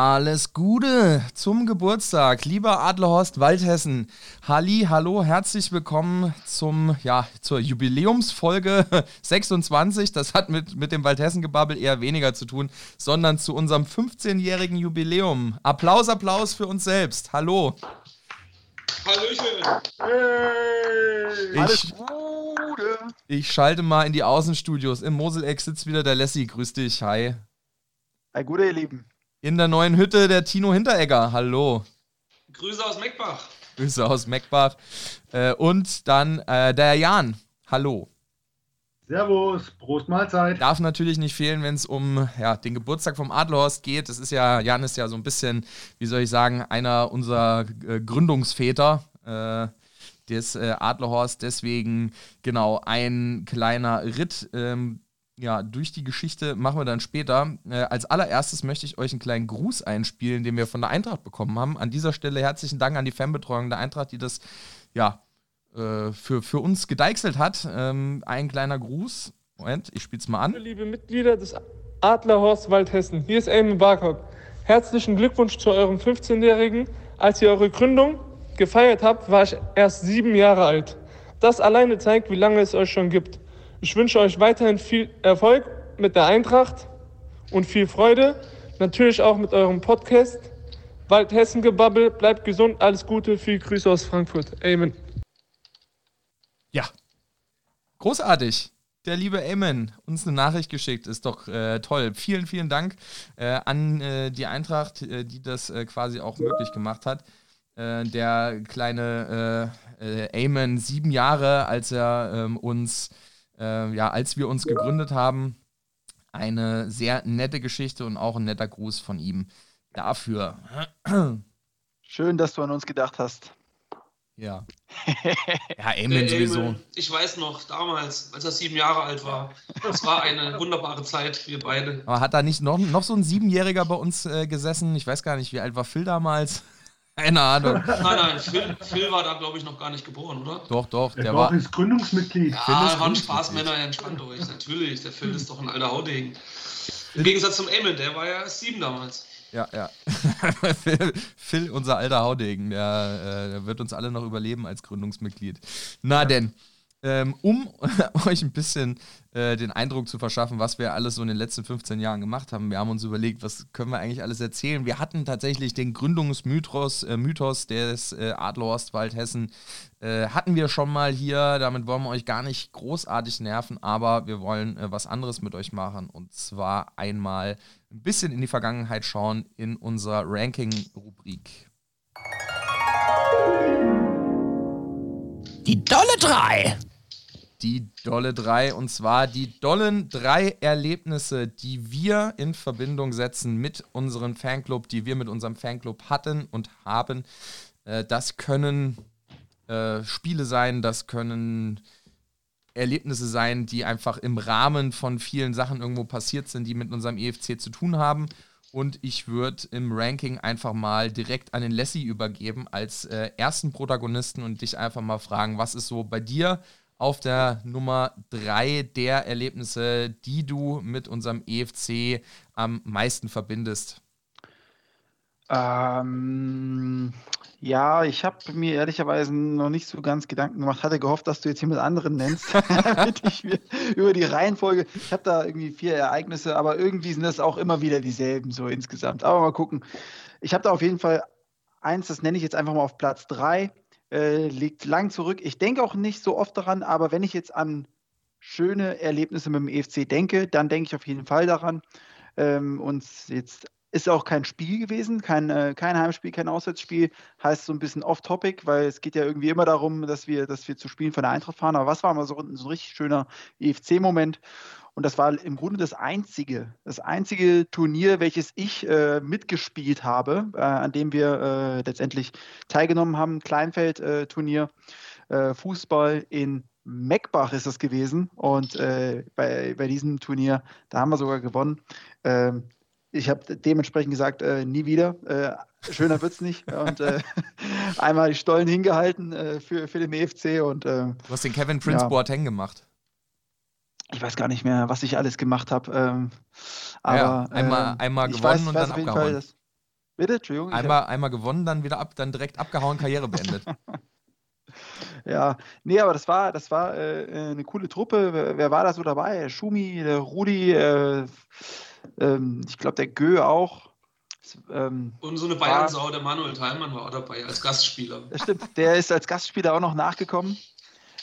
Alles Gute zum Geburtstag, lieber Adlerhorst Waldhessen. Halli, hallo, herzlich willkommen zum, ja, zur Jubiläumsfolge 26. Das hat mit, mit dem Waldhessen-Gebabbel eher weniger zu tun, sondern zu unserem 15-jährigen Jubiläum. Applaus, Applaus für uns selbst. Hallo. Hallöchen. Hey. Alles Gute. Ich schalte mal in die Außenstudios. Im Moseleck sitzt wieder der Lassie. Grüß dich. Hi. Hi, gute, ihr Lieben. In der neuen Hütte der Tino Hinteregger. Hallo. Grüße aus Meckbach. Grüße aus Meckbach. Äh, und dann äh, der Jan. Hallo. Servus, Prost Mahlzeit. Darf natürlich nicht fehlen, wenn es um ja, den Geburtstag vom Adlerhorst geht. Das ist ja, Jan ist ja so ein bisschen, wie soll ich sagen, einer unserer äh, Gründungsväter äh, des äh, Adlerhorst. Deswegen genau ein kleiner Ritt. Ähm, ja, durch die Geschichte machen wir dann später. Äh, als allererstes möchte ich euch einen kleinen Gruß einspielen, den wir von der Eintracht bekommen haben. An dieser Stelle herzlichen Dank an die Fanbetreuung der Eintracht, die das ja äh, für, für uns gedeichselt hat. Ähm, ein kleiner Gruß. Moment, ich spiele es mal an. Liebe Mitglieder des Adlerhorst Waldhessen, hier ist Eamon Barcock. Herzlichen Glückwunsch zu eurem 15-Jährigen. Als ihr eure Gründung gefeiert habt, war ich erst sieben Jahre alt. Das alleine zeigt, wie lange es euch schon gibt. Ich wünsche euch weiterhin viel Erfolg mit der Eintracht und viel Freude. Natürlich auch mit eurem Podcast. Wald Hessen Gebabbel, bleibt gesund, alles Gute, viel Grüße aus Frankfurt. Amen. Ja, großartig. Der liebe Amen uns eine Nachricht geschickt, ist doch äh, toll. Vielen, vielen Dank äh, an äh, die Eintracht, äh, die das äh, quasi auch möglich gemacht hat. Äh, der kleine Amen, sieben Jahre, als er ähm, uns äh, ja, als wir uns gegründet haben, eine sehr nette Geschichte und auch ein netter Gruß von ihm dafür. Schön, dass du an uns gedacht hast. Ja. ja, Eamon sowieso. Ich weiß noch, damals, als er sieben Jahre alt war, das war eine wunderbare Zeit, wir beide. Aber hat da nicht noch, noch so ein Siebenjähriger bei uns äh, gesessen? Ich weiß gar nicht, wie alt war Phil damals? Keine Ahnung. Nein, nein, Phil, Phil war da, glaube ich, noch gar nicht geboren, oder? Doch, doch. Der, der war ist Gründungsmitglied. Ja, Phil ist waren Spaßmänner, entspannt euch. Natürlich, der Phil ist doch ein alter Haudegen. Im Gegensatz zum Emil, der war ja sieben damals. Ja, ja. Phil, Phil, unser alter Haudegen, der, äh, der, wird uns alle noch überleben als Gründungsmitglied. Na ja. denn, ähm, um euch ein bisschen äh, den Eindruck zu verschaffen, was wir alles so in den letzten 15 Jahren gemacht haben. Wir haben uns überlegt, was können wir eigentlich alles erzählen. Wir hatten tatsächlich den Gründungsmythos äh, Mythos des äh, Adlerhorst Waldhessen, äh, hatten wir schon mal hier. Damit wollen wir euch gar nicht großartig nerven, aber wir wollen äh, was anderes mit euch machen. Und zwar einmal ein bisschen in die Vergangenheit schauen in unserer Ranking-Rubrik. Die Dolle 3 die Dolle 3 und zwar die dollen drei Erlebnisse, die wir in Verbindung setzen mit unserem Fanclub, die wir mit unserem Fanclub hatten und haben. Äh, das können äh, Spiele sein, das können Erlebnisse sein, die einfach im Rahmen von vielen Sachen irgendwo passiert sind, die mit unserem EFC zu tun haben. Und ich würde im Ranking einfach mal direkt an den Lassie übergeben als äh, ersten Protagonisten und dich einfach mal fragen, was ist so bei dir auf der Nummer 3 der Erlebnisse, die du mit unserem EFC am meisten verbindest? Ähm, ja, ich habe mir ehrlicherweise noch nicht so ganz Gedanken gemacht, hatte gehofft, dass du jetzt jemand anderen nennst, damit ich mir über die Reihenfolge. Ich habe da irgendwie vier Ereignisse, aber irgendwie sind das auch immer wieder dieselben, so insgesamt. Aber mal gucken. Ich habe da auf jeden Fall eins, das nenne ich jetzt einfach mal auf Platz 3 äh, liegt lang zurück. Ich denke auch nicht so oft daran, aber wenn ich jetzt an schöne Erlebnisse mit dem EFC denke, dann denke ich auf jeden Fall daran. Ähm, und jetzt ist auch kein Spiel gewesen, kein, äh, kein Heimspiel, kein Auswärtsspiel. Heißt so ein bisschen off-topic, weil es geht ja irgendwie immer darum, dass wir, dass wir zu Spielen von der Eintracht fahren. Aber was war mal so, so ein richtig schöner EFC-Moment? Und das war im Grunde das einzige, das einzige Turnier, welches ich äh, mitgespielt habe, äh, an dem wir äh, letztendlich teilgenommen haben. Kleinfeld-Turnier, äh, Fußball in Meckbach ist das gewesen. Und äh, bei, bei diesem Turnier, da haben wir sogar gewonnen. Ähm, ich habe dementsprechend gesagt, äh, nie wieder. schöner wird es nicht. Und einmal die Stollen hingehalten für, für den EFC. Und, du hast den Kevin Prince ja. Boateng gemacht ich weiß gar nicht mehr, was ich alles gemacht habe. Ähm, aber ja, einmal, ähm, einmal gewonnen weiß, und dann abgehauen. Fall, dass, Bitte, Entschuldigung. Einmal, einmal gewonnen, dann wieder ab, dann direkt abgehauen, Karriere beendet. Ja, nee, aber das war, das war äh, äh, eine coole Truppe. Wer, wer, war da so dabei? Schumi, der Rudi, äh, ähm, ich glaube der Gö auch. Ähm, Und so eine Bayernsau, der Manuel Thalmann war auch dabei als Gastspieler. Das stimmt, der ist als Gastspieler auch noch nachgekommen.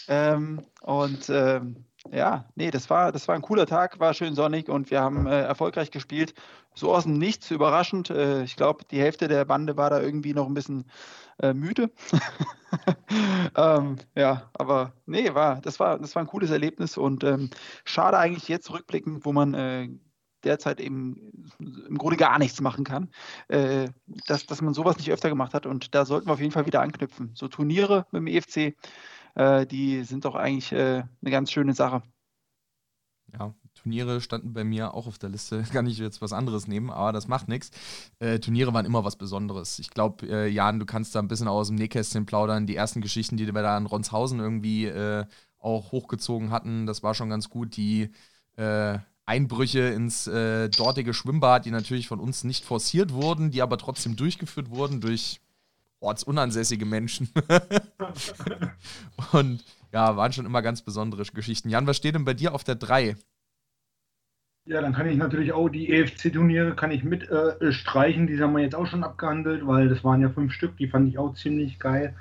Ähm, und ähm, ja, nee, das war, das war ein cooler Tag, war schön sonnig und wir haben äh, erfolgreich gespielt. So aus dem Nichts, überraschend. Äh, ich glaube, die Hälfte der Bande war da irgendwie noch ein bisschen äh, müde. ähm, ja, aber nee, war, das, war, das war ein cooles Erlebnis und ähm, schade eigentlich jetzt rückblickend, wo man äh, derzeit eben im Grunde gar nichts machen kann, äh, dass, dass man sowas nicht öfter gemacht hat und da sollten wir auf jeden Fall wieder anknüpfen. So Turniere mit dem EFC, äh, die sind doch eigentlich äh, eine ganz schöne Sache. Ja, Turniere standen bei mir auch auf der Liste. Kann ich jetzt was anderes nehmen, aber das macht nichts. Äh, Turniere waren immer was Besonderes. Ich glaube, äh, Jan, du kannst da ein bisschen aus dem Nähkästchen plaudern. Die ersten Geschichten, die wir da in Ronshausen irgendwie äh, auch hochgezogen hatten, das war schon ganz gut. Die äh, Einbrüche ins äh, dortige Schwimmbad, die natürlich von uns nicht forciert wurden, die aber trotzdem durchgeführt wurden durch ortsunansässige Menschen. Und ja, waren schon immer ganz besondere Geschichten. Jan, was steht denn bei dir auf der 3? Ja, dann kann ich natürlich auch die EFC-Turniere kann ich mit äh, streichen. Die haben wir jetzt auch schon abgehandelt, weil das waren ja fünf Stück. Die fand ich auch ziemlich geil.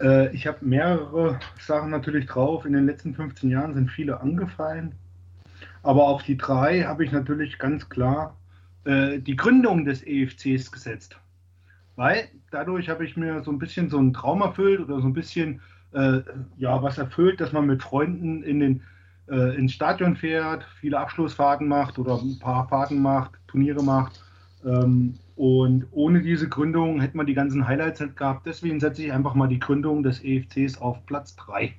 Äh, ich habe mehrere Sachen natürlich drauf. In den letzten 15 Jahren sind viele angefallen. Aber auf die drei habe ich natürlich ganz klar äh, die Gründung des EFCs gesetzt. Weil dadurch habe ich mir so ein bisschen so einen Traum erfüllt oder so ein bisschen äh, ja, was erfüllt, dass man mit Freunden in den, äh, ins Stadion fährt, viele Abschlussfahrten macht oder ein paar Fahrten macht, Turniere macht. Ähm, und ohne diese Gründung hätte man die ganzen Highlights nicht gehabt. Deswegen setze ich einfach mal die Gründung des EFCs auf Platz 3.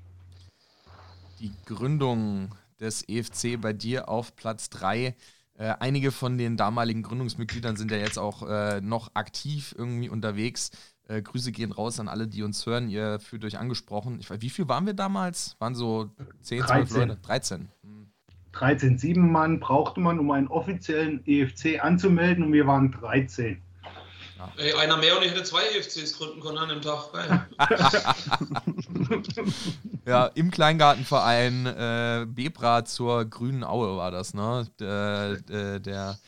Die Gründung des EFC bei dir auf Platz 3. Äh, einige von den damaligen Gründungsmitgliedern sind ja jetzt auch äh, noch aktiv irgendwie unterwegs. Äh, Grüße gehen raus an alle, die uns hören. Ihr fühlt euch angesprochen. Ich weiß, wie viel waren wir damals? Waren so 10, 12 Leute? 13. Hm. 13, sieben Mann brauchte man, um einen offiziellen EFC anzumelden und wir waren 13. Ja. Ey, einer mehr und ich hätte zwei EFCs gründen können an dem Tag. ja, im Kleingartenverein äh, Bebra zur Grünen Aue war das, ne? Der, der, der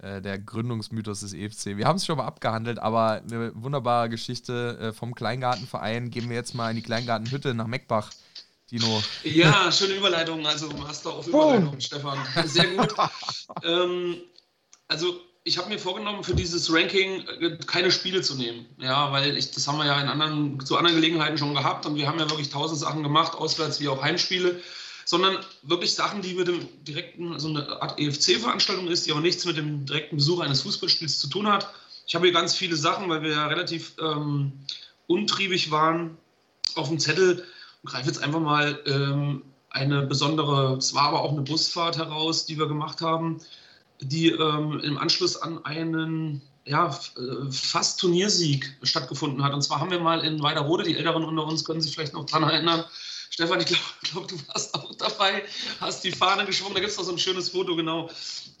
äh, der Gründungsmythos des EFC. Wir haben es schon mal abgehandelt, aber eine wunderbare Geschichte äh, vom Kleingartenverein. Gehen wir jetzt mal in die Kleingartenhütte nach Meckbach. Dino. Ja, schöne Überleitung. Also Master auf Überleitung, oh. Stefan. Sehr gut. ähm, also ich habe mir vorgenommen, für dieses Ranking äh, keine Spiele zu nehmen. Ja, weil ich, das haben wir ja in anderen, zu anderen Gelegenheiten schon gehabt und wir haben ja wirklich tausend Sachen gemacht, auswärts wie auch Heimspiele sondern wirklich Sachen, die mit dem direkten, so eine Art EFC-Veranstaltung ist, die auch nichts mit dem direkten Besuch eines Fußballspiels zu tun hat. Ich habe hier ganz viele Sachen, weil wir ja relativ ähm, untriebig waren auf dem Zettel und greife jetzt einfach mal ähm, eine besondere, es war aber auch eine Busfahrt heraus, die wir gemacht haben, die ähm, im Anschluss an einen ja, äh, fast Turniersieg stattgefunden hat. Und zwar haben wir mal in Weiderode, die Älteren unter uns können sich vielleicht noch daran erinnern, Stefan, ich glaube, glaub, du warst auch dabei, hast die Fahne geschwungen. Da gibt es doch so ein schönes Foto, genau.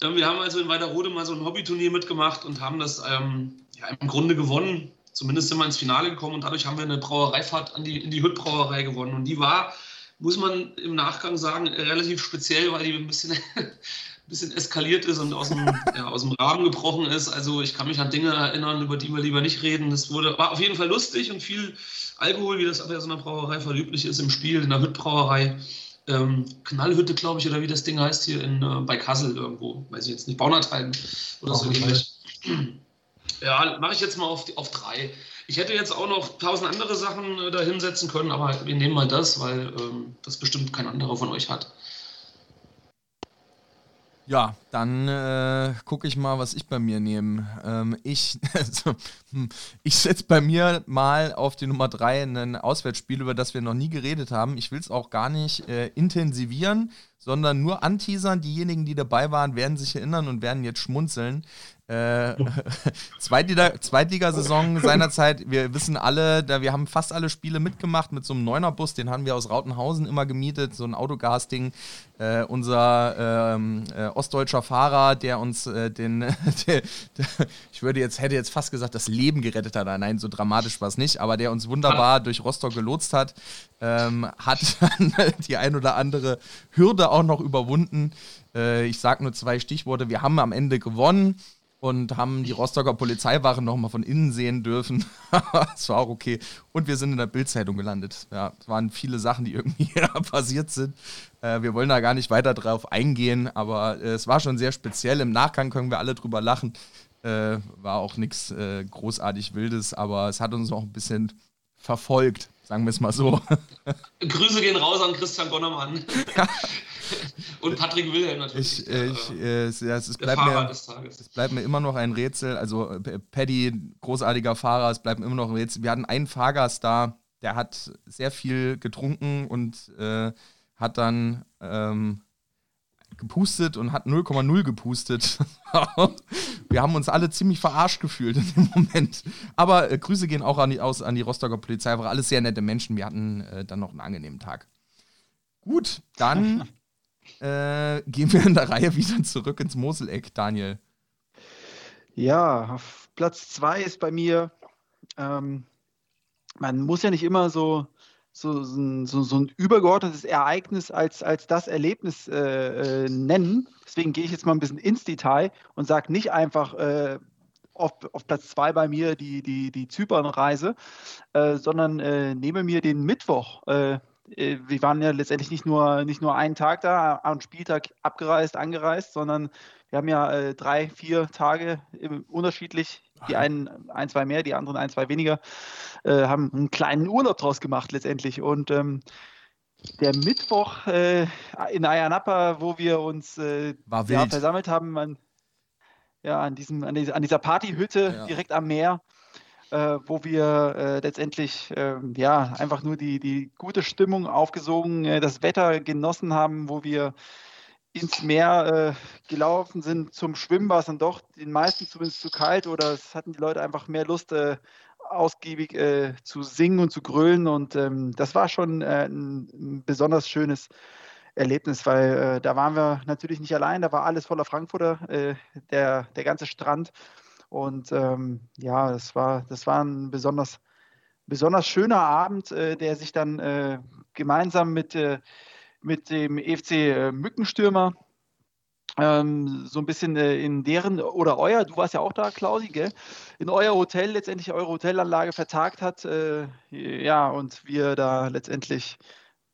Ähm, wir haben also in Weiderode mal so ein Hobbyturnier mitgemacht und haben das ähm, ja, im Grunde gewonnen. Zumindest sind wir ins Finale gekommen und dadurch haben wir eine Brauereifahrt an die, in die Hüttbrauerei gewonnen. Und die war, muss man im Nachgang sagen, relativ speziell, weil die ein bisschen, bisschen eskaliert ist und aus dem, ja, aus dem Rahmen gebrochen ist. Also ich kann mich an Dinge erinnern, über die wir lieber nicht reden. Das wurde, war auf jeden Fall lustig und viel Alkohol, wie das aber so einer Brauerei verlüblich ist, im Spiel, in der Hüttbrauerei. Ähm, Knallhütte, glaube ich, oder wie das Ding heißt hier in, äh, bei Kassel irgendwo. Weiß ich jetzt nicht. Baunatheim oder so ähnlich. Ja, mache ich jetzt mal auf, die, auf drei. Ich hätte jetzt auch noch tausend andere Sachen äh, da hinsetzen können, aber wir nehmen mal das, weil ähm, das bestimmt kein anderer von euch hat. Ja, dann äh, gucke ich mal, was ich bei mir nehme. Ähm, ich also, hm, ich setze bei mir mal auf die Nummer 3 ein Auswärtsspiel, über das wir noch nie geredet haben. Ich will es auch gar nicht äh, intensivieren, sondern nur anteasern. Diejenigen, die dabei waren, werden sich erinnern und werden jetzt schmunzeln. Äh, Zweitliga, Zweitligasaison seinerzeit, wir wissen alle, da wir haben fast alle Spiele mitgemacht mit so einem Neunerbus, den haben wir aus Rautenhausen immer gemietet, so ein Autogas-Ding. Äh, unser ähm, äh, ostdeutscher Fahrer, der uns äh, den, der, der, ich würde jetzt, hätte jetzt fast gesagt, das Leben gerettet hat. Nein, so dramatisch war es nicht, aber der uns wunderbar durch Rostock gelotst hat, ähm, hat dann die ein oder andere Hürde auch noch überwunden. Äh, ich sage nur zwei Stichworte. Wir haben am Ende gewonnen und haben die Rostocker Polizeiwache nochmal von innen sehen dürfen. das war auch okay. Und wir sind in der Bildzeitung gelandet. Ja, es waren viele Sachen, die irgendwie passiert sind. Äh, wir wollen da gar nicht weiter drauf eingehen, aber äh, es war schon sehr speziell. Im Nachgang können wir alle drüber lachen. Äh, war auch nichts äh, großartig Wildes, aber es hat uns auch ein bisschen verfolgt, sagen wir es mal so. Grüße gehen raus an Christian Gonnermann. Und Patrick Wilhelm natürlich. Ich, ich, äh, es, es, bleibt mir, es bleibt mir immer noch ein Rätsel. Also Paddy, großartiger Fahrer, es bleibt mir immer noch ein Rätsel. Wir hatten einen Fahrgast da, der hat sehr viel getrunken und äh, hat dann ähm, gepustet und hat 0,0 gepustet. wir haben uns alle ziemlich verarscht gefühlt in dem Moment. Aber äh, Grüße gehen auch an die, aus, an die Rostocker Polizei. War alles sehr nette Menschen. Wir hatten äh, dann noch einen angenehmen Tag. Gut, dann äh, gehen wir in der Reihe wieder zurück ins Moseleck, Daniel. Ja, auf Platz zwei ist bei mir, ähm, man muss ja nicht immer so, so, so, so ein übergeordnetes Ereignis als, als das Erlebnis äh, äh, nennen. Deswegen gehe ich jetzt mal ein bisschen ins Detail und sage nicht einfach, äh, auf, auf, Platz zwei bei mir die, die, die Zypernreise, äh, sondern äh, nehme mir den Mittwoch, wir waren ja letztendlich nicht nur, nicht nur einen Tag da, am Spieltag abgereist, angereist, sondern wir haben ja äh, drei, vier Tage unterschiedlich, die einen ein, zwei mehr, die anderen ein, zwei weniger, äh, haben einen kleinen Urlaub draus gemacht letztendlich. Und ähm, der Mittwoch äh, in Ayanapa, wo wir uns äh, ja, versammelt haben, an, ja, an, diesem, an, dieser, an dieser Partyhütte ja. direkt am Meer, äh, wo wir äh, letztendlich äh, ja einfach nur die, die gute Stimmung aufgesogen, äh, das Wetter genossen haben, wo wir ins Meer äh, gelaufen sind. Zum Schwimmen, war es dann doch den meisten zumindest zu kalt oder es hatten die Leute einfach mehr Lust, äh, ausgiebig zu singen und zu grölen. Und ähm, das war schon ein, ein besonders schönes Erlebnis, weil da waren wir natürlich nicht allein, da war alles voller Frankfurter, der, der ganze Strand und ähm, ja, das war, das war ein besonders, besonders schöner Abend, äh, der sich dann äh, gemeinsam mit, äh, mit dem EFC äh, Mückenstürmer ähm, so ein bisschen äh, in deren oder euer, du warst ja auch da, Klausi, gell? in euer Hotel, letztendlich eure Hotelanlage vertagt hat. Äh, ja, und wir da letztendlich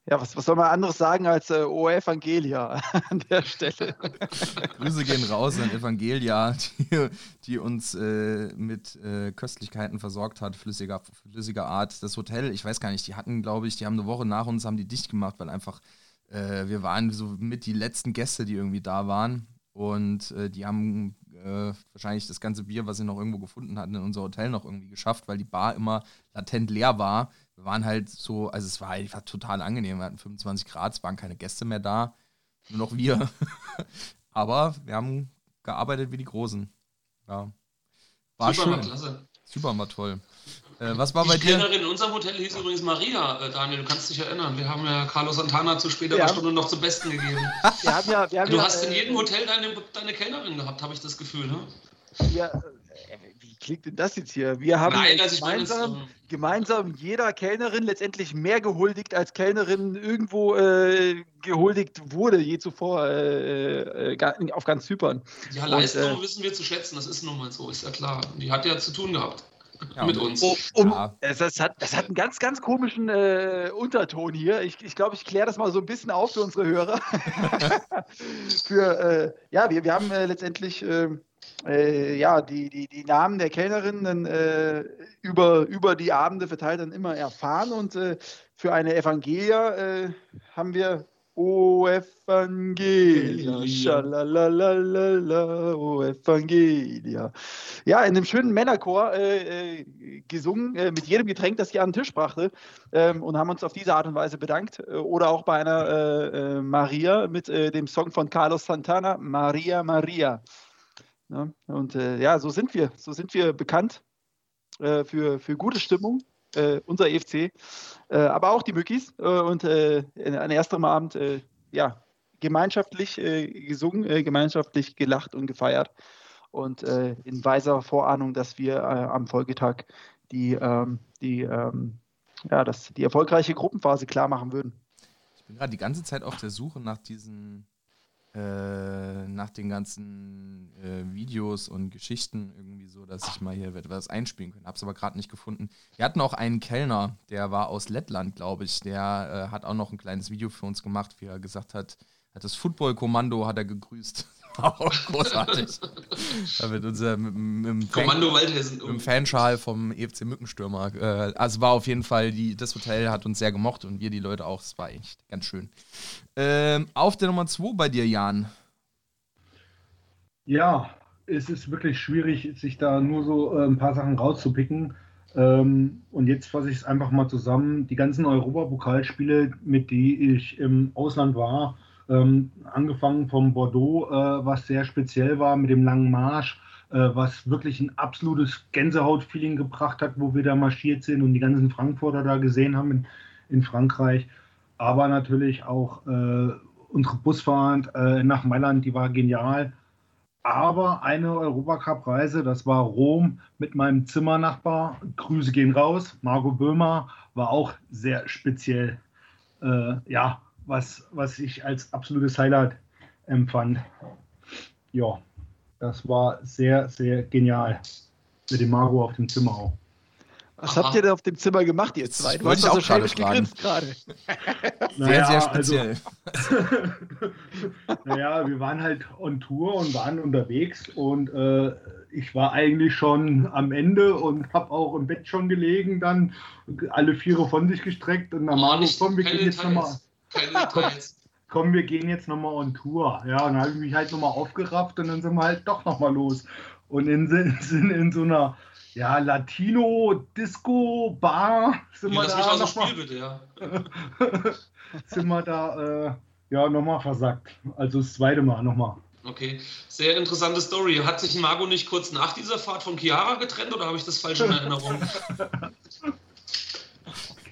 ja, was, was soll man anderes sagen als äh, O Evangelia an der Stelle? Grüße gehen raus an Evangelia, die, die uns äh, mit äh, Köstlichkeiten versorgt hat, flüssiger, flüssiger Art. Das Hotel, ich weiß gar nicht, die hatten, glaube ich, die haben eine Woche nach uns, haben die dicht gemacht, weil einfach äh, wir waren so mit die letzten Gäste, die irgendwie da waren. Und äh, die haben äh, wahrscheinlich das ganze Bier, was sie noch irgendwo gefunden hatten, in unser Hotel noch irgendwie geschafft, weil die Bar immer latent leer war wir waren halt so, also es war einfach total angenehm. Wir hatten 25 Grad, es waren keine Gäste mehr da, nur noch wir. Aber wir haben gearbeitet wie die Großen. Ja. War Super, schön. klasse. Super, war toll. Äh, was war die bei dir? Die Kellnerin in unserem Hotel hieß übrigens Maria, äh, Daniel, du kannst dich erinnern. Wir haben ja Carlos Santana zu späterer ja. Stunde noch zum Besten gegeben. Wir haben ja, wir haben du ja, hast äh, in jedem Hotel deine, deine Kellnerin gehabt, habe ich das Gefühl, ne? Ja, klingt denn das jetzt hier? Wir haben Nein, gemeinsam, gemeinsam jeder Kellnerin letztendlich mehr gehuldigt, als Kellnerin irgendwo äh, gehuldigt wurde, je zuvor äh, äh, auf ganz Zypern. Ja, Leistung äh, wissen wir zu schätzen, das ist nun mal so, ist ja klar. Die hat ja zu tun gehabt. Ja, mit uns. Um, um, ja. es, es, hat, es hat einen ganz, ganz komischen äh, Unterton hier. Ich glaube, ich, glaub, ich kläre das mal so ein bisschen auf für unsere Hörer. für, äh, ja, wir, wir haben äh, letztendlich ähm, äh, ja, die, die, die Namen der Kellnerinnen äh, über, über die Abende verteilt dann immer erfahren. Und äh, für eine Evangelia äh, haben wir O Evangelia, schalalalala, O Evangelia. Ja, in dem schönen Männerchor äh, äh, gesungen, mit jedem Getränk, das hier an den Tisch brachte ähm, und haben uns auf diese Art und Weise bedankt. Oder auch bei einer Maria mit dem Song von Carlos Santana, Maria Maria. Ja, und ja, so sind wir, so sind wir bekannt für, für gute Stimmung äh, unser EFC, äh, aber auch die Mückis äh, und äh, an ersterem Abend äh, ja, gemeinschaftlich äh, gesungen, gemeinschaftlich gelacht und gefeiert. Und in weiser Vorahnung, dass wir am Folgetag die, ähm, die, ähm, ja, das, die erfolgreiche Gruppenphase klar machen würden. Ich bin gerade die ganze Zeit auf der Suche nach diesen äh, nach den ganzen äh, Videos und Geschichten irgendwie so, dass ich mal hier etwas einspielen kann. Hab's aber gerade nicht gefunden. Wir hatten auch einen Kellner, der war aus Lettland, glaube ich. Der äh, hat auch noch ein kleines Video für uns gemacht, wie er gesagt hat, hat das Football-Kommando hat er gegrüßt. Auch großartig. da mit unser mit, mit, mit Kommando Fan, Waldhessen. Dem Fanschal vom EFC Mückenstürmer. Äh, also war auf jeden Fall, die, das Hotel hat uns sehr gemocht und wir die Leute auch. Es war echt ganz schön. Ähm, auf der Nummer 2 bei dir, Jan. Ja, es ist wirklich schwierig, sich da nur so äh, ein paar Sachen rauszupicken. Ähm, und jetzt fasse ich es einfach mal zusammen. Die ganzen Europapokalspiele, mit denen ich im Ausland war, ähm, angefangen vom Bordeaux, äh, was sehr speziell war mit dem langen Marsch, äh, was wirklich ein absolutes Gänsehaut-Feeling gebracht hat, wo wir da marschiert sind und die ganzen Frankfurter da gesehen haben in, in Frankreich. Aber natürlich auch äh, unsere Busfahrt äh, nach Mailand, die war genial. Aber eine Europacup-Reise, das war Rom mit meinem Zimmernachbar. Grüße gehen raus. Marco Böhmer war auch sehr speziell. Äh, ja, was, was ich als absolutes Highlight empfand. Ja, das war sehr, sehr genial. Mit dem Margot auf dem Zimmer auch. Was Aha. habt ihr denn auf dem Zimmer gemacht, ihr zwei? Du hast auch so schelmisch gegrinst gerade. sehr, naja, sehr speziell. Also, naja, wir waren halt on Tour und waren unterwegs und äh, ich war eigentlich schon am Ende und habe auch im Bett schon gelegen, dann alle Viere von sich gestreckt und dann oh, nicht, komm, wir gehen jetzt nochmal keine Details. Komm, wir gehen jetzt nochmal on Tour. Ja, und dann habe ich mich halt nochmal aufgerafft und dann sind wir halt doch nochmal los. Und in, sind in so einer ja, Latino-Disco-Bar sind ja, wir da nochmal. Ja. sind wir da äh, ja nochmal versackt. Also das zweite Mal nochmal. Okay, sehr interessante Story. Hat sich Margot nicht kurz nach dieser Fahrt von Chiara getrennt oder habe ich das falsch in Erinnerung?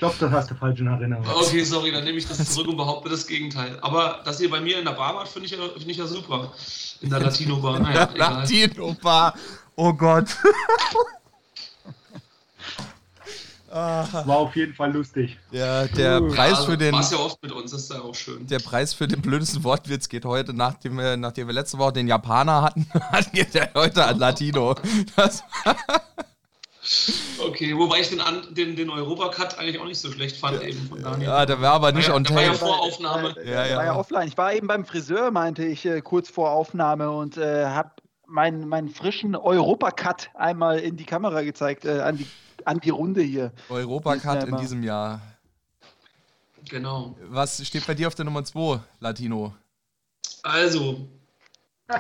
glaube, das hast du falsch in Erinnerung. Okay, sorry, dann nehme ich das zurück und behaupte das Gegenteil. Aber dass ihr bei mir in der Bar wart, finde ich, ja, find ich ja super. In der Latino-Bar. Naja, Latino-Bar. Oh Gott. War auf jeden Fall lustig. Ja, der uh, Preis ja, für den. Warst ja oft mit uns, das ist ja auch schön. Der Preis für den blödesten Wortwitz geht heute, nachdem wir, nachdem wir letzte Woche den Japaner hatten, geht der heute an Latino. Das Okay, wobei ich den, den, den Europacut eigentlich auch nicht so schlecht fand ja, eben von Daniel. Ja, der war aber nicht on tape. war ja Voraufnahme. Ja, ja. War ja offline. Ich war eben beim Friseur, meinte ich, äh, kurz vor Aufnahme und äh, habe meinen, meinen frischen Europacut einmal in die Kamera gezeigt, äh, an, die, an die Runde hier. Europacut in diesem Jahr. Genau. Was steht bei dir auf der Nummer 2, Latino? Also,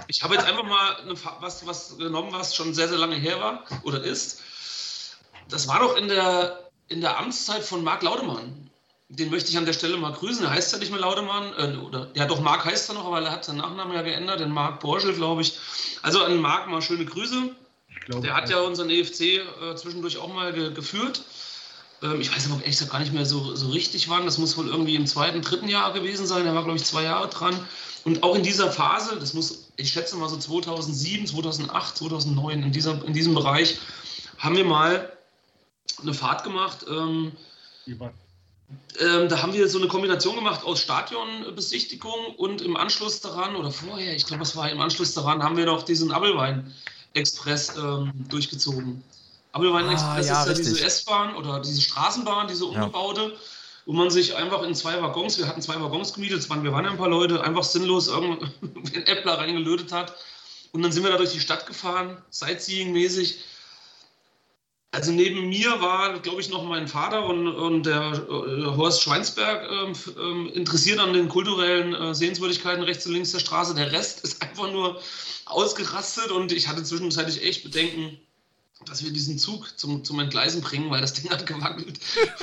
ich habe jetzt einfach mal eine, was, was genommen, was schon sehr, sehr lange her war oder ist. Das war doch in der, in der Amtszeit von Marc Laudemann. Den möchte ich an der Stelle mal grüßen. Er heißt ja nicht mehr Laudemann. Äh, oder, ja, doch, Marc heißt er noch, aber er hat seinen Nachnamen ja geändert, den Marc Borschel, glaube ich. Also an Marc mal schöne Grüße. Glaub, der hat ja unseren EFC äh, zwischendurch auch mal ge geführt. Ähm, ich weiß aber ehrlich gesagt gar nicht mehr so, so richtig wann. Das muss wohl irgendwie im zweiten, dritten Jahr gewesen sein. Er war, glaube ich, zwei Jahre dran. Und auch in dieser Phase, das muss, ich schätze mal so 2007, 2008, 2009, in, dieser, in diesem Bereich, haben wir mal eine Fahrt gemacht. Ähm, ähm, da haben wir so eine Kombination gemacht aus Stadionbesichtigung und im Anschluss daran, oder vorher, ich glaube, es war im Anschluss daran, haben wir noch diesen Abelwein-Express ähm, durchgezogen. Abelwein-Express ah, ja, ist ja richtig. diese S-Bahn oder diese Straßenbahn, diese umgebaute, ja. wo man sich einfach in zwei Waggons, wir hatten zwei Waggons gemietet, waren, wir waren ja ein paar Leute, einfach sinnlos irgendein Äppler reingelötet hat. Und dann sind wir da durch die Stadt gefahren, Sightseeing-mäßig Also neben mir war, glaube ich, noch mein Vater und, und der äh, Horst Schweinsberg äh, interessiert an den kulturellen äh, Sehenswürdigkeiten rechts und links der Straße. Der Rest ist einfach nur ausgerastet und ich hatte zwischenzeitlich echt Bedenken, dass wir diesen Zug zum, zum Entgleisen bringen, weil das Ding hat gewackelt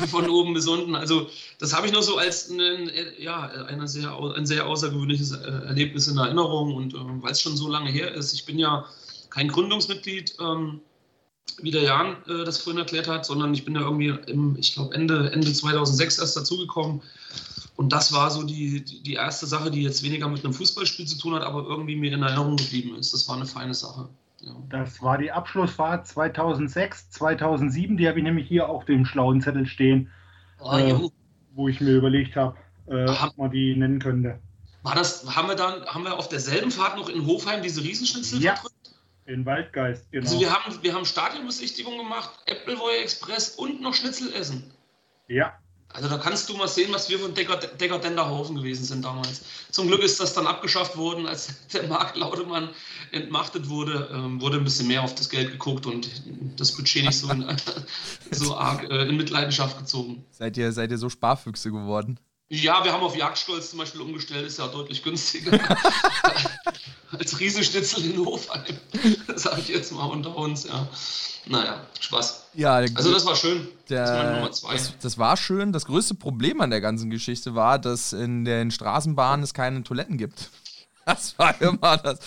von oben bis unten. Also das habe ich noch so als eine, ja, eine sehr, ein sehr außergewöhnliches äh, Erlebnis in Erinnerung und äh, weil es schon so lange her ist. Ich bin ja kein Gründungsmitglied. Ähm, wie der Jan äh, das vorhin erklärt hat, sondern ich bin da irgendwie im, ich glaube, Ende, Ende 2006 erst dazugekommen. Und das war so die, die erste Sache, die jetzt weniger mit einem Fußballspiel zu tun hat, aber irgendwie mir in Erinnerung geblieben ist. Das war eine feine Sache. Ja. Das war die Abschlussfahrt 2006, 2007. Die habe ich nämlich hier auf dem schlauen Zettel stehen, oh, äh, wo ich mir überlegt habe, äh, ob man die nennen könnte. War das, haben wir dann, haben wir auf derselben Fahrt noch in Hofheim diese Riesenschnitzel ja. verdrückt? In Waldgeist, genau. Also wir haben, wir haben Stadionbesichtigung gemacht, Appleboy Express und noch Schnitzel essen. Ja. Also da kannst du mal sehen, was wir von Decker, Decker Denderhausen gewesen sind damals. Zum Glück ist das dann abgeschafft worden, als der Marc Laudemann entmachtet wurde, ähm, wurde ein bisschen mehr auf das Geld geguckt und das Budget nicht so, in, so arg äh, in Mitleidenschaft gezogen. Seid ihr, seid ihr so Sparfüchse geworden? Ja, wir haben auf Jagdstolz zum Beispiel umgestellt, ist ja deutlich günstiger. als Riesenschnitzel in Hofheim. Sag ich jetzt mal unter uns, ja. Naja, Spaß. Ja, also das war schön. Der, das, das, das, war schön. Das größte Problem an der ganzen Geschichte war, dass in den Straßenbahnen es keine Toiletten gibt. Das war immer das.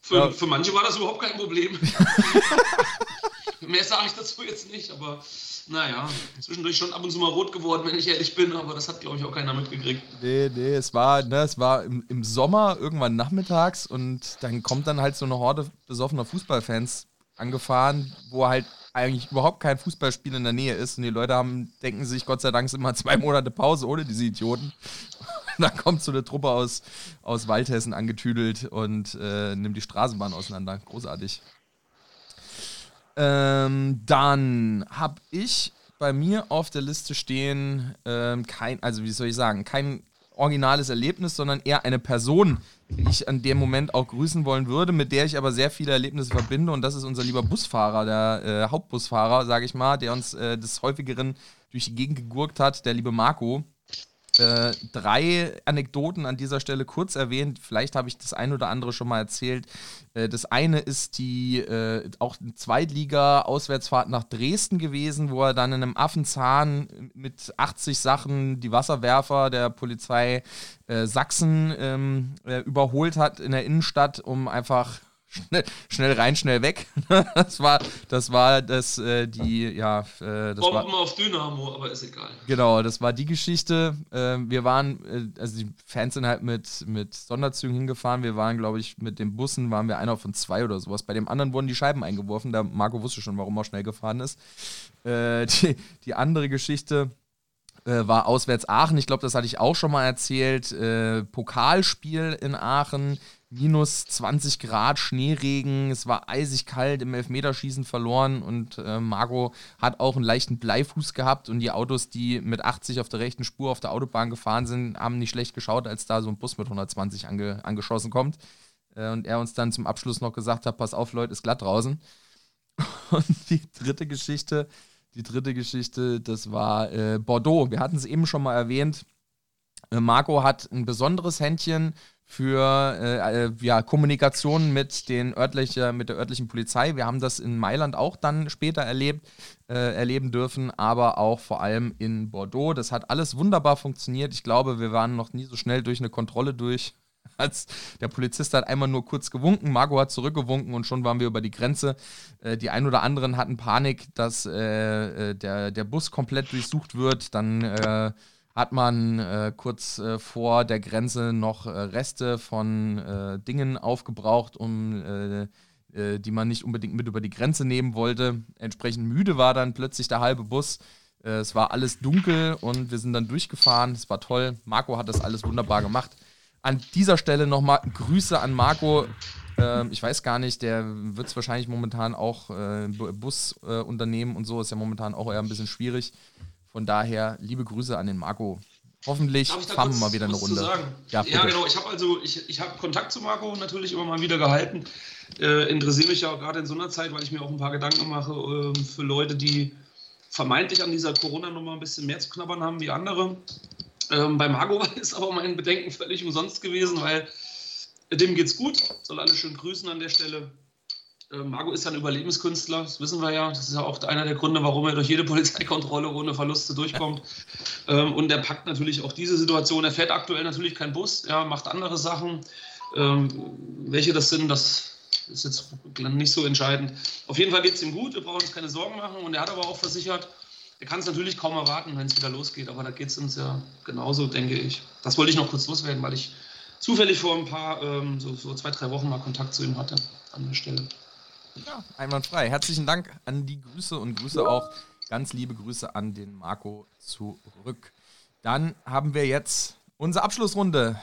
Für, ja. für manche war das überhaupt kein Problem. Mehr sage ich dazu jetzt nicht, aber naja, zwischendurch schon ab und zu mal rot geworden, wenn ich ehrlich bin, aber das hat, glaube ich, auch keiner mitgekriegt. Nee, nee, es war, ne, es war im, im Sommer irgendwann nachmittags und dann kommt dann halt so eine Horde besoffener Fußballfans angefahren, wo halt eigentlich überhaupt kein Fußballspiel in der Nähe ist und die Leute haben, denken sich, Gott sei Dank sind immer zwei Monate Pause ohne diese Idioten. Dann kommt so eine Truppe aus, aus Waldhessen angetüdelt und äh, nimmt die Straßenbahn auseinander. Großartig. Ähm, dann habe ich bei mir auf der Liste stehen ähm, kein, also wie soll ich sagen, kein originales Erlebnis, sondern eher eine Person, die ich an dem Moment auch grüßen wollen würde, mit der ich aber sehr viele Erlebnisse verbinde. Und das ist unser lieber Busfahrer, der äh, Hauptbusfahrer, sage ich mal, der uns äh, des häufigeren durch die Gegend gegurkt hat, der liebe Marco. Äh, drei Anekdoten an dieser Stelle kurz erwähnt. Vielleicht habe ich das ein oder andere schon mal erzählt. Äh, das eine ist die äh, auch Zweitliga-Auswärtsfahrt nach Dresden gewesen, wo er dann in einem Affenzahn mit 80 Sachen die Wasserwerfer der Polizei äh, Sachsen ähm, äh, überholt hat in der Innenstadt, um einfach schnell, schnell rein, schnell weg. das war, das war das, äh, die, ja, äh, das Bomben war, auf Dynamo, aber ist egal. Genau, das war die Geschichte. Äh, wir waren, äh, also die Fans sind halt mit, mit Sonderzügen hingefahren. Wir waren, glaube ich, mit den Bussen waren wir einer von zwei oder sowas. Bei dem anderen wurden die Scheiben eingeworfen. Da Marco wusste schon, warum er schnell gefahren ist. Äh, die, die andere Geschichte äh, war auswärts Aachen. Ich glaube, das hatte ich auch schon mal erzählt. Äh, Pokalspiel in Aachen minus 20 Grad, Schneeregen, es war eisig kalt, im Elfmeterschießen verloren und äh, Margot hat auch einen leichten Bleifuß gehabt und die Autos, die mit 80 auf der rechten Spur auf der Autobahn gefahren sind, haben nicht schlecht geschaut, als da so ein Bus mit 120 ange angeschossen kommt. Äh, und er uns dann zum Abschluss noch gesagt hat, pass auf Leute, ist glatt draußen. Und die dritte Geschichte, die dritte Geschichte, das war äh, Bordeaux. Wir hatten es eben schon mal erwähnt. Äh, Marco hat ein besonderes Händchen für äh, äh, ja, Kommunikation mit, den örtliche, mit der örtlichen Polizei. Wir haben das in Mailand auch dann später erlebt, äh, erleben dürfen, aber auch vor allem in Bordeaux. Das hat alles wunderbar funktioniert. Ich glaube, wir waren noch nie so schnell durch eine Kontrolle durch. Als der Polizist hat einmal nur kurz gewunken, Margot hat zurückgewunken und schon waren wir über die Grenze. Äh, die ein oder anderen hatten Panik, dass äh, äh, der, der Bus komplett durchsucht wird. Dann hat man äh, kurz äh, vor der Grenze noch äh, Reste von äh, Dingen aufgebraucht, um äh, äh, die man nicht unbedingt mit über die Grenze nehmen wollte. Entsprechend müde war dann plötzlich der halbe Bus. es war alles dunkel und wir sind dann durchgefahren. Es war toll. Marco hat das alles wunderbar gemacht. An dieser Stelle nochmal Grüße an Marco. Ähm, ich weiß gar nicht, der wird es wahrscheinlich momentan auch Busunternehmen und so ist ja momentan auch eher ein bisschen schwierig. Von daher liebe Grüße an den Marco hoffentlich fahren wir mal wieder eine Runde. Ja, ja, genau. Ich habe also ich, ich hab Kontakt zu Marco natürlich immer mal wieder gehalten. Äh, interessiere mich ja auch gerade in so einer Zeit, weil ich mir auch ein paar Gedanken mache äh, für Leute, die vermeintlich an dieser Corona-Nummer ein bisschen mehr zu knabbern haben wie andere. Ähm, bei Marco ist aber mein Bedenken völlig umsonst gewesen, weil dem geht's gut. Soll alle schön grüßen an der Stelle. Äh, Marco ist ein Überlebenskünstler, das wissen wir ja. Das ist ja auch einer der Gründe, warum er durch jede Polizeikontrolle ohne Verluste durchkommt. Ähm, und er packt natürlich auch diese Situation. Er fährt aktuell natürlich kein Bus, er macht andere Sachen. Ähm, welche das sind, das ist jetzt nicht so entscheidend. Auf jeden Fall geht es ihm gut, wir brauchen uns keine Sorgen machen. Und er hat aber auch versichert, er kann es natürlich kaum erwarten, wenn es wieder losgeht. Aber da geht es uns ja genauso, denke ich. Das wollte ich noch kurz loswerden, weil ich zufällig vor ein paar, ähm, so zwei, drei Wochen mal Kontakt zu ihm hatte an der Stelle. Ja, einwandfrei. Herzlichen Dank an die Grüße und Grüße auch, ganz liebe Grüße an den Marco zurück. Dann haben wir jetzt unsere Abschlussrunde.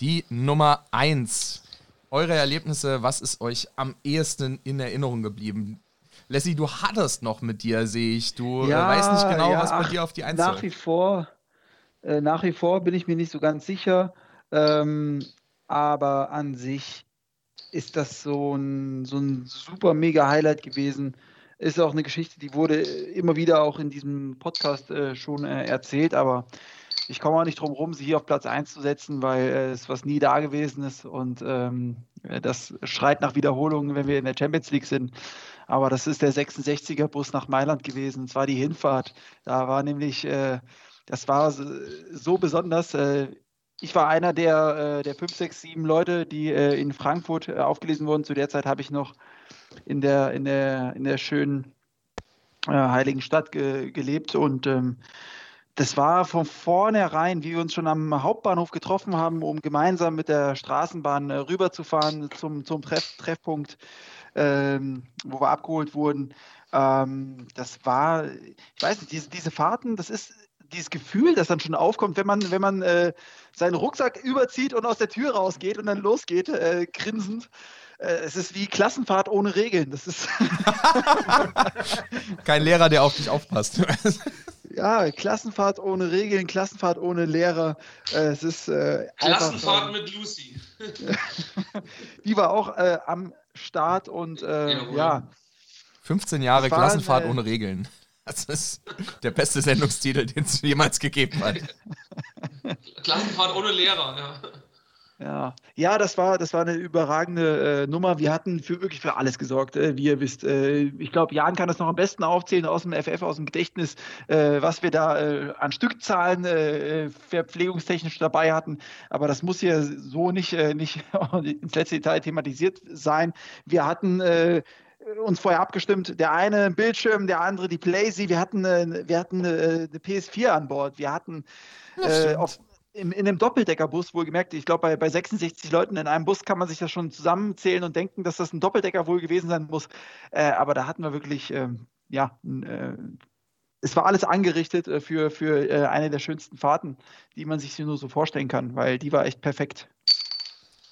Die Nummer 1. Eure Erlebnisse, was ist euch am ehesten in Erinnerung geblieben? Leslie, du hattest noch mit dir, sehe ich. Du äh, ja, weißt nicht genau, ja, was bei dir auf die Eins Nach wie vor, äh, nach wie vor bin ich mir nicht so ganz sicher. Ähm, aber an sich ist das so ein, so ein super mega Highlight gewesen. Ist auch eine Geschichte, die wurde immer wieder auch in diesem Podcast äh, schon äh, erzählt, aber ich komme auch nicht drum herum, sie hier auf Platz 1 zu setzen, weil äh, es was nie da gewesen ist und ähm, das schreit nach Wiederholungen, wenn wir in der Champions League sind. Aber das ist der 66er Bus nach Mailand gewesen. Und zwar die Hinfahrt. Da war nämlich, äh, das war so besonders. Äh, ich war einer der, äh, der fünf, sechs, sieben Leute, die äh, in Frankfurt äh, aufgelesen wurden. Zu der Zeit habe ich noch in der, in der, in der schönen heiligen Stadt ge gelebt und ähm, das war von vornherein, wie wir uns schon am Hauptbahnhof getroffen haben, um gemeinsam mit der Straßenbahn rüberzufahren zum, zum Treff Treffpunkt, ähm, wo wir abgeholt wurden. Ähm, das war, ich weiß nicht, diese, diese Fahrten, das ist dieses Gefühl, das dann schon aufkommt, wenn man, wenn man äh, seinen Rucksack überzieht und aus der Tür rausgeht und dann losgeht, äh, grinsend. Äh, es ist wie Klassenfahrt ohne Regeln. Das ist Kein Lehrer, der auf dich aufpasst. ja, Klassenfahrt ohne Regeln, Klassenfahrt ohne Lehrer. Äh, es ist äh, Klassenfahrt einfach, mit Lucy. die war auch äh, am Start und ja. 15 Jahre Klassenfahrt ohne Regeln. Das ist der beste Sendungstitel, den es jemals gegeben hat. Klassenfahrt ohne Lehrer, ja. Ja, ja das, war, das war eine überragende äh, Nummer. Wir hatten für, wirklich für alles gesorgt, äh, wie ihr wisst. Äh, ich glaube, Jan kann das noch am besten aufzählen aus dem FF, aus dem Gedächtnis, äh, was wir da äh, an Stückzahlen äh, verpflegungstechnisch dabei hatten. Aber das muss hier so nicht, nicht ins letzte Detail thematisiert sein. Wir hatten uns vorher abgestimmt. Der eine Bildschirm, der andere die Playsee. Wir hatten, äh, wir hatten eine PS4 an Bord. Wir hatten äh, auf, in, in einem Doppeldeckerbus wohlgemerkt, ich glaube, bei, bei 66 Leuten in einem Bus kann man sich das schon zusammenzählen und denken, dass das ein Doppeldecker wohl gewesen sein muss. Äh, aber da hatten wir wirklich, ähm, ja, äh, es war alles angerichtet äh, für, für äh, eine der schönsten Fahrten, die man sich nur so vorstellen kann, weil die war echt perfekt.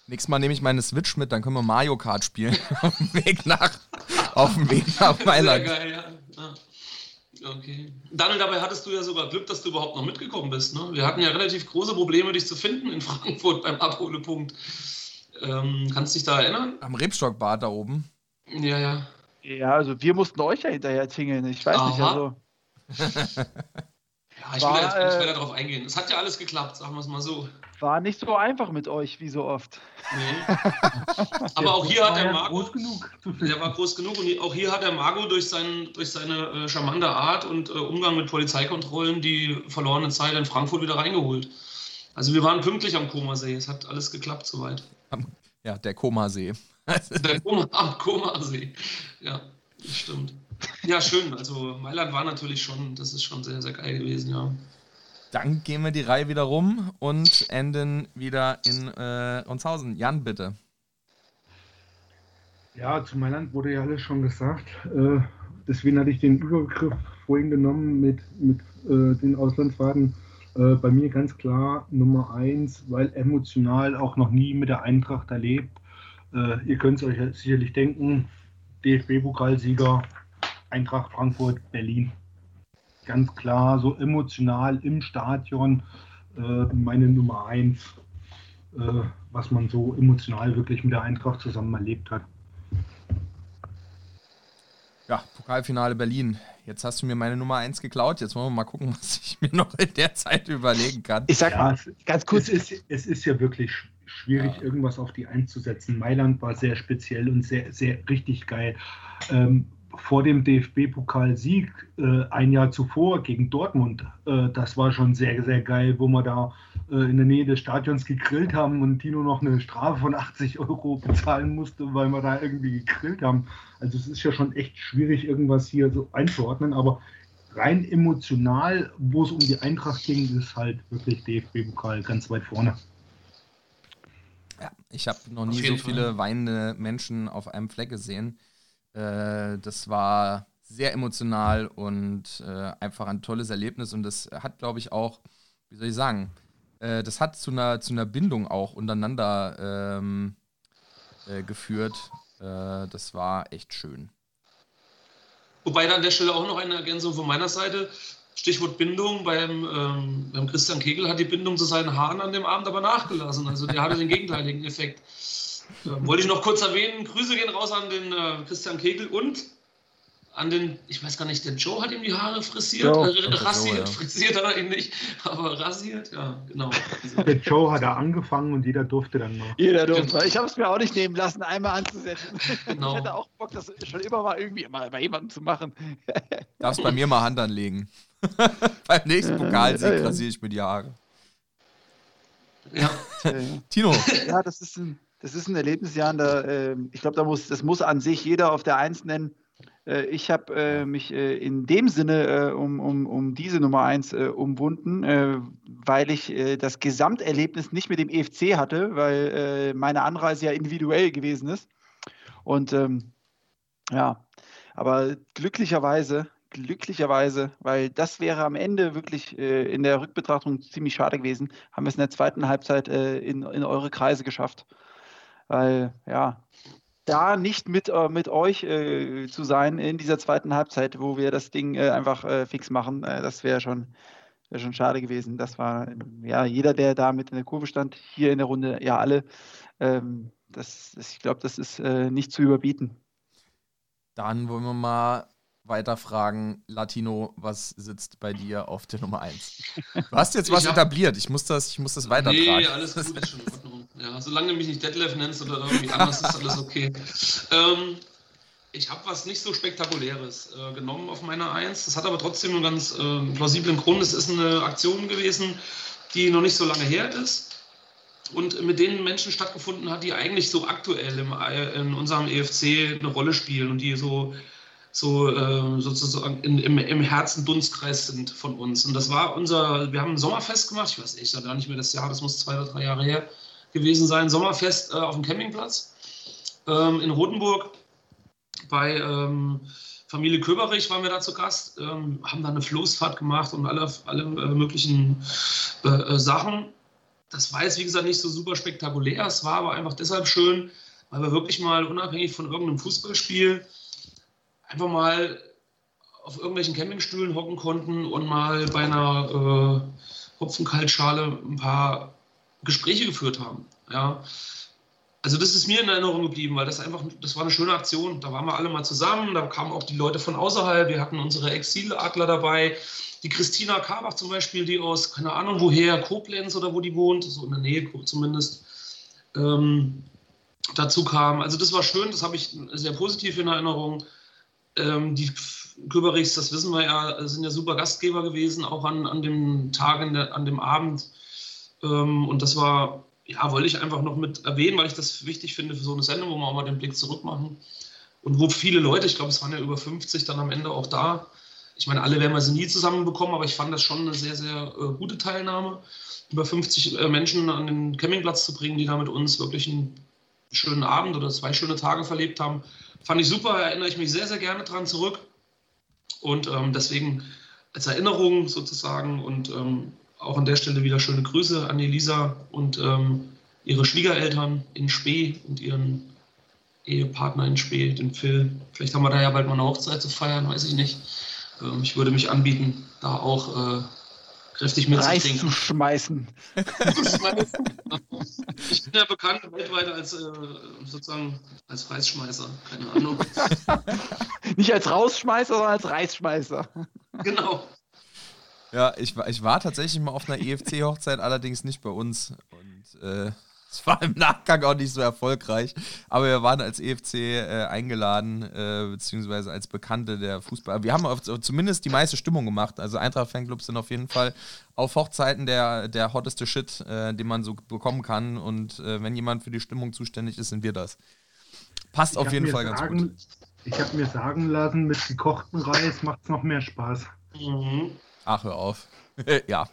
Nächstes Mal nehme ich meine Switch mit, dann können wir Mario Kart spielen. auf dem Weg nach, auf dem Weg nach Mailand. Sehr geil, ja. ja. Okay. Daniel, dabei hattest du ja sogar Glück, dass du überhaupt noch mitgekommen bist. Ne? Wir hatten ja relativ große Probleme, dich zu finden in Frankfurt beim Abholepunkt. Ähm, kannst du dich da erinnern? Am Rebstockbad da oben. Ja, ja. Ja, also wir mussten euch ja hinterher zingeln. Ich weiß Aha. nicht, also. ja, ich will, jetzt, ich will äh, darauf eingehen. Es hat ja alles geklappt, sagen wir es mal so. War nicht so einfach mit euch, wie so oft. Nee. Aber auch hier hat der Marco. Groß genug. Der war groß genug und auch hier hat der Marco durch, sein, durch seine äh, charmante Art und äh, Umgang mit Polizeikontrollen die verlorene Zeit in Frankfurt wieder reingeholt. Also wir waren pünktlich am Komasee. Es hat alles geklappt soweit. Ja, der Komasee. der Koma, am Komasee. Ja, das stimmt. Ja, schön. Also Mailand war natürlich schon, das ist schon sehr, sehr geil gewesen, ja. Dann gehen wir die Reihe wieder rum und enden wieder in äh, Unshausen. Jan, bitte. Ja, zu Mailand wurde ja alles schon gesagt. Äh, deswegen hatte ich den Überbegriff vorhin genommen mit, mit äh, den Auslandsfahrten. Äh, bei mir ganz klar Nummer eins, weil emotional auch noch nie mit der Eintracht erlebt. Äh, ihr könnt es euch sicherlich denken, DFB-Pokalsieger, Eintracht Frankfurt, Berlin. Ganz klar so emotional im Stadion äh, meine Nummer eins, äh, was man so emotional wirklich mit der Eintracht zusammen erlebt hat. Ja, Pokalfinale Berlin. Jetzt hast du mir meine Nummer 1 geklaut. Jetzt wollen wir mal gucken, was ich mir noch in der Zeit überlegen kann. Ich sag ja, mal, ganz kurz. Es ist, es ist ja wirklich schwierig, ja. irgendwas auf die 1 zu setzen. Mailand war sehr speziell und sehr, sehr richtig geil. Ähm, vor dem DFB-Pokalsieg äh, ein Jahr zuvor gegen Dortmund, äh, das war schon sehr, sehr geil, wo wir da äh, in der Nähe des Stadions gegrillt haben und Tino noch eine Strafe von 80 Euro bezahlen musste, weil wir da irgendwie gegrillt haben. Also es ist ja schon echt schwierig, irgendwas hier so einzuordnen, aber rein emotional, wo es um die Eintracht ging, ist halt wirklich DFB-Pokal ganz weit vorne. Ja, ich habe noch nie so viele weinende Menschen auf einem Fleck gesehen. Äh, das war sehr emotional und äh, einfach ein tolles Erlebnis. Und das hat, glaube ich, auch, wie soll ich sagen, äh, das hat zu einer, zu einer Bindung auch untereinander ähm, äh, geführt. Äh, das war echt schön. Wobei an der Stelle auch noch eine Ergänzung von meiner Seite. Stichwort Bindung. Beim, ähm, beim Christian Kegel hat die Bindung zu seinen Haaren an dem Abend aber nachgelassen. Also der hatte den gegenteiligen Effekt. Ähm, wollte ich noch kurz erwähnen, Grüße gehen raus an den äh, Christian Kegel und an den, ich weiß gar nicht, der Joe hat ihm die Haare frisiert, äh, rasiert, Joe, ja. frisiert hat er ihn nicht, aber rasiert, ja, genau. Der Joe hat da angefangen und jeder durfte dann noch. Jeder durfte. Genau. Ich habe es mir auch nicht nehmen lassen, einmal anzusetzen. Genau. Ich hatte auch Bock, das schon immer mal irgendwie mal bei jemandem zu machen. Darfst bei mir mal Hand anlegen. Beim nächsten Pokalsieg rasiere ich mir die Haare. Ja. Tino. Ja, das ist ein das ist ein Erlebnisjahr, da, äh, ich glaube, da muss, das muss an sich jeder auf der Eins nennen. Äh, ich habe äh, mich äh, in dem Sinne äh, um, um, um diese Nummer eins äh, umwunden, weil ich das Gesamterlebnis nicht mit dem EFC hatte, weil meine Anreise ja individuell gewesen ist. Und ähm, ja, aber glücklicherweise glücklicherweise, weil das wäre am Ende wirklich äh, in der Rückbetrachtung ziemlich schade gewesen, haben wir es in der zweiten Halbzeit äh, in, in eure Kreise geschafft. Weil, ja, da nicht mit, äh, mit euch äh, zu sein in dieser zweiten Halbzeit, wo wir das Ding äh, einfach äh, fix machen, äh, das wäre schon, wär schon schade gewesen. Das war, ja, jeder, der da mit in der Kurve stand, hier in der Runde, ja, alle. Ähm, das, das, ich glaube, das ist äh, nicht zu überbieten. Dann wollen wir mal weiter fragen, Latino, was sitzt bei dir auf der Nummer 1? Du hast jetzt was hab, etabliert, ich muss das, ich muss das weitertragen. Nee, alles gut, ist schon in Ordnung. Ja, solange du mich nicht Detlef nennst oder irgendwie anders, ist alles okay. Ähm, ich habe was nicht so Spektakuläres äh, genommen auf meiner 1. Das hat aber trotzdem einen ganz äh, plausiblen Grund. Es ist eine Aktion gewesen, die noch nicht so lange her ist und mit den Menschen stattgefunden hat, die eigentlich so aktuell im, äh, in unserem EFC eine Rolle spielen und die so so äh, sozusagen in, im, im Herzen Dunstkreis sind von uns. Und das war unser, wir haben ein Sommerfest gemacht, ich weiß echt gar nicht mehr das Jahr, das muss zwei oder drei Jahre her gewesen sein, Sommerfest äh, auf dem Campingplatz ähm, in Rotenburg bei ähm, Familie Köberich waren wir da zu Gast, ähm, haben da eine Floßfahrt gemacht und alle, alle äh, möglichen äh, äh, Sachen. Das war jetzt, wie gesagt, nicht so super spektakulär. Es war aber einfach deshalb schön, weil wir wirklich mal unabhängig von irgendeinem Fußballspiel einfach mal auf irgendwelchen Campingstühlen hocken konnten und mal bei einer äh, Hopfenkaltschale ein paar Gespräche geführt haben. Ja. Also das ist mir in Erinnerung geblieben, weil das einfach, das war eine schöne Aktion. Da waren wir alle mal zusammen, da kamen auch die Leute von außerhalb, wir hatten unsere Exiladler dabei, die Christina Karbach zum Beispiel, die aus, keine Ahnung woher, Koblenz oder wo die wohnt, so in der Nähe zumindest, ähm, dazu kam. Also das war schön, das habe ich sehr positiv in Erinnerung. Ähm, die Küberichs, das wissen wir ja, sind ja super Gastgeber gewesen, auch an, an dem Tag, an dem Abend. Ähm, und das war, ja, wollte ich einfach noch mit erwähnen, weil ich das wichtig finde für so eine Sendung, wo wir auch mal den Blick zurück machen. Und wo viele Leute, ich glaube, es waren ja über 50 dann am Ende auch da. Ich meine, alle werden wir sie nie zusammenbekommen, aber ich fand das schon eine sehr, sehr äh, gute Teilnahme, über 50 äh, Menschen an den Campingplatz zu bringen, die da mit uns wirklich einen schönen Abend oder zwei schöne Tage verlebt haben. Fand ich super, erinnere ich mich sehr, sehr gerne dran zurück. Und ähm, deswegen als Erinnerung sozusagen und ähm, auch an der Stelle wieder schöne Grüße an Elisa und ähm, ihre Schwiegereltern in Spee und ihren Ehepartner in Spee, den Phil. Vielleicht haben wir da ja bald mal eine Hochzeit zu feiern, weiß ich nicht. ähm, ich würde mich anbieten, da auch äh, kräftig mitzukriegen. zu schmeißen. ich bin ja bekannt weltweit als äh, sozusagen als Reisschmeißer, keine Ahnung. Nicht als Rausschmeißer, sondern als Reisschmeißer. Genau. Ja, ich, ich war tatsächlich mal auf einer EFC-Hochzeit, allerdings nicht bei uns. Und äh, es war im Nachgang auch nicht so erfolgreich. Aber wir waren als EFC äh, eingeladen, äh, beziehungsweise als Bekannte der Fußball. Wir haben auf, zumindest die meiste Stimmung gemacht. Also Eintracht-Fanclubs sind auf jeden Fall auf Hochzeiten der, der hotteste Shit, äh, den man so bekommen kann. Und äh, wenn jemand für die Stimmung zuständig ist, sind wir das. Passt ich auf jeden Fall sagen, ganz gut. Ich habe mir sagen lassen, mit gekochten Reis macht es noch mehr Spaß. Mhm. Ach, hör auf. ja.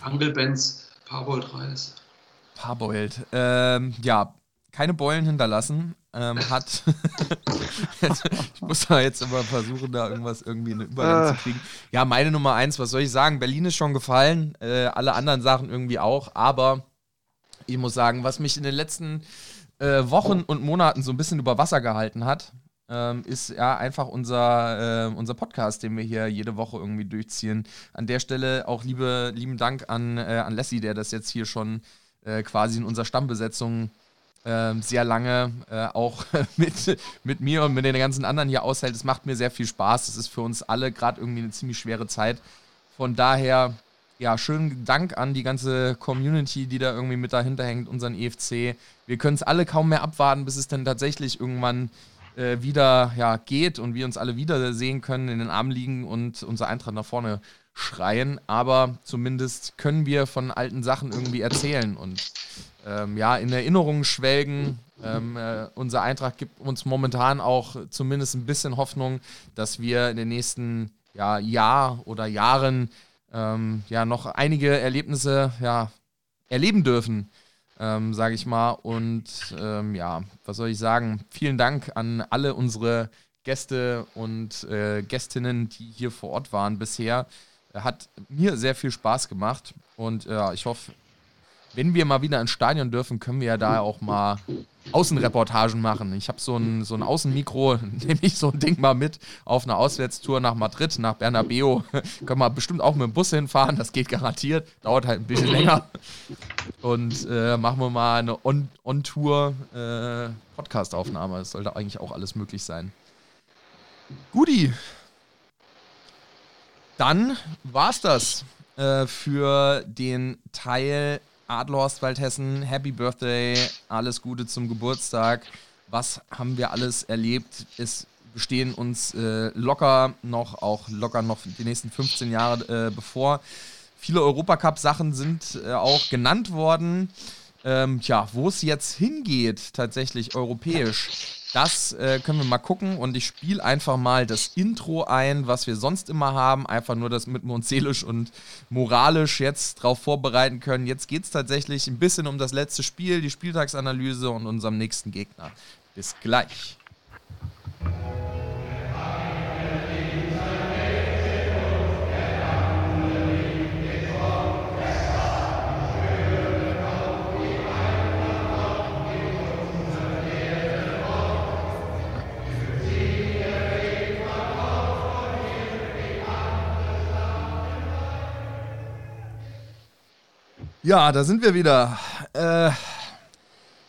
Angelbands, Parboiled Reis. Parboiled. Ähm, ja, keine Beulen hinterlassen. Ähm, hat. ich muss da jetzt immer versuchen, da irgendwas irgendwie eine Übergang zu kriegen. Ja, meine Nummer eins, was soll ich sagen? Berlin ist schon gefallen, äh, alle anderen Sachen irgendwie auch, aber ich muss sagen, was mich in den letzten äh, Wochen und Monaten so ein bisschen über Wasser gehalten hat, ähm, ist ja einfach unser, äh, unser Podcast, den wir hier jede Woche irgendwie durchziehen. An der Stelle auch liebe, lieben Dank an, äh, an Lassie, der das jetzt hier schon äh, quasi in unserer Stammbesetzung ähm, sehr lange äh, auch mit, mit mir und mit den ganzen anderen hier aushält. Es macht mir sehr viel Spaß. Es ist für uns alle gerade irgendwie eine ziemlich schwere Zeit. Von daher, ja, schönen Dank an die ganze Community, die da irgendwie mit dahinter hängt, unseren EFC. Wir können es alle kaum mehr abwarten, bis es dann tatsächlich irgendwann äh, wieder ja, geht und wir uns alle wieder sehen können, in den Armen liegen und unser Eintracht nach vorne schreien. Aber zumindest können wir von alten Sachen irgendwie erzählen und ähm, ja, in Erinnerungen schwelgen. Ähm, äh, unser Eintracht gibt uns momentan auch zumindest ein bisschen Hoffnung, dass wir in den nächsten ja, Jahr oder Jahren ähm, ja noch einige Erlebnisse ja, erleben dürfen ähm, sage ich mal. Und ähm, ja, was soll ich sagen? Vielen Dank an alle unsere Gäste und äh, Gästinnen, die hier vor Ort waren bisher. Hat mir sehr viel Spaß gemacht und ja, ich hoffe, wenn wir mal wieder ins Stadion dürfen, können wir ja da auch mal Außenreportagen machen. Ich habe so ein, so ein Außenmikro, nehme ich so ein Ding mal mit auf eine Auswärtstour nach Madrid, nach Bernabeu. können wir bestimmt auch mit dem Bus hinfahren, das geht garantiert. Dauert halt ein bisschen länger. Und äh, machen wir mal eine On-Tour -On äh. Das sollte eigentlich auch alles möglich sein. Guti. Dann war's das äh, für den Teil Adlerhorst Waldhessen, Happy Birthday, alles Gute zum Geburtstag. Was haben wir alles erlebt? Es bestehen uns äh, locker noch, auch locker noch die nächsten 15 Jahre äh, bevor. Viele Europacup-Sachen sind äh, auch genannt worden. Ähm, ja, wo es jetzt hingeht, tatsächlich europäisch, das äh, können wir mal gucken und ich spiele einfach mal das Intro ein, was wir sonst immer haben. Einfach nur, damit wir uns seelisch und moralisch jetzt darauf vorbereiten können. Jetzt geht es tatsächlich ein bisschen um das letzte Spiel, die Spieltagsanalyse und unserem nächsten Gegner. Bis gleich. Ja, da sind wir wieder. Äh,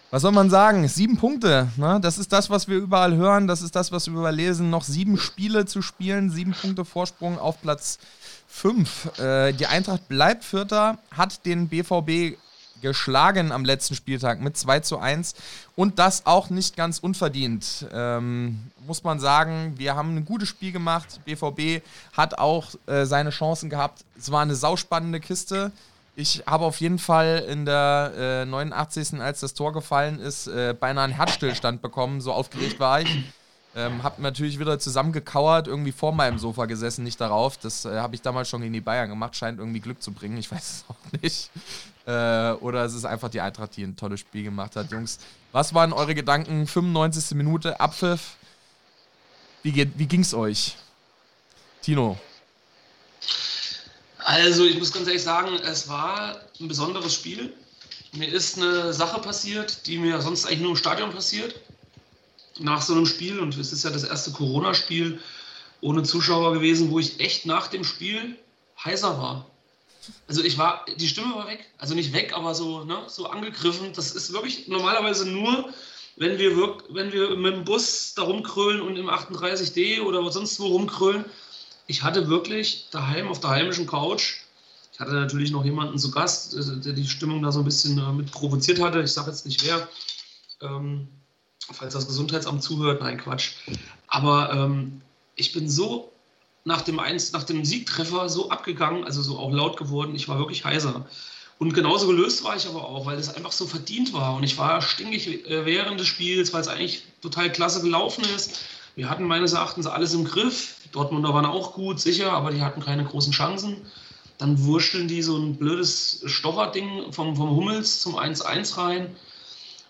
was soll man sagen? Sieben Punkte. Ne? Das ist das, was wir überall hören. Das ist das, was wir überall lesen. Noch sieben Spiele zu spielen. Sieben Punkte Vorsprung auf Platz fünf. Äh, die Eintracht bleibt Vierter, hat den BVB geschlagen am letzten Spieltag mit 2 zu 1 und das auch nicht ganz unverdient. Ähm, muss man sagen, wir haben ein gutes Spiel gemacht. BVB hat auch äh, seine Chancen gehabt. Es war eine sauspannende Kiste. Ich habe auf jeden Fall in der äh, 89. als das Tor gefallen ist, äh, beinahe einen Herzstillstand bekommen. So aufgeregt war ich. Ähm, hab natürlich wieder zusammengekauert, irgendwie vor meinem Sofa gesessen, nicht darauf. Das äh, habe ich damals schon gegen die Bayern gemacht, scheint irgendwie Glück zu bringen. Ich weiß es auch nicht. Äh, oder es ist einfach die Eintracht, die ein tolles Spiel gemacht hat. Jungs, was waren eure Gedanken? 95. Minute, Abpfiff. Wie, wie ging's euch? Tino. Also, ich muss ganz ehrlich sagen, es war ein besonderes Spiel. Mir ist eine Sache passiert, die mir sonst eigentlich nur im Stadion passiert. Nach so einem Spiel, und es ist ja das erste Corona-Spiel, ohne Zuschauer gewesen, wo ich echt nach dem Spiel heißer war. Also ich war, die Stimme war weg. Also nicht weg, aber so, ne, so angegriffen. Das ist wirklich normalerweise nur, wenn wir, wirk wenn wir mit dem Bus da rumkrölen und im 38D oder sonst wo rumkrölen. Ich hatte wirklich daheim auf der heimischen Couch, ich hatte natürlich noch jemanden zu Gast, der die Stimmung da so ein bisschen äh, mit provoziert hatte. Ich sage jetzt nicht wer. Ähm, falls das Gesundheitsamt zuhört, nein, Quatsch. Aber ähm, ich bin so nach dem, Eins, nach dem Siegtreffer so abgegangen, also so auch laut geworden. Ich war wirklich heiser. Und genauso gelöst war ich aber auch, weil es einfach so verdient war. Und ich war stinkig äh, während des Spiels, weil es eigentlich total klasse gelaufen ist. Wir hatten meines Erachtens alles im Griff. Die Dortmunder waren auch gut, sicher, aber die hatten keine großen Chancen. Dann wurschteln die so ein blödes Stocherding vom, vom Hummels zum 1-1 rein.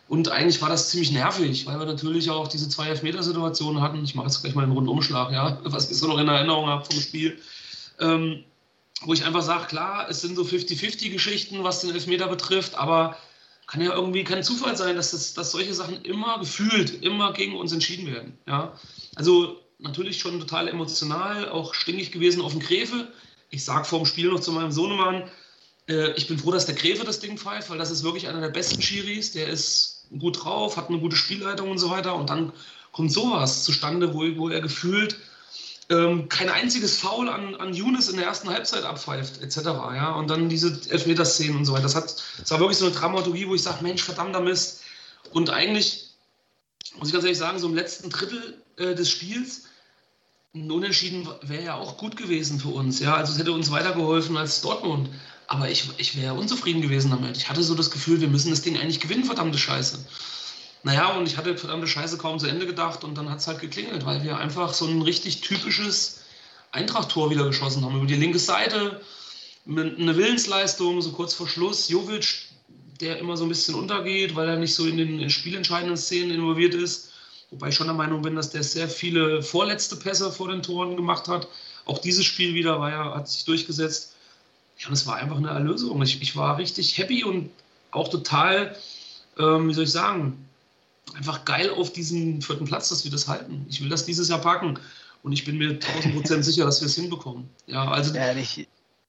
Und eigentlich war das ziemlich nervig, weil wir natürlich auch diese zwei Elfmetersituationen hatten. Ich mache jetzt gleich mal einen Rundumschlag, ja, was ich so noch in Erinnerung habe vom Spiel. Ähm, wo ich einfach sage, klar, es sind so 50-50-Geschichten, was den Elfmeter betrifft, aber kann ja irgendwie kein Zufall sein, dass, das, dass solche Sachen immer gefühlt, immer gegen uns entschieden werden. Ja? Also natürlich schon total emotional, auch stinkig gewesen auf dem Gräfe. Ich sage vor dem Spiel noch zu meinem Sohnemann, äh, ich bin froh, dass der Gräfe das Ding pfeift, weil das ist wirklich einer der besten Schiris. Der ist gut drauf, hat eine gute Spielleitung und so weiter. Und dann kommt sowas zustande, wo, wo er gefühlt ähm, kein einziges Foul an, an Younes in der ersten Halbzeit abpfeift, etc. Ja? Und dann diese Elfmeterszenen und so weiter. Das, hat, das war wirklich so eine Dramaturgie, wo ich sage, Mensch, verdammter Mist. Und eigentlich, muss ich ganz ehrlich sagen, so im letzten Drittel äh, des Spiels, ein Unentschieden wäre ja auch gut gewesen für uns. Ja? Also es hätte uns weitergeholfen als Dortmund. Aber ich, ich wäre unzufrieden gewesen damit. Ich hatte so das Gefühl, wir müssen das Ding eigentlich gewinnen, verdammte Scheiße. Naja, und ich hatte verdammte Scheiße kaum zu Ende gedacht und dann hat es halt geklingelt, weil wir einfach so ein richtig typisches Eintracht-Tor wieder geschossen haben. Über die linke Seite, mit einer Willensleistung, so kurz vor Schluss. Jovic, der immer so ein bisschen untergeht, weil er nicht so in den spielentscheidenden Szenen involviert ist. Wobei ich schon der Meinung bin, dass der sehr viele vorletzte Pässe vor den Toren gemacht hat. Auch dieses Spiel wieder war ja, hat sich durchgesetzt. Ja, und es war einfach eine Erlösung. Ich, ich war richtig happy und auch total, ähm, wie soll ich sagen, einfach geil auf diesen vierten Platz, dass wir das halten. Ich will das dieses Jahr packen und ich bin mir 1000 Prozent sicher, dass wir es hinbekommen. Ja, also. Ja, nicht,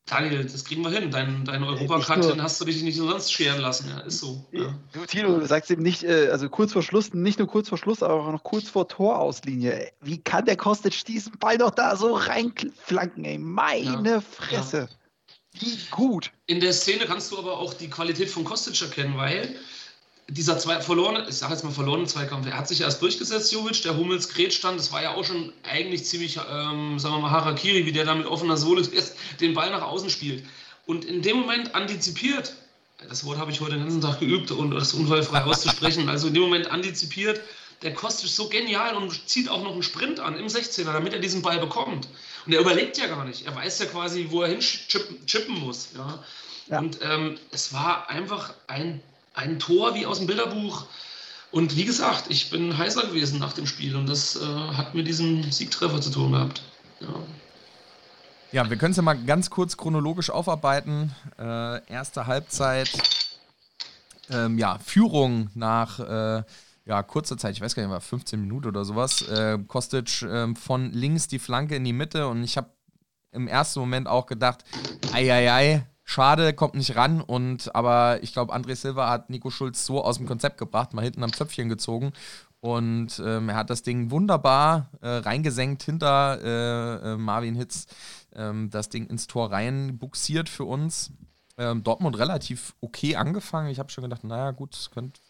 Daniel, das kriegen wir hin. Dein, dein Europacut, hast du dich nicht umsonst scheren lassen. Ja, ist so. Ja. Du, Tino, du sagst eben nicht, äh, also kurz vor Schluss, nicht nur kurz vor Schluss, aber auch noch kurz vor Torauslinie. Wie kann der Kostic diesen Ball doch da so reinflanken, ey? Meine ja. Fresse. Wie gut. In der Szene kannst du aber auch die Qualität von Kostic erkennen, weil dieser zwei, verlorene, ich sage jetzt mal verlorene Zweikampf, er hat sich erst durchgesetzt, Jovic, der Hummels stand, das war ja auch schon eigentlich ziemlich, ähm, sagen wir mal, Harakiri, wie der da mit offener Sohle den Ball nach außen spielt. Und in dem Moment antizipiert, das Wort habe ich heute den ganzen Tag geübt, um das unfallfrei auszusprechen, also in dem Moment antizipiert, der Kostic so genial und zieht auch noch einen Sprint an im 16er, damit er diesen Ball bekommt. Und er überlegt ja gar nicht. Er weiß ja quasi, wo er hinschippen chippen muss. Ja? ja. Und ähm, es war einfach ein, ein Tor wie aus dem Bilderbuch. Und wie gesagt, ich bin heißer gewesen nach dem Spiel und das äh, hat mit diesem Siegtreffer zu tun gehabt. Ja. Ja, wir können es ja mal ganz kurz chronologisch aufarbeiten. Äh, erste Halbzeit, ähm, ja, Führung nach äh, ja, kurzer Zeit, ich weiß gar nicht, war 15 Minuten oder sowas, äh, Kostic äh, von links die Flanke in die Mitte und ich habe im ersten Moment auch gedacht, ei, ei, ei, schade, kommt nicht ran und aber ich glaube, André Silva hat Nico Schulz so aus dem Konzept gebracht, mal hinten am Zöpfchen gezogen und ähm, er hat das Ding wunderbar äh, reingesenkt hinter äh, äh, Marvin Hitz, ähm, das Ding ins Tor rein buxiert für uns. Ähm, Dortmund relativ okay angefangen. Ich habe schon gedacht, naja, gut, könnte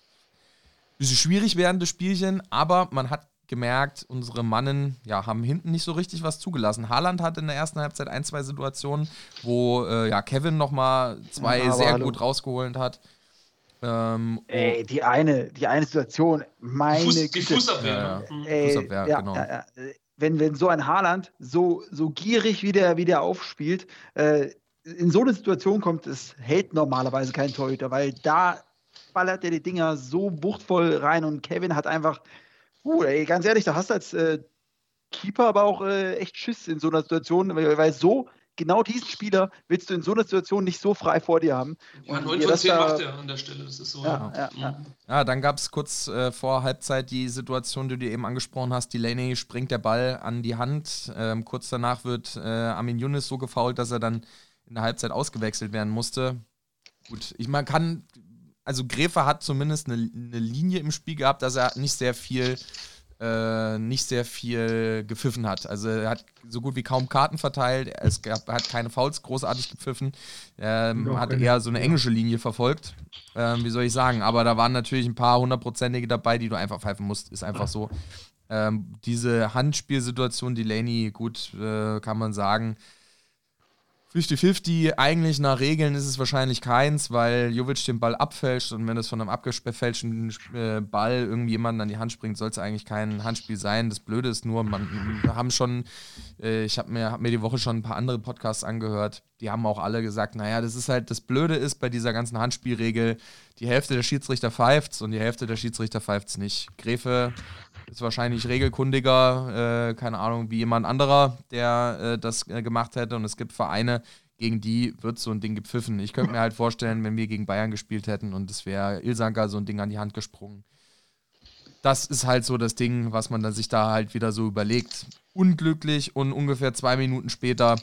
bisschen schwierig während des Spielchen, aber man hat gemerkt, unsere Mannen ja, haben hinten nicht so richtig was zugelassen. Haaland hat in der ersten Halbzeit ein, zwei Situationen, wo äh, ja, Kevin nochmal zwei ja, sehr hallo. gut rausgeholt hat. Ähm, Ey, die eine, die eine Situation, meine Fuß, Die Fußabwehr. Ja, ja. Ey, Fußabwehr, ja, genau. Wenn, wenn so ein Haaland so, so gierig wie der, wie der aufspielt, äh, in so eine Situation kommt, es hält normalerweise kein Torhüter, weil da ballert er die Dinger so wuchtvoll rein und Kevin hat einfach, uh, ey, ganz ehrlich, da hast du als äh, Keeper aber auch äh, echt Schiss in so einer Situation, weil, weil, so genau diesen Spieler willst du in so einer Situation nicht so frei vor dir haben. Ja, 9 von 10 macht er an der Stelle, das ist so. Ja, ja, ja. ja dann gab es kurz äh, vor Halbzeit die Situation, die du eben angesprochen hast. Delaney springt der Ball an die Hand. Ähm, kurz danach wird äh, Armin Younes so gefault, dass er dann in der Halbzeit ausgewechselt werden musste. Gut, ich man kann, also Gräfe hat zumindest eine, eine Linie im Spiel gehabt, dass er nicht sehr viel äh, nicht sehr viel gepfiffen hat. Also er hat so gut wie kaum Karten verteilt, es gab, hat keine Fouls großartig gepfiffen, ähm, hat eher so eine englische Linie verfolgt. Ähm, wie soll ich sagen? Aber da waren natürlich ein paar hundertprozentige dabei, die du einfach pfeifen musst. Ist einfach so. Ähm, diese Handspielsituation, Delaney, gut, äh, kann man sagen, 50-50, eigentlich nach Regeln ist es wahrscheinlich keins, weil Jovic den Ball abfälscht und wenn es von einem abgefälschten äh, Ball irgendwie jemanden an die Hand springt, soll es eigentlich kein Handspiel sein. Das Blöde ist nur, man wir haben schon, äh, ich habe mir, hab mir die Woche schon ein paar andere Podcasts angehört, die haben auch alle gesagt, naja, das ist halt, das Blöde ist bei dieser ganzen Handspielregel, die Hälfte der Schiedsrichter pfeift und die Hälfte der Schiedsrichter pfeift nicht. Gräfe ist wahrscheinlich regelkundiger, äh, keine Ahnung, wie jemand anderer, der äh, das äh, gemacht hätte. Und es gibt Vereine, gegen die wird so ein Ding gepfiffen. Ich könnte mir halt vorstellen, wenn wir gegen Bayern gespielt hätten und es wäre Ilsanker so ein Ding an die Hand gesprungen. Das ist halt so das Ding, was man dann sich da halt wieder so überlegt. Unglücklich und ungefähr zwei Minuten später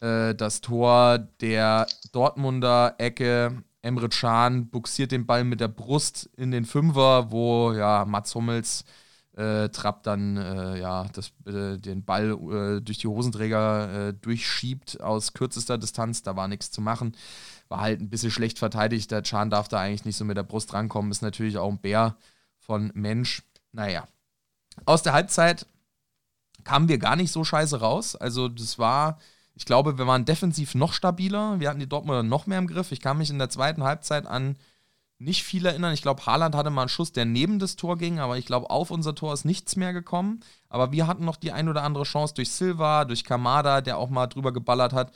äh, das Tor der Dortmunder Ecke. Emre Can buxiert den Ball mit der Brust in den Fünfer, wo ja Mats Hummels äh, Trapp dann äh, ja, das, äh, den Ball äh, durch die Hosenträger äh, durchschiebt aus kürzester Distanz. Da war nichts zu machen. War halt ein bisschen schlecht verteidigt. Der Chan darf da eigentlich nicht so mit der Brust rankommen. Ist natürlich auch ein Bär von Mensch. Naja. Aus der Halbzeit kamen wir gar nicht so scheiße raus. Also, das war. Ich glaube, wir waren defensiv noch stabiler. Wir hatten die Dortmunder noch mehr im Griff. Ich kann mich in der zweiten Halbzeit an nicht viel erinnern. Ich glaube, Haaland hatte mal einen Schuss, der neben das Tor ging, aber ich glaube, auf unser Tor ist nichts mehr gekommen. Aber wir hatten noch die ein oder andere Chance durch Silva, durch Kamada, der auch mal drüber geballert hat.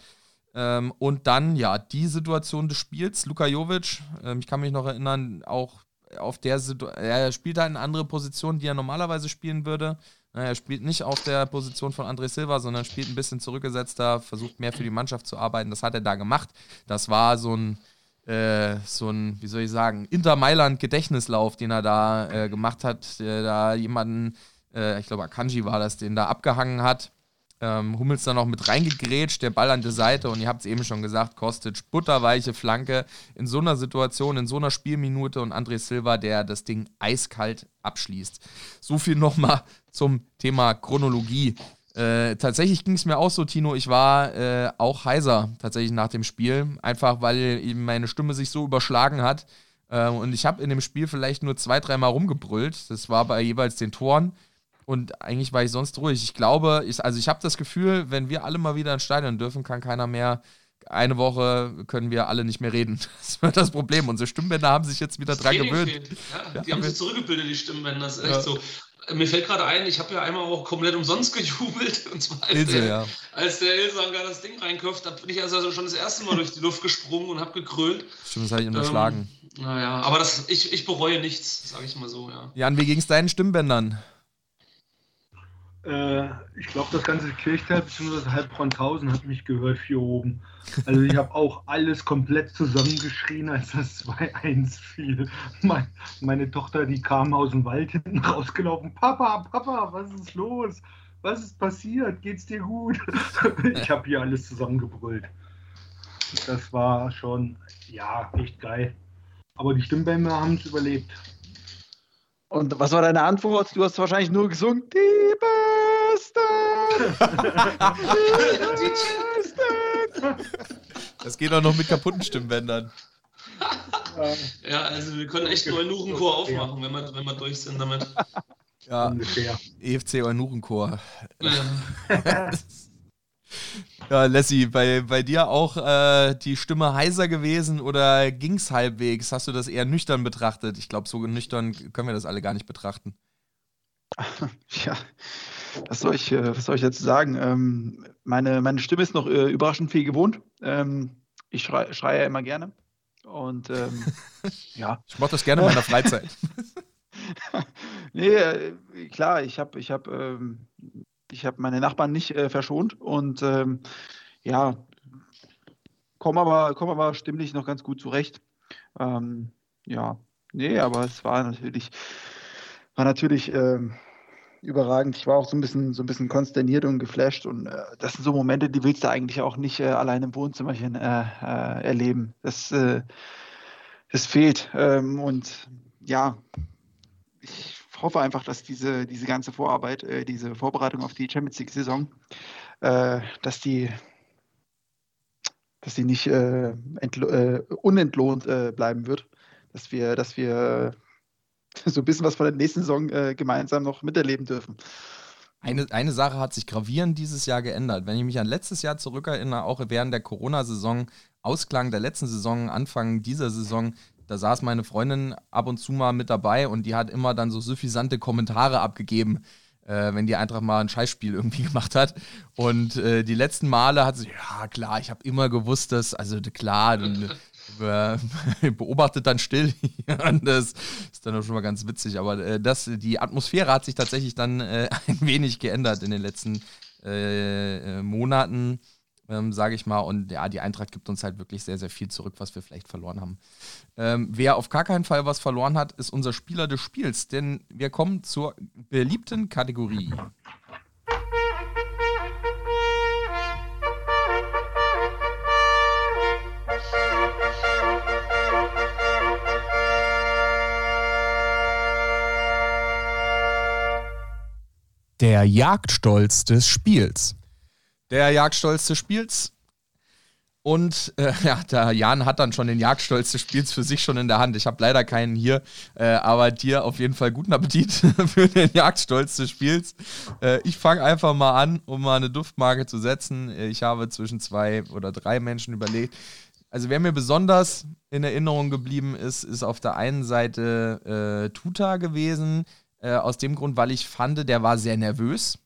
Ähm, und dann, ja, die Situation des Spiels. Luka Jovic, ähm, ich kann mich noch erinnern, auch auf der Situation, er spielt halt eine andere Position, die er normalerweise spielen würde. Er spielt nicht auf der Position von André Silva, sondern spielt ein bisschen zurückgesetzter, versucht mehr für die Mannschaft zu arbeiten. Das hat er da gemacht. Das war so ein äh, so ein, wie soll ich sagen, Inter Mailand Gedächtnislauf, den er da äh, gemacht hat, der da jemanden, äh, ich glaube Akanji war das, den da abgehangen hat. Ähm, Hummels dann noch mit reingegrätscht, der Ball an die Seite und ihr habt es eben schon gesagt, Kostic, butterweiche Flanke in so einer Situation, in so einer Spielminute und André Silva, der das Ding eiskalt abschließt. So viel nochmal zum Thema Chronologie. Äh, tatsächlich ging es mir auch so, Tino. Ich war äh, auch heiser tatsächlich nach dem Spiel, einfach weil eben meine Stimme sich so überschlagen hat. Äh, und ich habe in dem Spiel vielleicht nur zwei, dreimal rumgebrüllt. Das war bei jeweils den Toren. Und eigentlich war ich sonst ruhig. Ich glaube, ich, also ich habe das Gefühl, wenn wir alle mal wieder ins Stadion dürfen, kann keiner mehr. Eine Woche können wir alle nicht mehr reden. Das wird das Problem. Unsere Stimmbänder haben sich jetzt wieder dran gewöhnt. Ja, die haben sich zurückgebildet, die Stimmbänder. Das ist echt ja. so. Mir fällt gerade ein, ich habe ja einmal auch komplett umsonst gejubelt. Und zwar als, Ilse, der, ja. als der Ilsanger das Ding reinköpft, da bin ich also schon das erste Mal durch die Luft gesprungen und habe gekrölt. Stimmt, das habe ich unterschlagen. Ähm, naja, aber das, ich, ich bereue nichts, sage ich mal so, ja. Jan, wie ging es deinen Stimmbändern? Äh, ich glaube, das ganze Kirchteil bzw. halb Fronthausen hat mich gehört hier oben. Also ich habe auch alles komplett zusammengeschrien, als das 2-1 fiel. Mein, meine Tochter, die kam aus dem Wald hinten rausgelaufen. Papa, Papa, was ist los? Was ist passiert? Geht's dir gut? Ich habe hier alles zusammengebrüllt. Das war schon, ja, echt geil. Aber die Stimmbänder haben es überlebt. Und was war deine Antwort? Du hast wahrscheinlich nur gesungen, die Beste! die Beste! Das geht auch noch mit kaputten Stimmbändern. Ja, also wir können echt nur einen Nurenchor aufmachen, wenn wir, wenn wir durch sind damit. Ja, EFC Eunuchenchor. Ja. Ja, Lassie, bei, bei dir auch äh, die Stimme heiser gewesen oder ging es halbwegs? Hast du das eher nüchtern betrachtet? Ich glaube, so nüchtern können wir das alle gar nicht betrachten. Ja, was soll ich, äh, was soll ich dazu sagen? Ähm, meine, meine Stimme ist noch äh, überraschend viel gewohnt. Ähm, ich schrei, schreie ja immer gerne. Und ähm, ja. Ich mache das gerne in meiner Freizeit. nee, äh, klar, ich habe ich hab, ähm, ich habe meine Nachbarn nicht äh, verschont und ähm, ja, kommen aber, kommen aber stimmlich noch ganz gut zurecht. Ähm, ja, nee, aber es war natürlich, war natürlich ähm, überragend. Ich war auch so ein bisschen, so ein bisschen konsterniert und geflasht. Und äh, das sind so Momente, die willst du eigentlich auch nicht äh, allein im Wohnzimmerchen äh, äh erleben. Das, äh, das fehlt. Ähm, und ja, ich hoffe einfach, dass diese, diese ganze Vorarbeit, äh, diese Vorbereitung auf die Champions League-Saison, dass die dass sie nicht unentlohnt bleiben wird. Dass wir, dass wir so ein bisschen was von der nächsten Saison äh, gemeinsam noch miterleben dürfen. Eine, eine Sache hat sich gravierend dieses Jahr geändert. Wenn ich mich an letztes Jahr zurückerinnere, auch während der Corona-Saison, Ausklang der letzten Saison, Anfang dieser Saison, da saß meine Freundin ab und zu mal mit dabei und die hat immer dann so suffisante Kommentare abgegeben, äh, wenn die Eintracht mal ein Scheißspiel irgendwie gemacht hat. Und äh, die letzten Male hat sie, ja klar, ich habe immer gewusst, dass, also klar, beobachtet dann still. das ist dann auch schon mal ganz witzig. Aber äh, das, die Atmosphäre hat sich tatsächlich dann äh, ein wenig geändert in den letzten äh, äh Monaten, ähm, sage ich mal. Und ja, die Eintracht gibt uns halt wirklich sehr, sehr viel zurück, was wir vielleicht verloren haben. Ähm, wer auf gar keinen Fall was verloren hat, ist unser Spieler des Spiels. Denn wir kommen zur beliebten Kategorie. Der Jagdstolz des Spiels. Der Jagdstolz des Spiels. Und äh, ja, der Jan hat dann schon den Jagdstolz des Spiels für sich schon in der Hand. Ich habe leider keinen hier, äh, aber dir auf jeden Fall guten Appetit für den Jagdstolz des Spiels. Äh, ich fange einfach mal an, um mal eine Duftmarke zu setzen. Ich habe zwischen zwei oder drei Menschen überlegt. Also wer mir besonders in Erinnerung geblieben ist, ist auf der einen Seite äh, Tuta gewesen, äh, aus dem Grund, weil ich fand, der war sehr nervös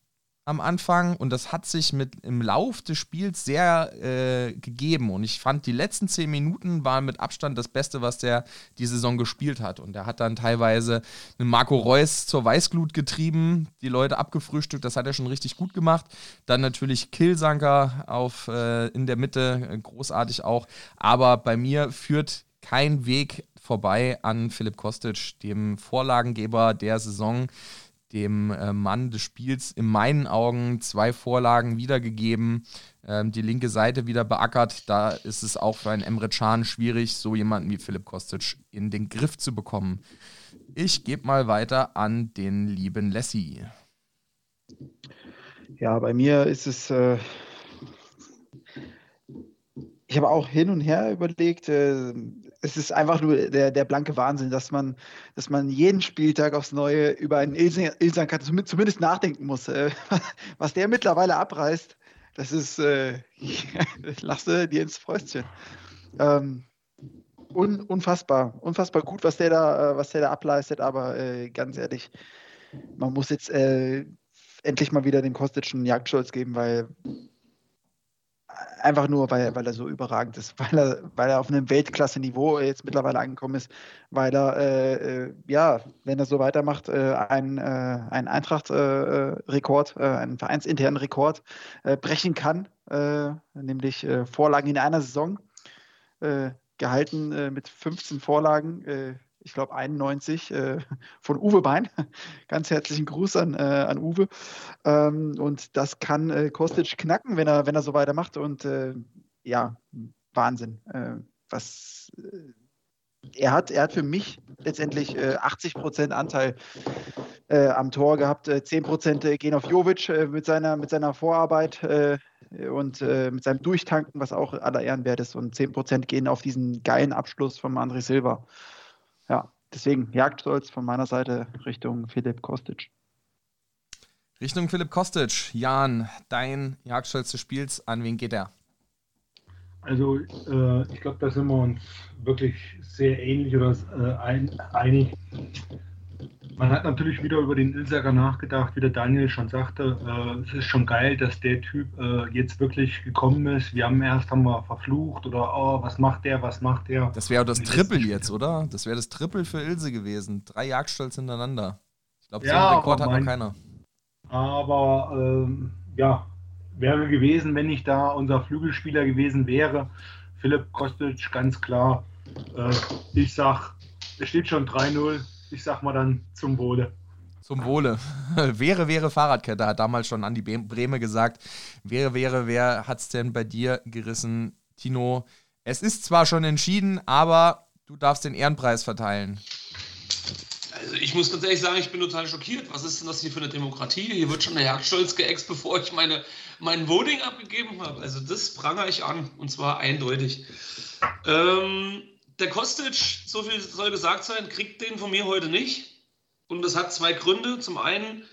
am Anfang und das hat sich mit im Lauf des Spiels sehr äh, gegeben. Und ich fand die letzten zehn Minuten waren mit Abstand das Beste, was der die Saison gespielt hat. Und er hat dann teilweise einen Marco Reus zur Weißglut getrieben, die Leute abgefrühstückt, das hat er schon richtig gut gemacht. Dann natürlich Killsanker auf äh, in der Mitte äh, großartig auch, aber bei mir führt kein Weg vorbei an Philipp Kostic, dem Vorlagengeber der Saison, dem äh, Mann des Spiels, in meinen Augen zwei Vorlagen wiedergegeben, ähm, die linke Seite wieder beackert. Da ist es auch für einen Emre Can schwierig, so jemanden wie Philipp Kostic in den Griff zu bekommen. Ich gebe mal weiter an den lieben Lassie. Ja, bei mir ist es. Äh ich habe auch hin und her überlegt, äh, es ist einfach nur der, der blanke Wahnsinn, dass man, dass man jeden Spieltag aufs Neue über einen Ilsan zumindest nachdenken muss. Äh, was der mittlerweile abreißt, das ist, äh, lasse dir ins Fäustchen. Ähm, un, unfassbar, unfassbar gut, was der da, äh, was der da ableistet, aber äh, ganz ehrlich, man muss jetzt äh, endlich mal wieder dem Kostic einen Jagdschutz geben, weil einfach nur, weil, weil er so überragend ist, weil er, weil er auf einem Weltklasse-Niveau jetzt mittlerweile angekommen ist, weil er, äh, äh ja, wenn er so weitermacht, äh, einen, äh, einen Eintracht-Rekord, äh, einen vereinsinternen Rekord brechen kann, nämlich Vorlagen in einer Saison, gehalten mit 15 Vorlagen ich glaube 91, äh, von Uwe Bein. Ganz herzlichen Gruß an, äh, an Uwe. Ähm, und das kann äh, Kostic knacken, wenn er, wenn er so weitermacht. Und äh, ja, Wahnsinn. Äh, was äh, er hat, er hat für mich letztendlich 80 Prozent Anteil am Tor gehabt. 10 Prozent gehen auf Jovic mit, seiner, mit seiner Vorarbeit und mit seinem Durchtanken, was auch aller Ehren wert ist. Und 10 Prozent gehen auf diesen geilen Abschluss von André Silva ja, deswegen Jagdstolz von meiner Seite Richtung Philipp Kostic. Richtung Philipp Kostic. Jan, dein Jagdstolz des Spiels, an wen geht er? Also, äh, ich glaube, da sind wir uns wirklich sehr ähnlich oder äh, ein, einig. Man hat natürlich wieder über den Ilsager nachgedacht, wie der Daniel schon sagte. Äh, es ist schon geil, dass der Typ äh, jetzt wirklich gekommen ist. Wir haben erst haben wir verflucht oder oh, was macht der, was macht der. Das wäre das Triple jetzt, oder? Das wäre das Triple für Ilse gewesen. Drei Jagdstolz hintereinander. Ich glaube, so ja, einen Rekord hat noch keiner. Aber ähm, ja, wäre gewesen, wenn ich da unser Flügelspieler gewesen wäre. Philipp Kostic, ganz klar. Äh, ich sag, es steht schon 3-0. Ich sag mal dann zum Wohle. Zum Wohle. wäre, wäre Fahrradkette, hat damals schon Andi Breme gesagt. Wäre, wäre, wer hat's denn bei dir gerissen, Tino? Es ist zwar schon entschieden, aber du darfst den Ehrenpreis verteilen. Also ich muss ganz ehrlich sagen, ich bin total schockiert. Was ist denn das hier für eine Demokratie? Hier wird schon der Jagdstolz geäxt, bevor ich meine, mein Voting abgegeben habe. Also das prangere ich an und zwar eindeutig. Ähm, der Kostic, so viel soll gesagt sein, kriegt den von mir heute nicht. Und das hat zwei Gründe. Zum einen,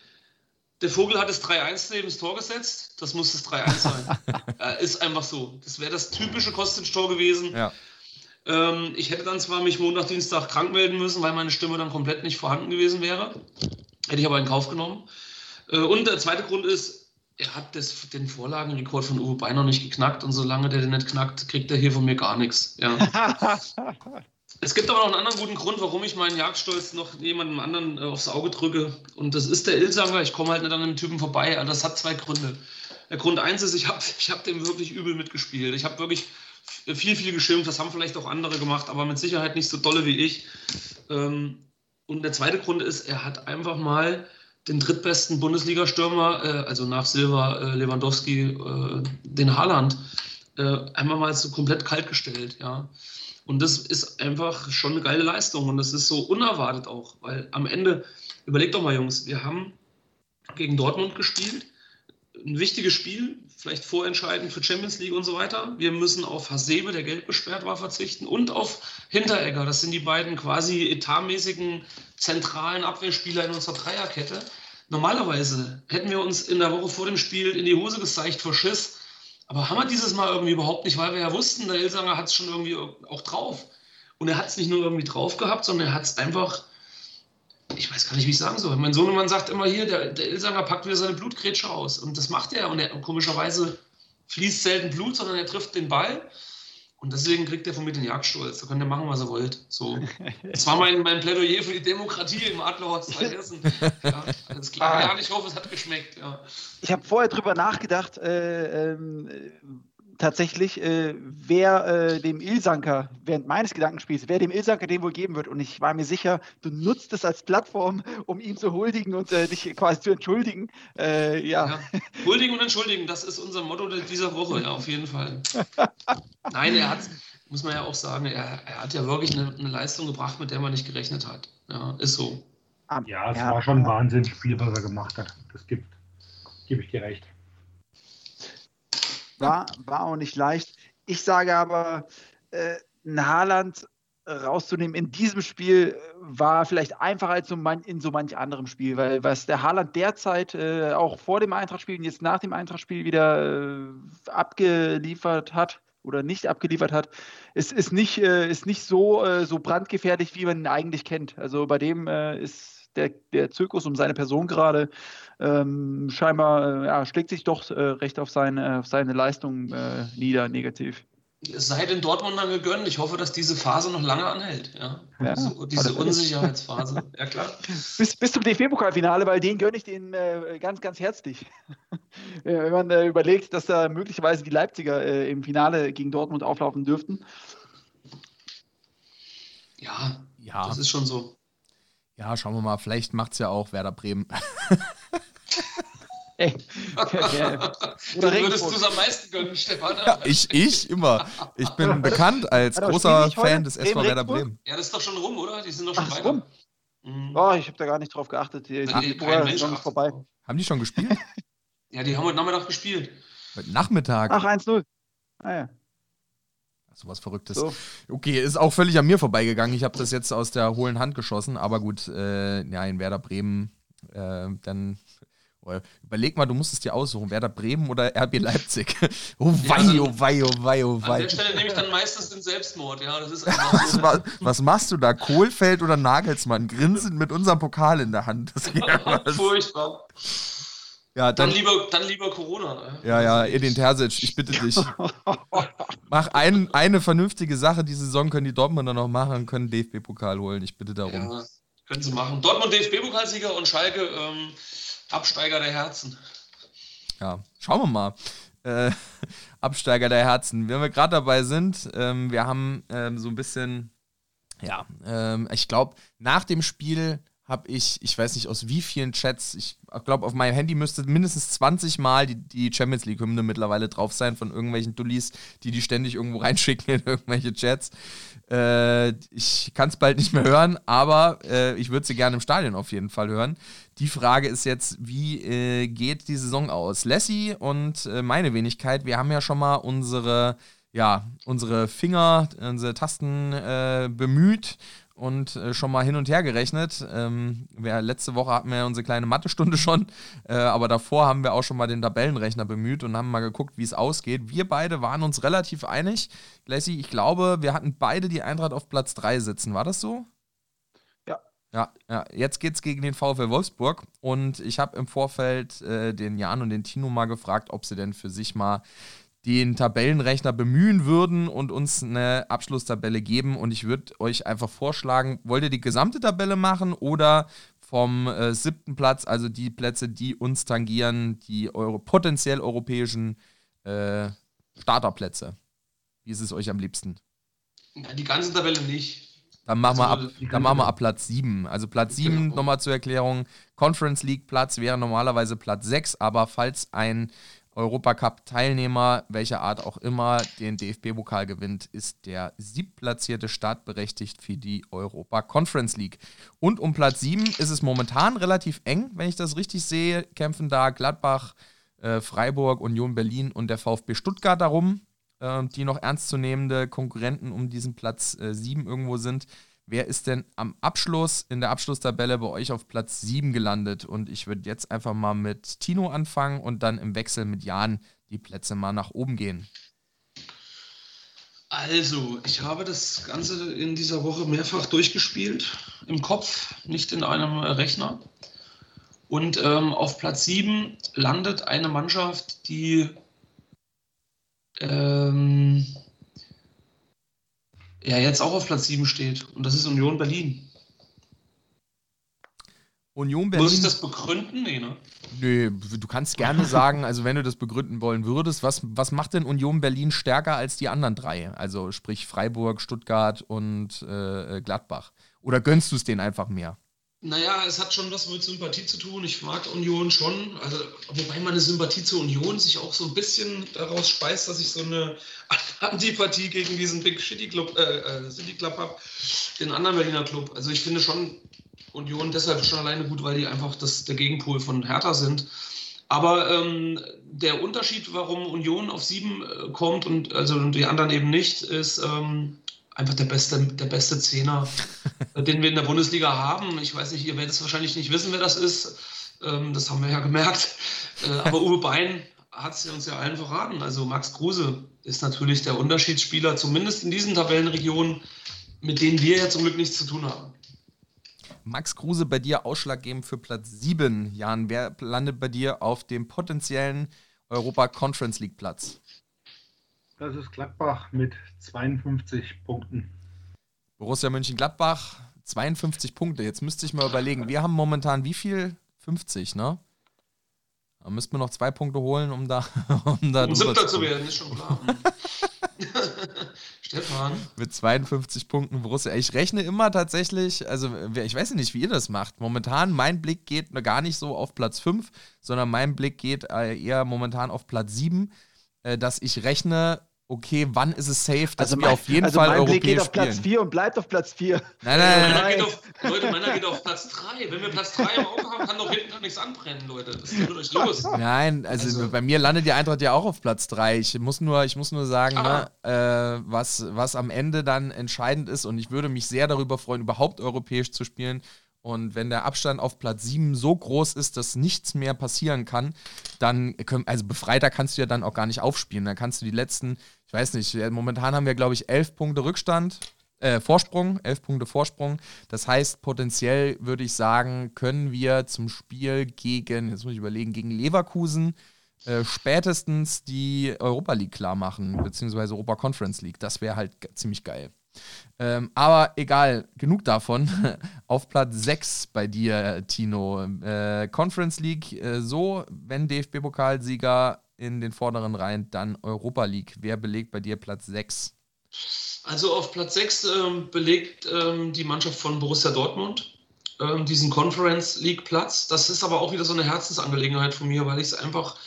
der Vogel hat das 3-1 neben das Tor gesetzt. Das muss das 3-1 sein. äh, ist einfach so. Das wäre das typische Kostic-Tor gewesen. Ja. Ähm, ich hätte dann zwar mich Montag, Dienstag krank melden müssen, weil meine Stimme dann komplett nicht vorhanden gewesen wäre. Hätte ich aber in Kauf genommen. Äh, und der zweite Grund ist, er hat das, den Vorlagenrekord von Uwe Beiner nicht geknackt und solange der den nicht knackt, kriegt er hier von mir gar nichts. Ja. es gibt aber noch einen anderen guten Grund, warum ich meinen Jagdstolz noch jemandem anderen äh, aufs Auge drücke. Und das ist der Ilsanger. Ich komme halt nicht an dem Typen vorbei. Also das hat zwei Gründe. Der Grund eins ist, ich habe ich hab dem wirklich übel mitgespielt. Ich habe wirklich viel, viel geschimpft. Das haben vielleicht auch andere gemacht, aber mit Sicherheit nicht so dolle wie ich. Ähm, und der zweite Grund ist, er hat einfach mal den drittbesten Bundesliga-Stürmer, äh, also nach Silva, äh, Lewandowski, äh, den Haaland, einmal mal so komplett kalt gestellt. Ja. Und das ist einfach schon eine geile Leistung und das ist so unerwartet auch, weil am Ende, überlegt doch mal, Jungs, wir haben gegen Dortmund gespielt ein wichtiges Spiel, vielleicht vorentscheidend für Champions League und so weiter. Wir müssen auf Hasebe, der gelb gesperrt war, verzichten und auf Hinteregger. Das sind die beiden quasi etatmäßigen zentralen Abwehrspieler in unserer Dreierkette. Normalerweise hätten wir uns in der Woche vor dem Spiel in die Hose gezeigt vor Schiss. Aber haben wir dieses Mal irgendwie überhaupt nicht, weil wir ja wussten, der Ilsanger hat es schon irgendwie auch drauf. Und er hat es nicht nur irgendwie drauf gehabt, sondern er hat es einfach ich weiß gar nicht, wie ich sagen soll. Mein Sohnemann sagt immer hier, der, der Ilsanger packt wieder seine Blutgrätsche aus. Und das macht er. Und er, komischerweise fließt selten Blut, sondern er trifft den Ball. Und deswegen kriegt er von mir den Jagdstolz. Da könnt ihr machen, was ihr wollt. So. Das war mein, mein Plädoyer für die Demokratie im Adlerhorst Hessen. Ja, alles klar. Ah. Ja, ich hoffe, es hat geschmeckt. Ja. Ich habe vorher drüber nachgedacht, äh, ähm, tatsächlich, äh, wer äh, dem Ilsanker während meines Gedankenspiels, wer dem Ilsanker den wohl geben wird. Und ich war mir sicher, du nutzt es als Plattform, um ihn zu huldigen und äh, dich quasi zu entschuldigen. Äh, ja. ja. Huldigen und entschuldigen, das ist unser Motto dieser Woche, ja, auf jeden Fall. Nein, er hat, muss man ja auch sagen, er, er hat ja wirklich eine, eine, Leistung gebracht, mit der man nicht gerechnet hat. Ja, ist so. Ja, es ja. war schon ein Wahnsinnsspiel, was er gemacht hat. Das gibt, gebe ich dir recht. War, war auch nicht leicht. Ich sage aber, äh, ein Haaland rauszunehmen in diesem Spiel war vielleicht einfacher als in so manch anderem Spiel, weil was der Haaland derzeit äh, auch vor dem Eintrachtspiel und jetzt nach dem Eintrachtspiel wieder äh, abgeliefert hat oder nicht abgeliefert hat, ist, ist, nicht, äh, ist nicht so, äh, so brandgefährlich, wie man ihn eigentlich kennt. Also bei dem äh, ist der, der Zirkus um seine Person gerade ähm, scheinbar äh, ja, schlägt sich doch äh, recht auf seine, auf seine Leistung äh, nieder, negativ. Es sei den Dortmundern gegönnt. Ich hoffe, dass diese Phase noch lange anhält. Ja? ja so, diese Unsicherheitsphase. ja, klar. Bis, bis zum DFB-Pokalfinale, weil den gönne ich denen äh, ganz, ganz herzlich. Wenn man äh, überlegt, dass da möglicherweise die Leipziger äh, im Finale gegen Dortmund auflaufen dürften. Ja, ja, das ist schon so. Ja, schauen wir mal. Vielleicht macht es ja auch Werder Bremen. Ey. Oder würdest du es am meisten gönnen, Stefan? Ja, ich, ich immer. Ich bin bekannt als großer Fan des SV Werder Bremen. Ja, das ist doch schon rum, oder? Die sind doch schon Ach, weiter. Rum. Mhm. Oh, ich habe da gar nicht drauf geachtet. Die, die, die vorbei. Haben die schon gespielt? ja, die haben heute Nachmittag gespielt. Heute Nachmittag? Ach, 1-0. Ah ja sowas Verrücktes. So. Okay, ist auch völlig an mir vorbeigegangen. Ich habe das jetzt aus der hohlen Hand geschossen, aber gut, äh, ja, in Werder Bremen, äh, dann überleg mal, du musst es dir aussuchen, Werder Bremen oder RB Leipzig. oh wei, oh wei, oh wei, oh wei. An der Stelle nehme ich dann meistens den Selbstmord, ja, das ist was, was, machst du da? Kohlfeld oder Nagelsmann? Grinsend mit unserem Pokal in der Hand. Das Furchtbar. Ja, dann, dann, lieber, dann lieber Corona. Ne? Ja, ja, Edin Terzic, ich bitte dich. Mach ein, eine vernünftige Sache. Die Saison können die Dortmunder noch machen, können DFB-Pokal holen. Ich bitte darum. Ja, können sie machen. Dortmund DFB-Pokalsieger und Schalke ähm, Absteiger der Herzen. ja, schauen wir mal. Äh, Absteiger der Herzen. Wenn wir gerade dabei sind, ähm, wir haben ähm, so ein bisschen, ja, ähm, ich glaube, nach dem Spiel habe ich, ich weiß nicht aus wie vielen Chats, ich glaube, auf meinem Handy müsste mindestens 20 Mal die, die Champions League-Hymne mittlerweile drauf sein von irgendwelchen Dullis, die die ständig irgendwo reinschicken in irgendwelche Chats. Äh, ich kann es bald nicht mehr hören, aber äh, ich würde sie gerne im Stadion auf jeden Fall hören. Die Frage ist jetzt, wie äh, geht die Saison aus? Lassie und äh, meine Wenigkeit, wir haben ja schon mal unsere ja, unsere Finger, unsere Tasten äh, bemüht und äh, schon mal hin und her gerechnet. Ähm, wir, letzte Woche hatten wir unsere kleine Mathestunde schon, äh, aber davor haben wir auch schon mal den Tabellenrechner bemüht und haben mal geguckt, wie es ausgeht. Wir beide waren uns relativ einig. Lassie, ich glaube, wir hatten beide die Eintracht auf Platz 3 sitzen. War das so? Ja. Ja, ja. jetzt geht es gegen den VfL Wolfsburg und ich habe im Vorfeld äh, den Jan und den Tino mal gefragt, ob sie denn für sich mal den Tabellenrechner bemühen würden und uns eine Abschlusstabelle geben. Und ich würde euch einfach vorschlagen, wollt ihr die gesamte Tabelle machen oder vom äh, siebten Platz, also die Plätze, die uns tangieren, die eure potenziell europäischen äh, Starterplätze? Wie ist es euch am liebsten? Die ganze Tabelle nicht. Dann machen, wir, ab, dann machen wir ab Platz 7. Also Platz 7, genau. nochmal zur Erklärung, Conference League Platz wäre normalerweise Platz 6, aber falls ein Europacup-Teilnehmer, welcher Art auch immer, den DFB-Pokal gewinnt, ist der siebtplatzierte startberechtigt für die Europa Conference League. Und um Platz 7 ist es momentan relativ eng, wenn ich das richtig sehe. Kämpfen da Gladbach, äh, Freiburg, Union Berlin und der VfB Stuttgart darum, äh, die noch ernstzunehmende Konkurrenten um diesen Platz äh, 7 irgendwo sind. Wer ist denn am Abschluss in der Abschlusstabelle bei euch auf Platz 7 gelandet? Und ich würde jetzt einfach mal mit Tino anfangen und dann im Wechsel mit Jan die Plätze mal nach oben gehen. Also, ich habe das Ganze in dieser Woche mehrfach durchgespielt. Im Kopf, nicht in einem Rechner. Und ähm, auf Platz 7 landet eine Mannschaft, die ähm, ja jetzt auch auf Platz 7 steht. Und das ist Union Berlin. Union Berlin. Muss ich das begründen? Nee, ne? Nö, du kannst gerne sagen, also wenn du das begründen wollen würdest, was, was macht denn Union Berlin stärker als die anderen drei? Also sprich Freiburg, Stuttgart und äh, Gladbach. Oder gönnst du es denen einfach mehr? Naja, es hat schon was mit Sympathie zu tun. Ich mag Union schon. Also, wobei meine Sympathie zur Union sich auch so ein bisschen daraus speist, dass ich so eine Antipathie gegen diesen Big City Club, äh, äh City Club habe, den anderen Berliner Club. Also ich finde schon Union deshalb schon alleine gut, weil die einfach das, der Gegenpol von Hertha sind. Aber ähm, der Unterschied, warum Union auf sieben äh, kommt und also die anderen eben nicht, ist, ähm, einfach der beste, der beste Zehner, den wir in der Bundesliga haben. Ich weiß nicht, ihr werdet es wahrscheinlich nicht wissen, wer das ist. Ähm, das haben wir ja gemerkt. Äh, aber Uwe Bein hat es uns ja allen verraten. Also Max Kruse ist natürlich der Unterschiedsspieler, zumindest in diesen Tabellenregionen, mit denen wir ja zum Glück nichts zu tun haben. Max Kruse bei dir ausschlaggebend für Platz 7. Jan, wer landet bei dir auf dem potenziellen Europa Conference League Platz? Das ist Gladbach mit 52 Punkten. Borussia Mönchengladbach, 52 Punkte. Jetzt müsste ich mal überlegen, wir haben momentan wie viel? 50, ne? Da müssten wir noch zwei Punkte holen, um da. Um, da um siebter zu werden, ist schon klar. Stefan. Mit 52 Punkten Borussia. Ich rechne immer tatsächlich, also ich weiß nicht, wie ihr das macht. Momentan, mein Blick geht gar nicht so auf Platz 5, sondern mein Blick geht äh, eher momentan auf Platz 7, äh, dass ich rechne, okay, wann ist es safe, dass also wir mein, auf jeden also Fall mein Blick geht auf Platz 4 und bleibt auf Platz 4. Nein, nein, nein. nein. Auf, Leute, meiner geht auf Platz 3. Wenn wir Platz 3 im Auge haben, kann doch hinten gar nichts anbrennen, Leute. Was ist mit euch los? Nein, also, also, bei mir landet die Eintracht ja auch auf Platz 3. Ich muss nur, ich muss nur sagen, ne, äh, was, was am Ende dann entscheidend ist und ich würde mich sehr darüber freuen, überhaupt europäisch zu spielen und wenn der Abstand auf Platz 7 so groß ist, dass nichts mehr passieren kann, dann, also befreiter kannst du ja dann auch gar nicht aufspielen. Dann kannst du die letzten, ich weiß nicht, momentan haben wir, glaube ich, elf Punkte Rückstand, äh, Vorsprung, elf Punkte Vorsprung. Das heißt, potenziell würde ich sagen, können wir zum Spiel gegen, jetzt muss ich überlegen, gegen Leverkusen äh, spätestens die Europa League klar machen, beziehungsweise Europa Conference League. Das wäre halt ziemlich geil. Ähm, aber egal, genug davon. Auf Platz 6 bei dir, Tino. Äh, Conference League äh, so, wenn DFB-Pokalsieger in den vorderen Reihen, dann Europa League. Wer belegt bei dir Platz 6? Also auf Platz 6 ähm, belegt ähm, die Mannschaft von Borussia Dortmund ähm, diesen Conference League Platz. Das ist aber auch wieder so eine Herzensangelegenheit von mir, weil ich es einfach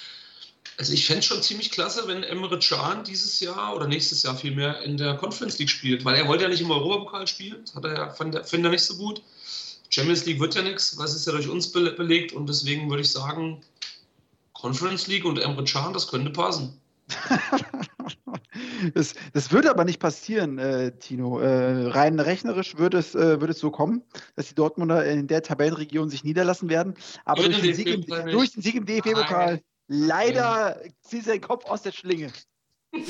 also ich fände es schon ziemlich klasse, wenn Emre Can dieses Jahr oder nächstes Jahr vielmehr in der Conference League spielt, weil er wollte ja nicht im Europapokal spielen, das hat er ja, fand, er nicht so gut. Champions League wird ja nichts, was ist ja durch uns belegt und deswegen würde ich sagen, Conference League und Emre Can, das könnte passen. das, das würde aber nicht passieren, äh, Tino. Äh, rein rechnerisch würde es, äh, würde es so kommen, dass die Dortmunder in der Tabellenregion sich niederlassen werden. Aber durch den, im, durch den, Sieg im, DFB-Pokal Leider zieht sein Kopf aus der Schlinge.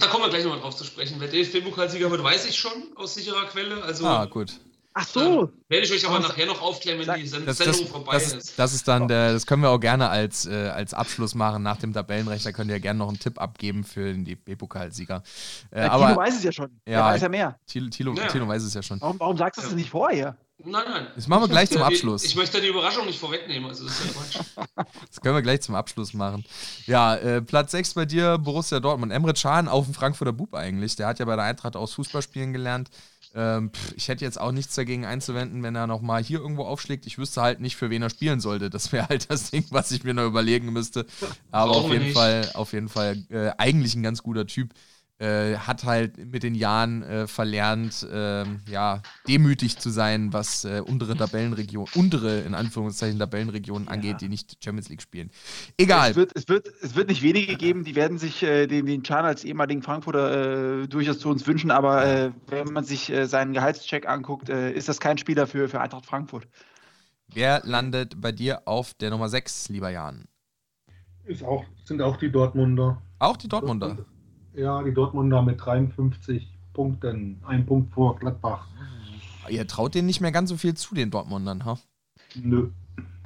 Da kommen wir gleich nochmal drauf zu sprechen. Wer DFB-Pokalsieger wird, weiß ich schon aus sicherer Quelle. Also, ah, gut. Ach so. Werde ich euch aber nachher noch aufklären, wenn die Sendung das, das, vorbei das, ist. Das ist dann der, das können wir auch gerne als, äh, als Abschluss machen nach dem Tabellenrecht. Da könnt ihr gerne noch einen Tipp abgeben für den DFB-Pokalsieger. Äh, ja, aber, Tilo weiß es ja schon. Ja, Der weiß ja mehr. Tilo, Tilo, ja. Tilo weiß es ja schon. Warum, warum sagst du es nicht vorher? Nein, nein. Das machen wir gleich zum Abschluss. Ich möchte die Überraschung nicht vorwegnehmen, also das ist ja Quatsch. Das können wir gleich zum Abschluss machen. Ja, äh, Platz 6 bei dir, Borussia Dortmund. Emre Can auf dem Frankfurter Bub eigentlich. Der hat ja bei der Eintracht aus Fußballspielen gelernt. Ähm, pff, ich hätte jetzt auch nichts dagegen einzuwenden, wenn er nochmal hier irgendwo aufschlägt. Ich wüsste halt nicht, für wen er spielen sollte. Das wäre halt das Ding, was ich mir noch überlegen müsste. Aber auf jeden, Fall, auf jeden Fall äh, eigentlich ein ganz guter Typ. Äh, hat halt mit den Jahren äh, verlernt, äh, ja, demütig zu sein, was äh, untere Tabellenregionen, untere in Anführungszeichen Tabellenregionen ja. angeht, die nicht Champions League spielen. Egal. Es wird, es wird, es wird nicht wenige geben, die werden sich äh, den, den Chan als ehemaligen Frankfurter äh, durchaus zu uns wünschen, aber wenn man sich seinen Gehaltscheck anguckt, ist das kein Spieler für, für Eintracht Frankfurt. Wer landet bei dir auf der Nummer 6, lieber Jan? Ist auch, sind auch die Dortmunder. Auch die Dortmunder? Ja, die Dortmunder mit 53 Punkten, ein Punkt vor Gladbach. Ihr traut denen nicht mehr ganz so viel zu, den Dortmundern, ha? Nö.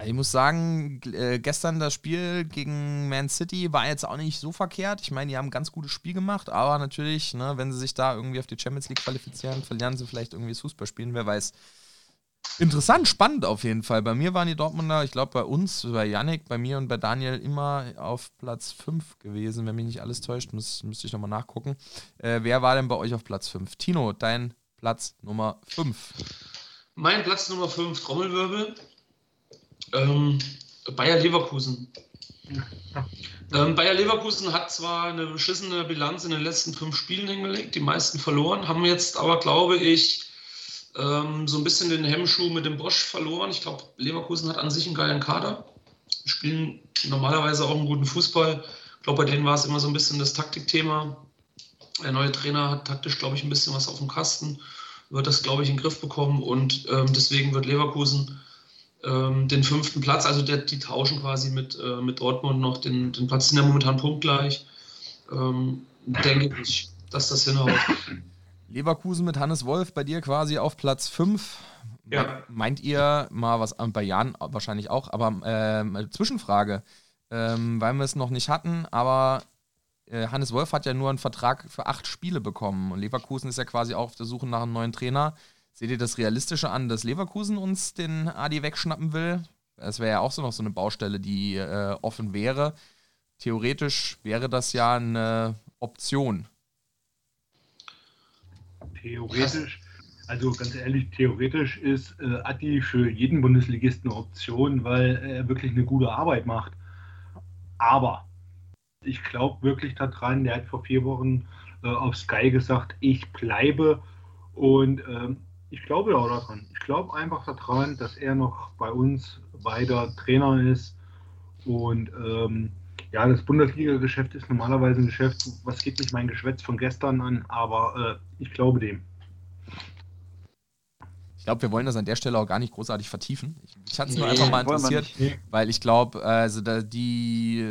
Ich muss sagen, äh, gestern das Spiel gegen Man City war jetzt auch nicht so verkehrt. Ich meine, die haben ein ganz gutes Spiel gemacht, aber natürlich, ne, wenn sie sich da irgendwie auf die Champions League qualifizieren, verlieren sie vielleicht irgendwie das Fußballspielen, wer weiß. Interessant, spannend auf jeden Fall. Bei mir waren die Dortmunder, ich glaube bei uns, bei Yannick, bei mir und bei Daniel immer auf Platz 5 gewesen, wenn mich nicht alles täuscht. Muss, müsste ich nochmal nachgucken. Äh, wer war denn bei euch auf Platz 5? Tino, dein Platz Nummer 5. Mein Platz Nummer 5, Trommelwirbel. Ähm, Bayer Leverkusen. Ähm, Bayer Leverkusen hat zwar eine beschissene Bilanz in den letzten fünf Spielen hingelegt, die meisten verloren, haben jetzt aber, glaube ich, ähm, so ein bisschen den Hemmschuh mit dem Bosch verloren. Ich glaube, Leverkusen hat an sich einen geilen Kader. Spielen normalerweise auch einen guten Fußball. Ich glaube, bei denen war es immer so ein bisschen das Taktikthema. Der neue Trainer hat taktisch, glaube ich, ein bisschen was auf dem Kasten, wird das, glaube ich, in den Griff bekommen und ähm, deswegen wird Leverkusen ähm, den fünften Platz, also der, die tauschen quasi mit, äh, mit Dortmund noch den, den Platz, sind ja momentan punktgleich. Ähm, denke ich, dass das hinhaut. Leverkusen mit Hannes Wolf bei dir quasi auf Platz 5. Ja. Meint ihr mal was, bei Jan wahrscheinlich auch, aber äh, Zwischenfrage, ähm, weil wir es noch nicht hatten, aber äh, Hannes Wolf hat ja nur einen Vertrag für acht Spiele bekommen und Leverkusen ist ja quasi auch auf der Suche nach einem neuen Trainer. Seht ihr das Realistische an, dass Leverkusen uns den Adi wegschnappen will? Das wäre ja auch so noch so eine Baustelle, die äh, offen wäre. Theoretisch wäre das ja eine Option. Theoretisch, also ganz ehrlich, theoretisch ist äh, Atti für jeden Bundesligisten eine Option, weil er wirklich eine gute Arbeit macht. Aber ich glaube wirklich daran, der hat vor vier Wochen äh, auf Sky gesagt, ich bleibe und äh, ich glaube auch daran. Ich glaube einfach daran, dass er noch bei uns weiter Trainer ist und ähm, ja, das Bundesliga-Geschäft ist normalerweise ein Geschäft, was geht mich mein Geschwätz von gestern an, aber äh, ich glaube dem. Ich glaube, wir wollen das an der Stelle auch gar nicht großartig vertiefen. Ich, ich hatte es nur nee, einfach mal interessiert, weil ich glaube, also da die,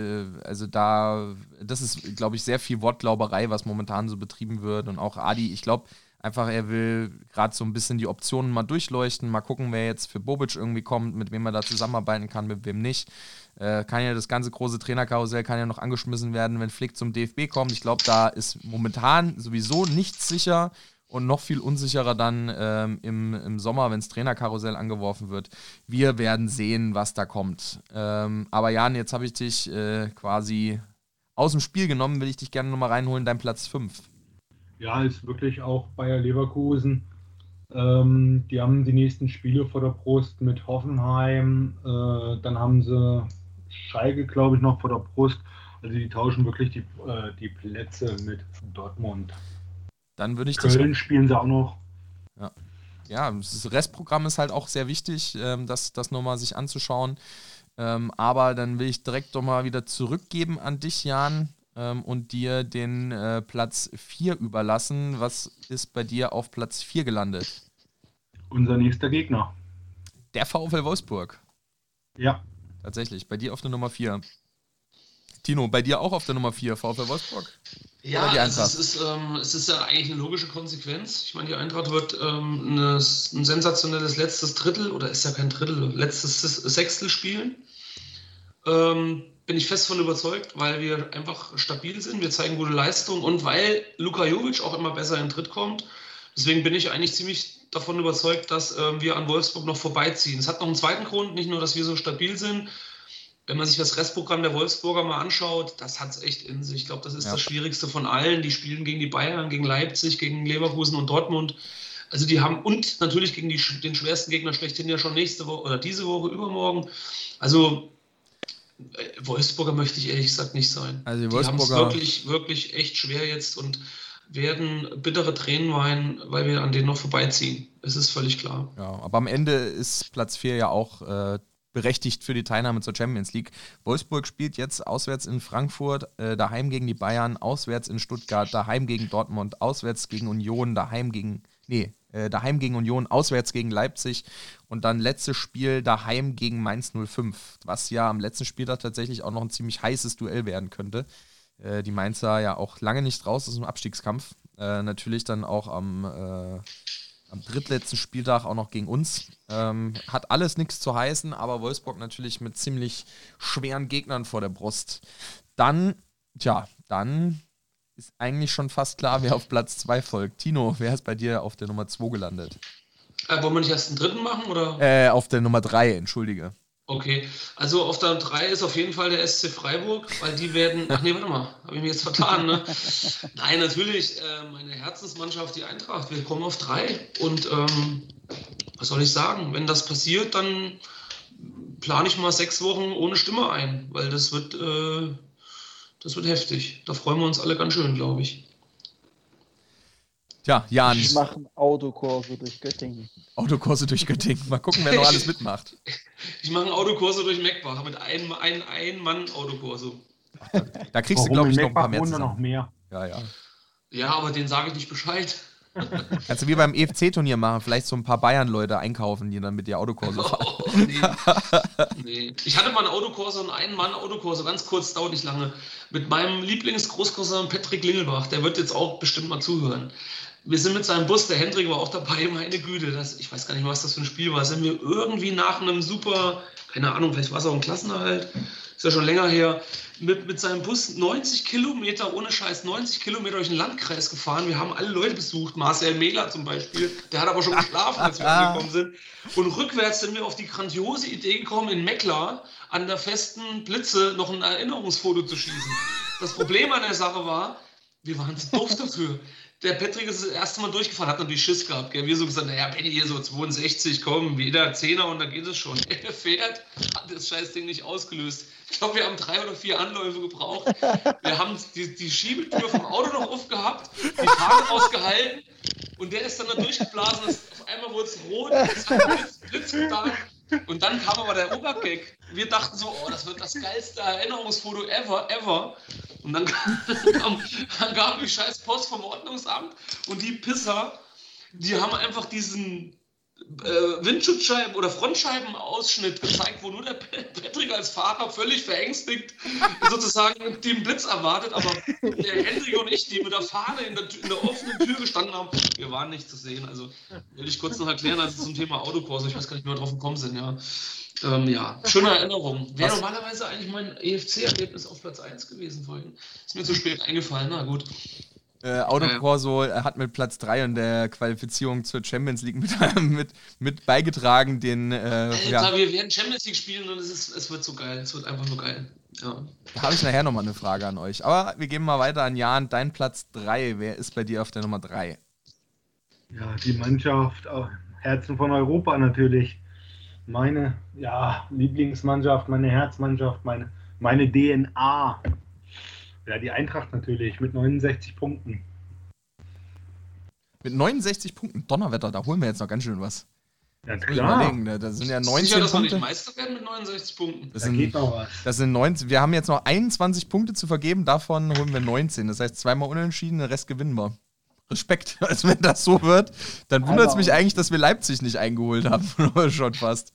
also da, das ist, glaube ich, sehr viel Wortglauberei, was momentan so betrieben wird und auch Adi, ich glaube, Einfach, er will gerade so ein bisschen die Optionen mal durchleuchten, mal gucken, wer jetzt für Bobic irgendwie kommt, mit wem er da zusammenarbeiten kann, mit wem nicht. Äh, kann ja das ganze große Trainerkarussell kann ja noch angeschmissen werden, wenn Flick zum DFB kommt. Ich glaube, da ist momentan sowieso nichts sicher und noch viel unsicherer dann ähm, im, im Sommer, wenn das Trainerkarussell angeworfen wird. Wir werden sehen, was da kommt. Ähm, aber Jan, jetzt habe ich dich äh, quasi aus dem Spiel genommen, will ich dich gerne nochmal reinholen, dein Platz 5. Ja, ist wirklich auch Bayer Leverkusen. Ähm, die haben die nächsten Spiele vor der Brust mit Hoffenheim. Äh, dann haben sie Schalke, glaube ich, noch vor der Brust. Also die tauschen wirklich die, äh, die Plätze mit Dortmund. Dann würde ich Köln dich, spielen sie auch noch. Ja. ja, das Restprogramm ist halt auch sehr wichtig, ähm, das, das nochmal sich anzuschauen. Ähm, aber dann will ich direkt doch mal wieder zurückgeben an dich, Jan, ähm, und dir den äh, Platz 4 überlassen. Was ist bei dir auf Platz 4 gelandet? Unser nächster Gegner. Der VfL Wolfsburg. Ja. Tatsächlich, bei dir auf der Nummer 4. Tino, bei dir auch auf der Nummer 4, VfL Wolfsburg? Ja, also es, ist, ähm, es ist ja eigentlich eine logische Konsequenz. Ich meine, die Eintracht wird ähm, eine, ein sensationelles letztes Drittel, oder ist ja kein Drittel, letztes Sechstel spielen. Ähm, bin ich fest von überzeugt, weil wir einfach stabil sind, wir zeigen gute Leistung und weil Luka Jovic auch immer besser in den Tritt kommt. Deswegen bin ich eigentlich ziemlich davon überzeugt, dass äh, wir an Wolfsburg noch vorbeiziehen. Es hat noch einen zweiten Grund, nicht nur, dass wir so stabil sind, wenn man sich das Restprogramm der Wolfsburger mal anschaut, das hat es echt in sich. Ich glaube, das ist ja. das Schwierigste von allen. Die spielen gegen die Bayern, gegen Leipzig, gegen Leverkusen und Dortmund. Also die haben und natürlich gegen die, den schwersten Gegner schlechthin ja schon nächste Woche oder diese Woche übermorgen. Also Wolfsburger möchte ich ehrlich gesagt nicht sein. Also die, die haben es wirklich, wirklich echt schwer jetzt und werden bittere Tränen weinen, weil wir an denen noch vorbeiziehen. Es ist völlig klar. Ja, aber am Ende ist Platz 4 ja auch äh, berechtigt für die Teilnahme zur Champions League. Wolfsburg spielt jetzt auswärts in Frankfurt, äh, daheim gegen die Bayern, auswärts in Stuttgart, daheim gegen Dortmund, auswärts gegen Union, daheim gegen, nee, äh, daheim gegen Union, auswärts gegen Leipzig und dann letztes Spiel daheim gegen Mainz 05, was ja am letzten Spieltag tatsächlich auch noch ein ziemlich heißes Duell werden könnte. Äh, die Mainzer ja auch lange nicht raus aus dem Abstiegskampf. Äh, natürlich dann auch am äh, am drittletzten Spieltag auch noch gegen uns. Ähm, hat alles nichts zu heißen, aber Wolfsburg natürlich mit ziemlich schweren Gegnern vor der Brust. Dann, tja, dann ist eigentlich schon fast klar, wer auf Platz 2 folgt. Tino, wer ist bei dir auf der Nummer 2 gelandet? Äh, wollen wir nicht erst den dritten machen? Oder? Äh, auf der Nummer 3, entschuldige. Okay, also auf der 3 ist auf jeden Fall der SC Freiburg, weil die werden. Ach nee, warte mal, habe ich mir jetzt vertan, ne? Nein, natürlich, äh, meine Herzensmannschaft, die Eintracht, wir kommen auf 3. Und ähm, was soll ich sagen? Wenn das passiert, dann plane ich mal sechs Wochen ohne Stimme ein, weil das wird, äh, das wird heftig. Da freuen wir uns alle ganz schön, glaube ich. Tja, Jan. Ich mache Autokurse durch Göttingen. Autokurse durch Göttingen. Mal gucken, wer noch alles mitmacht. Ich mache Autokurse durch Meckbach mit einem ein, ein Mann Autokurse. Da kriegst Warum du, glaube ich, noch ein paar mehr. Noch mehr. Ja, ja. Ja, aber denen sage ich nicht Bescheid. Kannst du wie beim EFC-Turnier machen, vielleicht so ein paar Bayern-Leute einkaufen, die dann mit dir Autokurse fahren. Oh, nee. nee. Ich hatte mal einen Autokurse und einen Mann Autokurse, ganz kurz, dauert nicht lange, mit meinem Lieblingsgroßcousin Patrick Lingelbach. Der wird jetzt auch bestimmt mal zuhören wir sind mit seinem Bus, der Hendrik war auch dabei, meine Güte, das, ich weiß gar nicht, was das für ein Spiel war, sind wir irgendwie nach einem super, keine Ahnung, vielleicht war es auch ein Klassenerhalt, ist ja schon länger her, mit, mit seinem Bus 90 Kilometer, ohne Scheiß, 90 Kilometer durch den Landkreis gefahren. Wir haben alle Leute besucht, Marcel Mehler zum Beispiel, der hat aber schon geschlafen, als wir angekommen sind. Und rückwärts sind wir auf die grandiose Idee gekommen, in Meckler an der festen Blitze noch ein Erinnerungsfoto zu schießen. Das Problem an der Sache war, wir waren zu doof dafür der Patrick ist das erste Mal durchgefahren, hat natürlich Schiss gehabt. Gell? Wir so gesagt, naja, Benny hier so 62, komm, wieder Zehner und dann geht es schon. Er fährt, hat das Scheißding nicht ausgelöst. Ich glaube, wir haben drei oder vier Anläufe gebraucht. Wir haben die, die Schiebetür vom Auto noch aufgehabt, die Fahne ausgehalten und der ist dann da durchgeblasen. Auf einmal wurde es rot, es hat Blitz, Blitz getan. Und dann kam aber der Obergag. Wir dachten so, oh, das wird das geilste Erinnerungsfoto ever, ever. Und dann kam, dann kam die scheiß Post vom Ordnungsamt und die Pisser, die haben einfach diesen äh, Windschutzscheiben oder Frontscheibenausschnitt gezeigt, wo nur der Patrick als Fahrer völlig verängstigt sozusagen den Blitz erwartet, aber der Hendrik und ich, die mit der Fahne in der, in der offenen Tür gestanden haben, wir waren nicht zu sehen. Also will ich kurz noch erklären, also zum Thema Autokurs, ich weiß gar nicht, wie wir drauf gekommen sind, ja. Ähm, ja, schöne Erinnerung. Wäre normalerweise eigentlich mein EFC-Erlebnis auf Platz 1 gewesen vorhin. Ist mir zu spät eingefallen, na gut. Äh, Autocorso ja. hat mit Platz 3 in der Qualifizierung zur Champions League mit, mit, mit beigetragen, den. Äh, Alter, ja. wir werden Champions League spielen und es, ist, es wird so geil. Es wird einfach nur geil. Ja. Da habe ich nachher nochmal eine Frage an euch. Aber wir gehen mal weiter an Jan. Dein Platz 3. Wer ist bei dir auf der Nummer 3? Ja, die Mannschaft, äh, Herzen von Europa natürlich. Meine ja, Lieblingsmannschaft, meine Herzmannschaft, meine, meine DNA. Ja, die Eintracht natürlich mit 69 Punkten. Mit 69 Punkten? Donnerwetter, da holen wir jetzt noch ganz schön was. Ja, klar. Ne? Das sind ja 19 Sicher, dass Punkte. wir nicht Meister werden mit 69 Punkten. Das Da sind, geht noch was. das sind 19, wir haben jetzt noch 21 Punkte zu vergeben, davon holen wir 19. Das heißt, zweimal unentschieden, den Rest gewinnen wir. Respekt. Also wenn das so wird, dann wundert es mich eigentlich, dass wir Leipzig nicht eingeholt haben. Schon fast.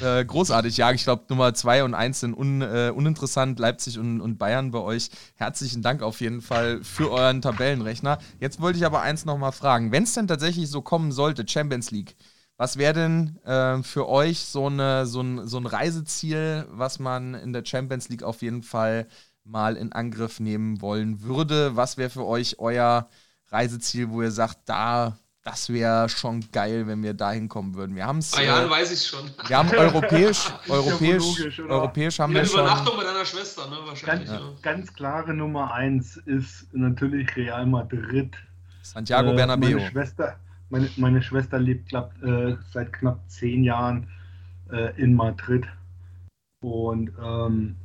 Äh, großartig, ja. Ich glaube, Nummer 2 und 1 sind un, äh, uninteressant. Leipzig und, und Bayern bei euch. Herzlichen Dank auf jeden Fall für euren Tabellenrechner. Jetzt wollte ich aber eins nochmal fragen. Wenn es denn tatsächlich so kommen sollte, Champions League, was wäre denn äh, für euch so, eine, so, ein, so ein Reiseziel, was man in der Champions League auf jeden Fall mal in Angriff nehmen wollen würde? Was wäre für euch euer Reiseziel, wo ihr sagt, da, das wäre schon geil, wenn wir da hinkommen würden? Wir haben es. Bei Jahren weiß ich schon. Wir haben europäisch, europäisch, europäisch haben wir schon. Übernachtung mit deiner Schwester, ne? Wahrscheinlich. Ganz, Ja. ganz klare Nummer 1 ist natürlich Real Madrid. Santiago Äh, Bernabeu. Meine Schwester, meine, meine Schwester lebt glaub, äh, seit knapp zehn Jahren äh, in Madrid. Und ähm,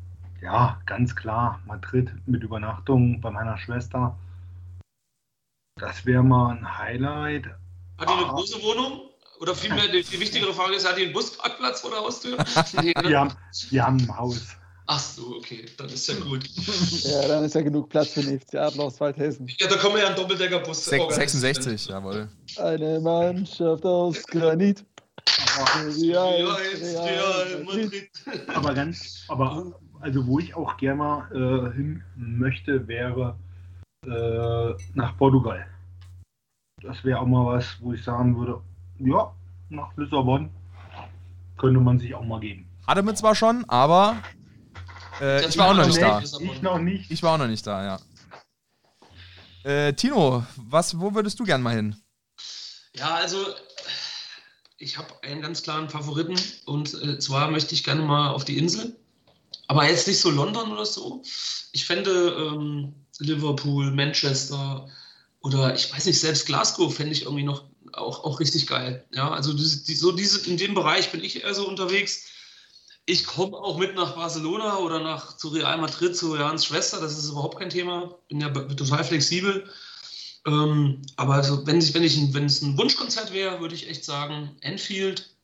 ja, ganz klar, Madrid mit Übernachtung bei meiner Schwester. Das wäre mal ein Highlight. Hat die eine große Wohnung? Oder vielmehr, die, die wichtigere Frage ist, hat die einen Busparkplatz vor der Haustür? nee, ne? Wir haben, wir haben ein Haus. Ach so, okay, dann ist ja gut. Ja, dann ist ja genug Platz für den FC Adler aus Waldhessen. Ja, da können wir ja einen Doppeldeckerbus Sech- organisieren. 66, jawohl. Eine Mannschaft aus Granit. Real, Real, Real Madrid. Aber ganz, aber also wo ich auch gerne mal äh, hin möchte, wäre äh, nach Portugal. Das wäre auch mal was, wo ich sagen würde, ja, nach Lissabon könnte man sich auch mal geben. Hatte mir zwar schon, aber äh, ich war auch noch nicht da. Ich noch nicht. Ich war auch noch nicht da, ja. Äh, Tino, was, wo würdest du gern mal hin? Ja, also ich habe einen ganz klaren Favoriten und äh, zwar möchte ich gerne mal auf die Insel, aber jetzt nicht so London oder so. Ich fände ähm, Liverpool, Manchester oder ich weiß nicht, selbst Glasgow fände ich irgendwie noch auch, auch richtig geil. Ja, also die, so diese, in dem Bereich bin ich eher so unterwegs. Ich komme auch mit nach Barcelona oder nach zu Real Madrid, zu Jans Schwester, das ist überhaupt kein Thema. Bin ja total flexibel. Ähm, aber also, wenn, ich, wenn, ich, wenn es ein Wunschkonzert wäre, würde ich echt sagen, Enfield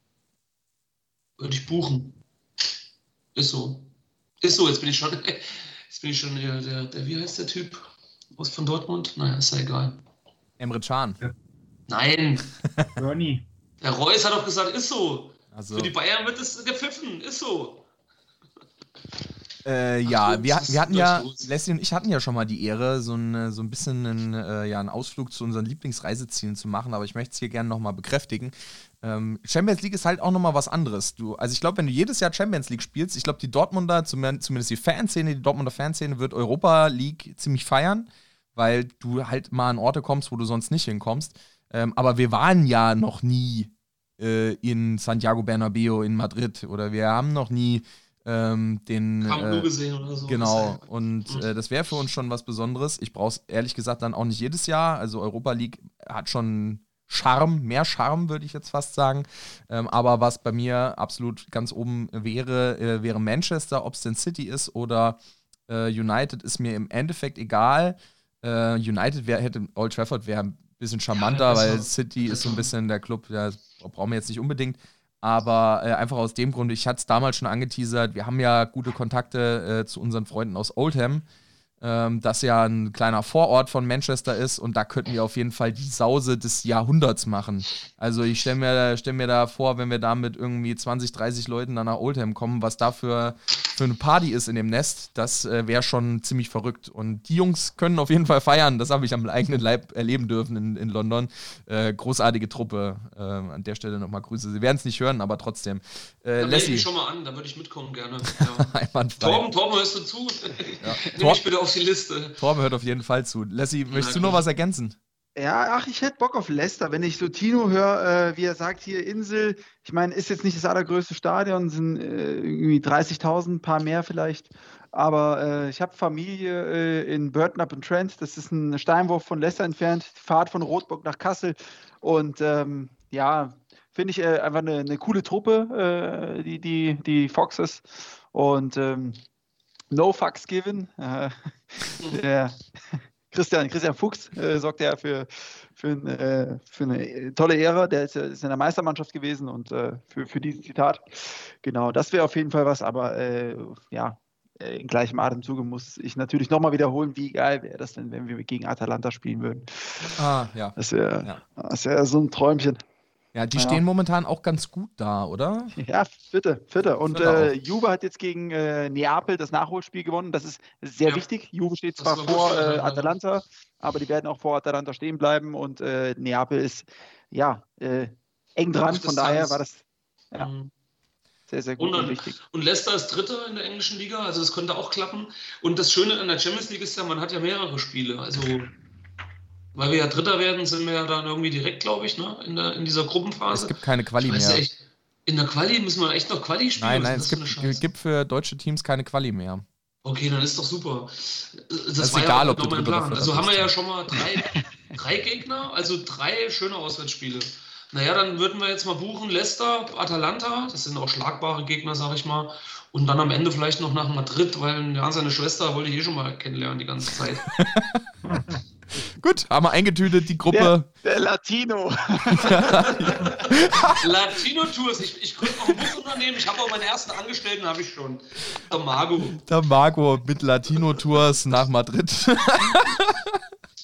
würde ich buchen. Ist so. Ist so, jetzt bin ich schon, bin ich schon der, der, der wie heißt der Typ aus von Dortmund? Naja, ist ja egal. Emre Can. Nein, Bernie. der Reus hat doch gesagt, ist so. Also, Für die Bayern wird es gepfiffen, ist so. Äh, ja, Ach, wir, wir hatten ja, los? Leslie und ich hatten ja schon mal die Ehre, so, ein, so ein bisschen einen, äh, ja, einen Ausflug zu unseren Lieblingsreisezielen zu machen, aber ich möchte es hier gerne nochmal bekräftigen. Ähm, Champions League ist halt auch nochmal was anderes. Du, also ich glaube, wenn du jedes Jahr Champions League spielst, ich glaube, die Dortmunder, zum- zumindest die Fanszene, die Dortmunder Fanszene wird Europa League ziemlich feiern, weil du halt mal an Orte kommst, wo du sonst nicht hinkommst. Ähm, aber wir waren ja noch nie äh, in Santiago Bernabeo in Madrid oder wir haben noch nie ähm, den Nou äh, gesehen oder so. Genau, und Mhm. äh, das wäre für uns schon was Besonderes. Ich brauche es ehrlich gesagt dann auch nicht jedes Jahr. Also Europa League hat schon Charme, mehr Charme, würde ich jetzt fast sagen. Ähm, aber was bei mir absolut ganz oben wäre, äh, wäre Manchester, ob es denn City ist oder äh, United, ist mir im Endeffekt egal. Äh, United wär, hätte Old Trafford wäre ein bisschen charmanter, besser. weil City ist so ein bisschen der Club, der brauchen wir jetzt nicht unbedingt. Aber äh, einfach aus dem Grund, ich hatte es damals schon angeteasert, wir haben ja gute Kontakte äh, zu unseren Freunden aus Oldham. Ähm, das ja ein kleiner Vorort von Manchester ist und da könnten wir auf jeden Fall die Sause des Jahrhunderts machen. Also ich stelle mir, stell mir da vor, wenn wir da mit irgendwie 20, 30 Leuten dann nach Oldham kommen, was da für, für eine Party ist in dem Nest, das äh, wäre schon ziemlich verrückt. Und die Jungs können auf jeden Fall feiern, das habe ich am eigenen Leib erleben dürfen in, in London. Äh, großartige Truppe, äh, an der Stelle nochmal Grüße. Sie werden es nicht hören, aber trotzdem. Äh, da ich schon mal an, da würde ich mitkommen gerne. Ja. Torben, Torben, hörst du zu? Ja. Nimm mich bitte auf die Liste. Torben hört auf jeden Fall zu. Lassie, möchtest du noch was ergänzen? Ja, ach, ich hätte Bock auf Leicester. Wenn ich so Tino höre, äh, wie er sagt, hier Insel, ich meine, ist jetzt nicht das allergrößte Stadion, sind äh, irgendwie 30.000, ein paar mehr vielleicht. Aber äh, ich habe Familie äh, in Burton upon Trent, das ist ein Steinwurf von Leicester entfernt, Fahrt von Rotburg nach Kassel. Und ähm, ja, finde ich äh, einfach eine, eine, coole Truppe, äh, die, die, die Foxes. Und ähm, no fucks given. der, Christian, Christian Fuchs äh, sorgt ja für, für, äh, für, eine tolle Ehre. Der ist, ist in der Meistermannschaft gewesen und äh, für, für dieses Zitat. Genau, das wäre auf jeden Fall was, aber äh, ja, äh, in gleichem Atemzuge muss ich natürlich nochmal wiederholen, wie geil wäre das denn, wenn wir gegen Atalanta spielen würden. Ah, ja. Das wäre ja. wär so ein Träumchen. Ja, die ja. stehen momentan auch ganz gut da, oder? Ja, vierte, vierte. Und äh, Juve hat jetzt gegen äh, Neapel das Nachholspiel gewonnen. Das ist sehr ja. wichtig. Juve steht zwar vor äh, Atalanta, aber die werden auch vor Atalanta stehen bleiben. Und äh, Neapel ist ja äh, eng dran. Von daher war das ja, mhm. sehr, sehr gut und, und, wichtig. Und Leicester ist Dritter in der englischen Liga, also das könnte auch klappen. Und das Schöne an der Champions League ist ja, man hat ja mehrere Spiele. Also weil wir ja Dritter werden, sind wir ja dann irgendwie direkt, glaube ich, ne? in, der, in dieser Gruppenphase. Es gibt keine Quali mehr. Ja echt, in der Quali müssen wir echt noch Quali spielen. Nein, nein, es gibt, gibt, für deutsche Teams keine Quali mehr. Okay, dann ist doch super. Das, das ist egal, ja ob du mein Plan. Also haben wir ja schon mal drei, drei Gegner, also drei schöne Auswärtsspiele. Naja, dann würden wir jetzt mal buchen Leicester, Atalanta, das sind auch schlagbare Gegner, sag ich mal. Und dann am Ende vielleicht noch nach Madrid, weil ja, seine Schwester wollte ich eh schon mal kennenlernen die ganze Zeit. Gut, haben wir eingetütet, die Gruppe. Der, der Latino. Latino Tours. Ich, ich gründe noch ein Busunternehmen. Ich habe auch meine ersten Angestellten, habe ich schon. Der Margo. Der Margo mit Latino Tours nach Madrid.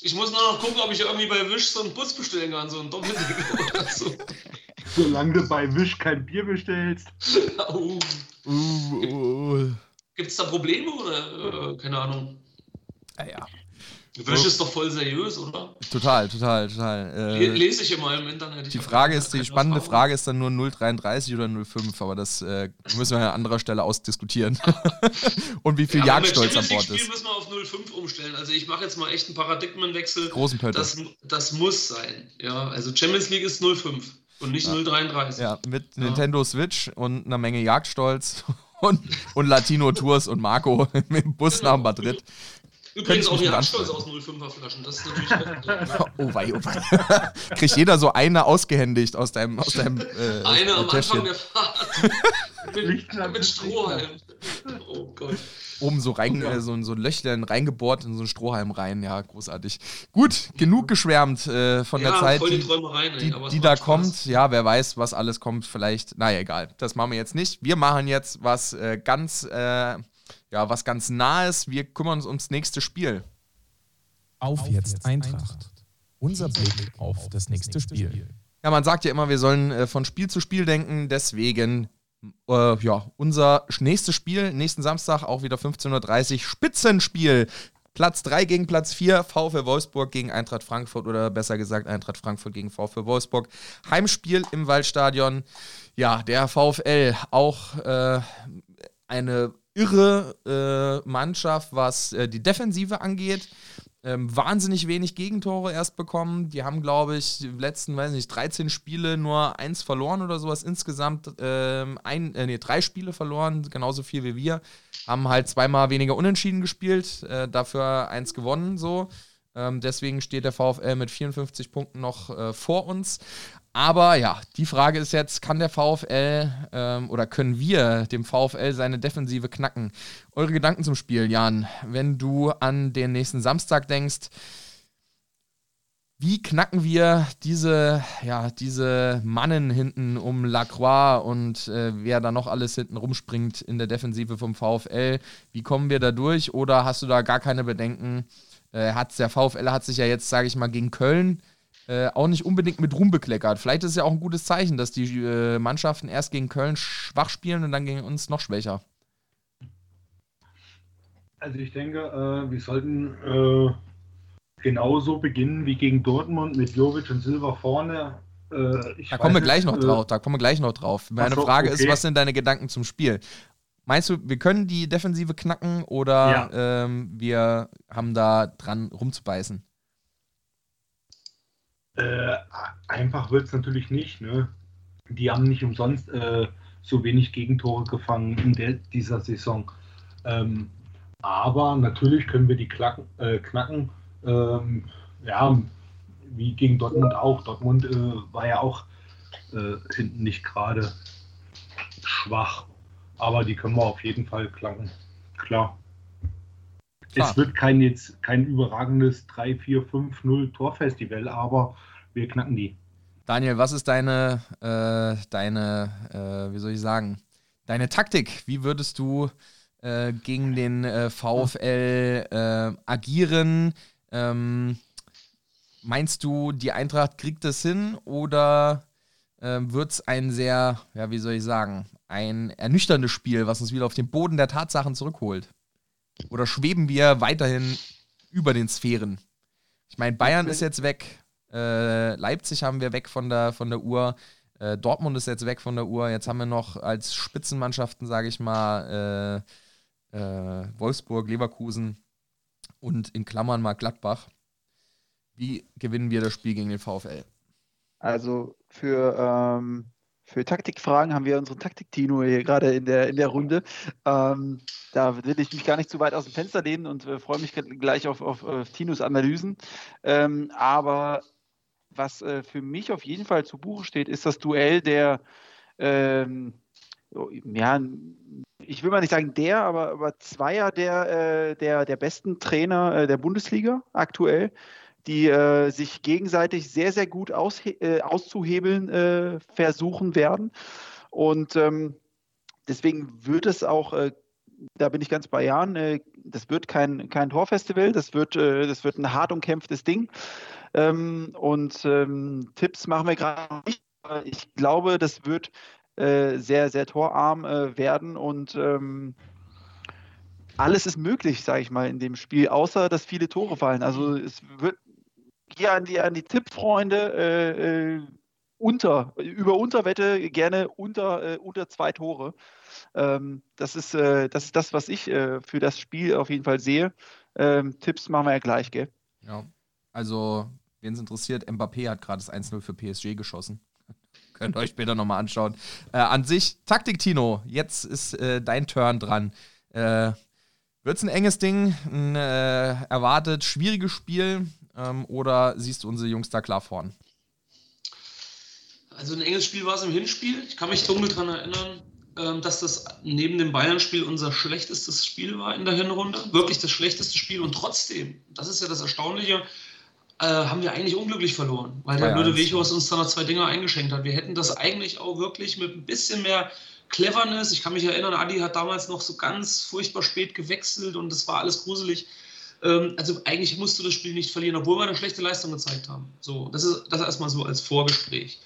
ich muss nur noch gucken, ob ich irgendwie bei Wish so einen Bus bestellen kann, so einen Doppeldecker oder so. Solange du bei Wish kein Bier bestellst. uh. Uh, uh. Gibt es da Probleme oder äh, keine Ahnung? Naja. Wish ist doch voll seriös, oder? Total, total, total. Äh, Lese ich immer im Internet. Die Frage ist, die spannende Erfahrung. Frage ist dann nur 0,33 oder 0,5, aber das äh, müssen wir an anderer Stelle ausdiskutieren. Und wie viel ja, Jagdstolz an Bord ist. Spiel müssen wir auf 0,5 umstellen. Also ich mache jetzt mal echt einen Paradigmenwechsel. Großen Pötte. Das, das muss sein. Ja, also Champions League ist 0,5 und nicht ja. 0,33. Ja, mit ja. Nintendo Switch und einer Menge Jagdstolz und, und Latino Tours und Marco mit dem Bus genau. nach Madrid. Übrigens auch die Handstolz aus 05er Flaschen. Das ist natürlich auch. oh wei, oh wei. Kriegt jeder so eine ausgehändigt aus deinem. Aus deinem äh, eine am Anfang der Fahrt. mit, mit Strohhalm. Oh Gott. Oben so rein, äh, so, so ein Löchlein reingebohrt in so einen Strohhalm rein. Ja, großartig. Gut, genug geschwärmt äh, von ja, der Zeit, die, die, die da Spaß. kommt. Ja, wer weiß, was alles kommt. Vielleicht, naja, egal. Das machen wir jetzt nicht. Wir machen jetzt was äh, ganz äh, ja, was ganz Nahes. Wir kümmern uns ums nächste Spiel. Auf jetzt Eintracht. Unser Blick auf das nächste Spiel. Ja, man sagt ja immer, wir sollen äh, von Spiel zu Spiel denken. Deswegen, äh, ja, unser nächstes Spiel, nächsten Samstag, auch wieder 15.30 Uhr, Spitzenspiel. Platz 3 gegen Platz 4, VfL Wolfsburg gegen Eintracht Frankfurt oder besser gesagt Eintracht Frankfurt gegen VfL Wolfsburg. Heimspiel im Waldstadion. Ja, der VfL auch äh, eine irre äh, Mannschaft, was äh, die Defensive angeht. Ähm, wahnsinnig wenig Gegentore erst bekommen. Die haben, glaube ich, die letzten, weiß nicht, 13 Spiele nur eins verloren oder sowas. Insgesamt ähm, ein, äh, nee, drei Spiele verloren, genauso viel wie wir. Haben halt zweimal weniger unentschieden gespielt, äh, dafür eins gewonnen, so. Ähm, deswegen steht der VfL mit 54 Punkten noch äh, vor uns. Aber ja, die Frage ist jetzt, kann der VfL ähm, oder können wir dem VfL seine Defensive knacken? Eure Gedanken zum Spiel, Jan, wenn du an den nächsten Samstag denkst. Wie knacken wir diese, ja, diese Mannen hinten um Lacroix und äh, wer da noch alles hinten rumspringt in der Defensive vom VfL? Wie kommen wir da durch? Oder hast du da gar keine Bedenken? Äh, hat's, der VfL hat sich ja jetzt, sage ich mal, gegen Köln äh, auch nicht unbedingt mit Ruhm bekleckert. Vielleicht ist es ja auch ein gutes Zeichen, dass die äh, Mannschaften erst gegen Köln schwach spielen und dann gegen uns noch schwächer. Also ich denke, äh, wir sollten äh, genauso beginnen wie gegen Dortmund mit Jovic und Silva vorne. Äh, da kommen wir gleich noch drauf. Da kommen wir gleich noch drauf. Meine so, Frage okay. ist, was sind deine Gedanken zum Spiel? Meinst du, wir können die Defensive knacken oder ja. ähm, wir haben da dran rumzubeißen? Äh, einfach wird es natürlich nicht. Ne? Die haben nicht umsonst äh, so wenig Gegentore gefangen in der, dieser Saison. Ähm, aber natürlich können wir die klacken, äh, knacken. Ähm, ja, wie gegen Dortmund auch. Dortmund äh, war ja auch äh, hinten nicht gerade schwach. Aber die können wir auf jeden Fall knacken. Klar. Klar. Es wird kein jetzt kein überragendes 3, 4, 5, 0 Torfestival, aber wir knacken die. Daniel, was ist deine, äh, deine, äh, wie soll ich sagen, deine Taktik? Wie würdest du äh, gegen den äh, VfL äh, agieren? Ähm, meinst du, die Eintracht kriegt das hin oder äh, wird es ein sehr, ja, wie soll ich sagen, ein ernüchterndes Spiel, was uns wieder auf den Boden der Tatsachen zurückholt? Oder schweben wir weiterhin über den Sphären? Ich meine, Bayern ist jetzt weg, äh, Leipzig haben wir weg von der, von der Uhr. Äh, Dortmund ist jetzt weg von der Uhr. Jetzt haben wir noch als Spitzenmannschaften, sage ich mal, äh, äh, Wolfsburg, Leverkusen und in Klammern mal Gladbach. Wie gewinnen wir das Spiel gegen den VfL? Also für ähm, für Taktikfragen haben wir unseren Taktik-Tino hier gerade in der, in der Runde. Ähm, da will ich mich gar nicht zu weit aus dem Fenster lehnen und äh, freue mich gleich auf, auf, auf Tinos Analysen. Ähm, aber was äh, für mich auf jeden Fall zu Buche steht, ist das Duell der, ähm, ja, ich will mal nicht sagen der, aber, aber Zweier der, äh, der, der besten Trainer äh, der Bundesliga aktuell die äh, sich gegenseitig sehr, sehr gut äh, auszuhebeln äh, versuchen werden. Und ähm, deswegen wird es auch, da bin ich ganz bei Jan, das wird kein, kein Torfestival, das wird, das wird ein hart umkämpftes Ding. Ähm, und ähm, Tipps machen wir gerade nicht. Ich glaube, das wird sehr, sehr torarm werden und ähm, alles ist möglich, sage ich mal, in dem Spiel, außer dass viele Tore fallen. Also es wird hier an die, an die Tippfreunde äh, äh, unter, über Unterwette gerne unter, äh, unter zwei Tore. Ähm, das, ist, äh, das ist das, was ich äh, für das Spiel auf jeden Fall sehe. Ähm, Tipps machen wir ja gleich, gell? Ja, also, wen es interessiert, Mbappé hat gerade das 1-0 für PSG geschossen. Könnt ihr euch später nochmal anschauen. Äh, an sich, Taktik Tino, jetzt ist dein Turn dran. Wird es ein enges Ding, ein erwartet schwieriges Spiel? Ähm, oder siehst du unsere Jungs da klar vorn? Also ein enges Spiel war es im Hinspiel. Ich kann mich dunkel daran erinnern, ähm, dass das neben dem Bayern-Spiel unser schlechtestes Spiel war in der Hinrunde. Wirklich das schlechteste Spiel. Und trotzdem, das ist ja das Erstaunliche, äh, haben wir eigentlich unglücklich verloren, weil der ja, blöde Wechos uns da noch zwei Dinger eingeschenkt hat. Wir hätten das eigentlich auch wirklich mit ein bisschen mehr Cleverness, ich kann mich erinnern, Adi hat damals noch so ganz furchtbar spät gewechselt und das war alles gruselig. Ähm, also eigentlich musst du das Spiel nicht verlieren, obwohl wir eine schlechte Leistung gezeigt haben. So, das ist das erstmal so als Vorgespräch.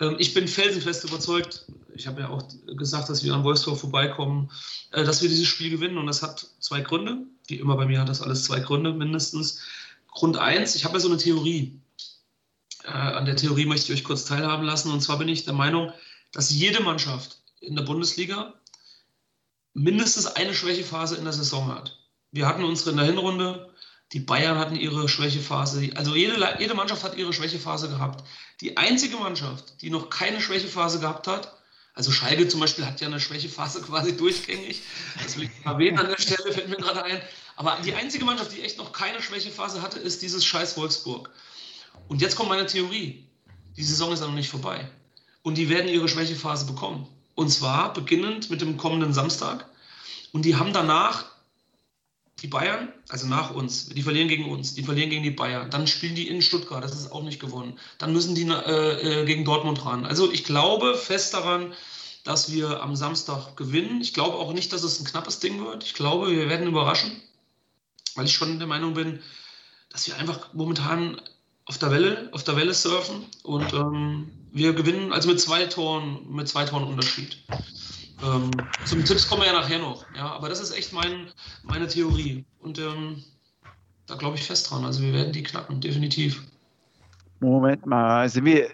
Ähm, ich bin felsenfest überzeugt, ich habe ja auch gesagt, dass wir an Wolfsburg vorbeikommen, äh, dass wir dieses Spiel gewinnen. Und das hat zwei Gründe. Wie immer bei mir hat das alles zwei Gründe mindestens. Grund eins, ich habe ja so eine Theorie. Äh, an der Theorie möchte ich euch kurz teilhaben lassen. Und zwar bin ich der Meinung, dass jede Mannschaft in der Bundesliga mindestens eine Schwächephase in der Saison hat wir hatten unsere in der Hinrunde, die Bayern hatten ihre Schwächephase, also jede, jede Mannschaft hat ihre Schwächephase gehabt. Die einzige Mannschaft, die noch keine Schwächephase gehabt hat, also Schalke zum Beispiel hat ja eine Schwächephase quasi durchgängig, das will ich erwähnen an der Stelle, fällt mir gerade ein, aber die einzige Mannschaft, die echt noch keine Schwächephase hatte, ist dieses scheiß Wolfsburg. Und jetzt kommt meine Theorie, die Saison ist noch nicht vorbei und die werden ihre Schwächephase bekommen. Und zwar beginnend mit dem kommenden Samstag. Und die haben danach die Bayern, also nach uns, die verlieren gegen uns, die verlieren gegen die Bayern. Dann spielen die in Stuttgart, das ist auch nicht gewonnen. Dann müssen die äh, äh, gegen Dortmund ran. Also ich glaube fest daran, dass wir am Samstag gewinnen. Ich glaube auch nicht, dass es ein knappes Ding wird. Ich glaube, wir werden überraschen, weil ich schon der Meinung bin, dass wir einfach momentan auf der Welle, auf der Welle surfen und ähm, wir gewinnen also mit zwei Toren, mit zwei Toren Unterschied. Ähm, zum Tipps kommen wir ja nachher noch. Ja, aber das ist echt mein, meine Theorie. Und ähm, da glaube ich fest dran. Also wir werden die knacken, definitiv. Moment mal, sind wir,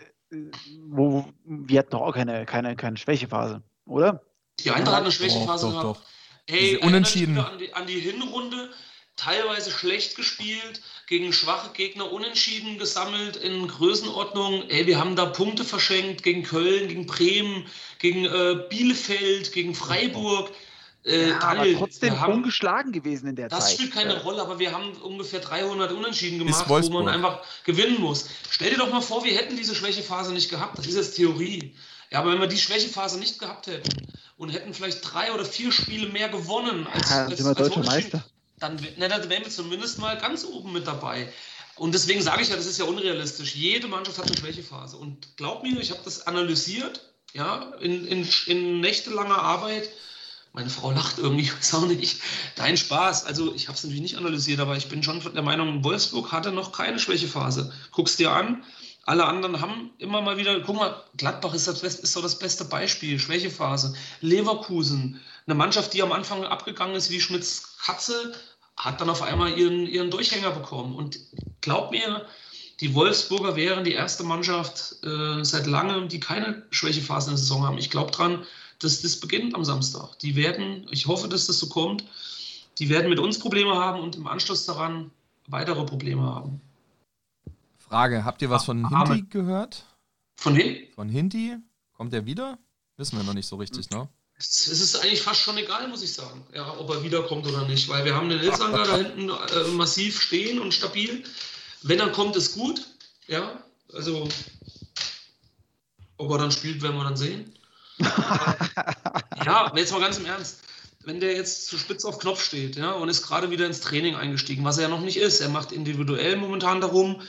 wo, wir hatten doch auch keine, keine, keine Schwächephase, oder? Die Eintracht hat eine Schwächephase doch, gehabt. doch. Ey, Diese Unentschieden. An die, an die Hinrunde, teilweise schlecht gespielt, gegen schwache Gegner unentschieden gesammelt in Größenordnung. Ey, wir haben da Punkte verschenkt gegen Köln, gegen Bremen, gegen äh, Bielefeld, gegen Freiburg. Äh, Ja, aber Daniel, trotzdem wir haben- ungeschlagen gewesen in der das Zeit. spielt keine Ja. Rolle, aber wir haben ungefähr 300 Unentschieden gemacht, wo man einfach gewinnen muss. Stell dir doch mal vor, wir hätten diese Schwächephase nicht gehabt. Das ist jetzt Theorie. Ja, aber wenn wir die Schwächephase nicht gehabt hätten und hätten vielleicht drei oder vier Spiele mehr gewonnen als, Ja, dann als, sind wir als deutscher Meister. Dann, na, dann wären wir zumindest mal ganz oben mit dabei. Und deswegen sage ich ja, das ist ja unrealistisch. Jede Mannschaft hat eine Schwächephase. Und glaub mir, ich habe das analysiert, ja, in, in, in nächtelanger Arbeit. Meine Frau lacht irgendwie, ich weiß auch nicht. Nein, Spaß. Also ich habe es natürlich nicht analysiert, aber ich bin schon der Meinung, Wolfsburg hatte noch keine Schwächephase. Guck's dir an. Alle anderen haben immer mal wieder, guck mal, Gladbach ist, das, ist so das beste Beispiel, Schwächephase. Leverkusen, eine Mannschaft, die am Anfang abgegangen ist wie Schmitz Katze, hat dann auf einmal ihren, ihren Durchhänger bekommen. Und glaub mir, die Wolfsburger wären die erste Mannschaft äh, seit langem, die keine Schwächephase in der Saison haben. Ich glaube dran, dass das beginnt am Samstag. Die werden, ich hoffe, dass das so kommt, die werden mit uns Probleme haben und im Anschluss daran weitere Probleme haben. Frage, habt ihr was von Amen. Hindi gehört? Von wem? Von Hindi? Kommt er wieder? Wissen wir noch nicht so richtig, ne? Es ist eigentlich fast schon egal, muss ich sagen, ja, ob er wiederkommt oder nicht, weil wir haben den Ilsanger da hinten äh, massiv stehen und stabil. Wenn er kommt, ist gut, ja, also ob er dann spielt, werden wir dann sehen. ja, aber jetzt mal ganz im Ernst. Wenn der jetzt zu spitz auf Knopf steht ja, und ist gerade wieder ins Training eingestiegen, was er ja noch nicht ist, er macht individuell momentan darum,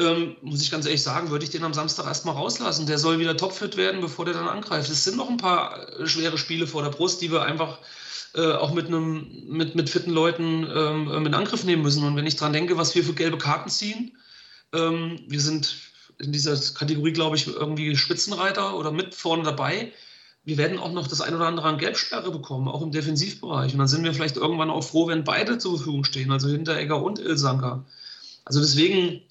ähm, muss ich ganz ehrlich sagen, würde ich den am Samstag erstmal rauslassen. Der soll wieder topfit werden, bevor der dann angreift. Es sind noch ein paar äh, schwere Spiele vor der Brust, die wir einfach äh, auch mit einem mit, mit fitten Leuten ähm, äh, in Angriff nehmen müssen. Und wenn ich dran denke, was wir für gelbe Karten ziehen, ähm, wir sind in dieser Kategorie, glaube ich, irgendwie Spitzenreiter oder mit vorne dabei. Wir werden auch noch das ein oder andere an Gelbsperre bekommen, auch im Defensivbereich. Und dann sind wir vielleicht irgendwann auch froh, wenn beide zur Verfügung stehen, also Hinteregger und Ilsanker. Also deswegen,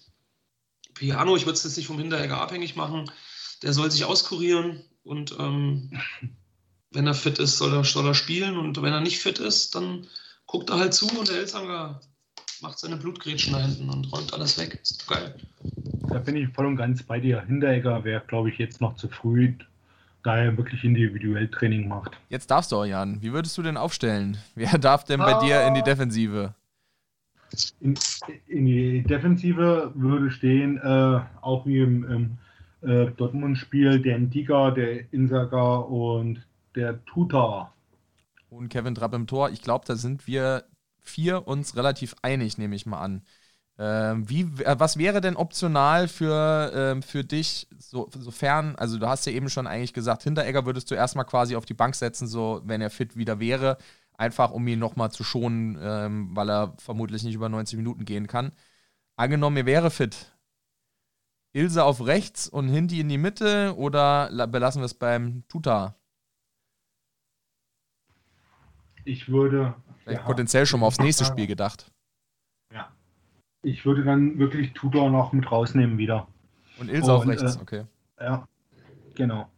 Piano, ich würde es jetzt nicht vom Hinteregger abhängig machen. Der soll sich auskurieren und ähm, wenn er fit ist, soll er, soll er spielen. Und wenn er nicht fit ist, dann guckt er halt zu und der Ilsanker macht seine Blutgrätschen da hinten und räumt alles weg. Ist geil. Da bin ich voll und ganz bei dir. Hinteregger wäre, glaube ich, jetzt noch zu früh, da er wirklich individuell Training macht. Jetzt darfst du auch, Jan. Wie würdest du denn aufstellen? Wer darf denn bei dir in die Defensive? In, in die Defensive würde stehen, äh, auch wie im, im äh, Dortmund-Spiel, der Ndiga, der Insaga und der Tuta. Und Kevin Trapp im Tor. Ich glaube, da sind wir vier uns relativ einig, nehme ich mal an. Ähm, wie, äh, was wäre denn optional für, ähm, für dich, so, sofern, also du hast ja eben schon eigentlich gesagt, Hinteregger würdest du erstmal quasi auf die Bank setzen, so wenn er fit wieder wäre, einfach um ihn nochmal zu schonen, ähm, weil er vermutlich nicht über 90 Minuten gehen kann. Angenommen, er wäre fit. Ilse auf rechts und Hindi in die Mitte oder la- belassen wir es beim Tuta? Ich würde. Vielleicht ja, potenziell schon mal aufs nächste Spiel gedacht. Ja. Ich würde dann wirklich Tuta noch mit rausnehmen wieder. Und Ilse auf Und, rechts, äh, okay. Ja, genau.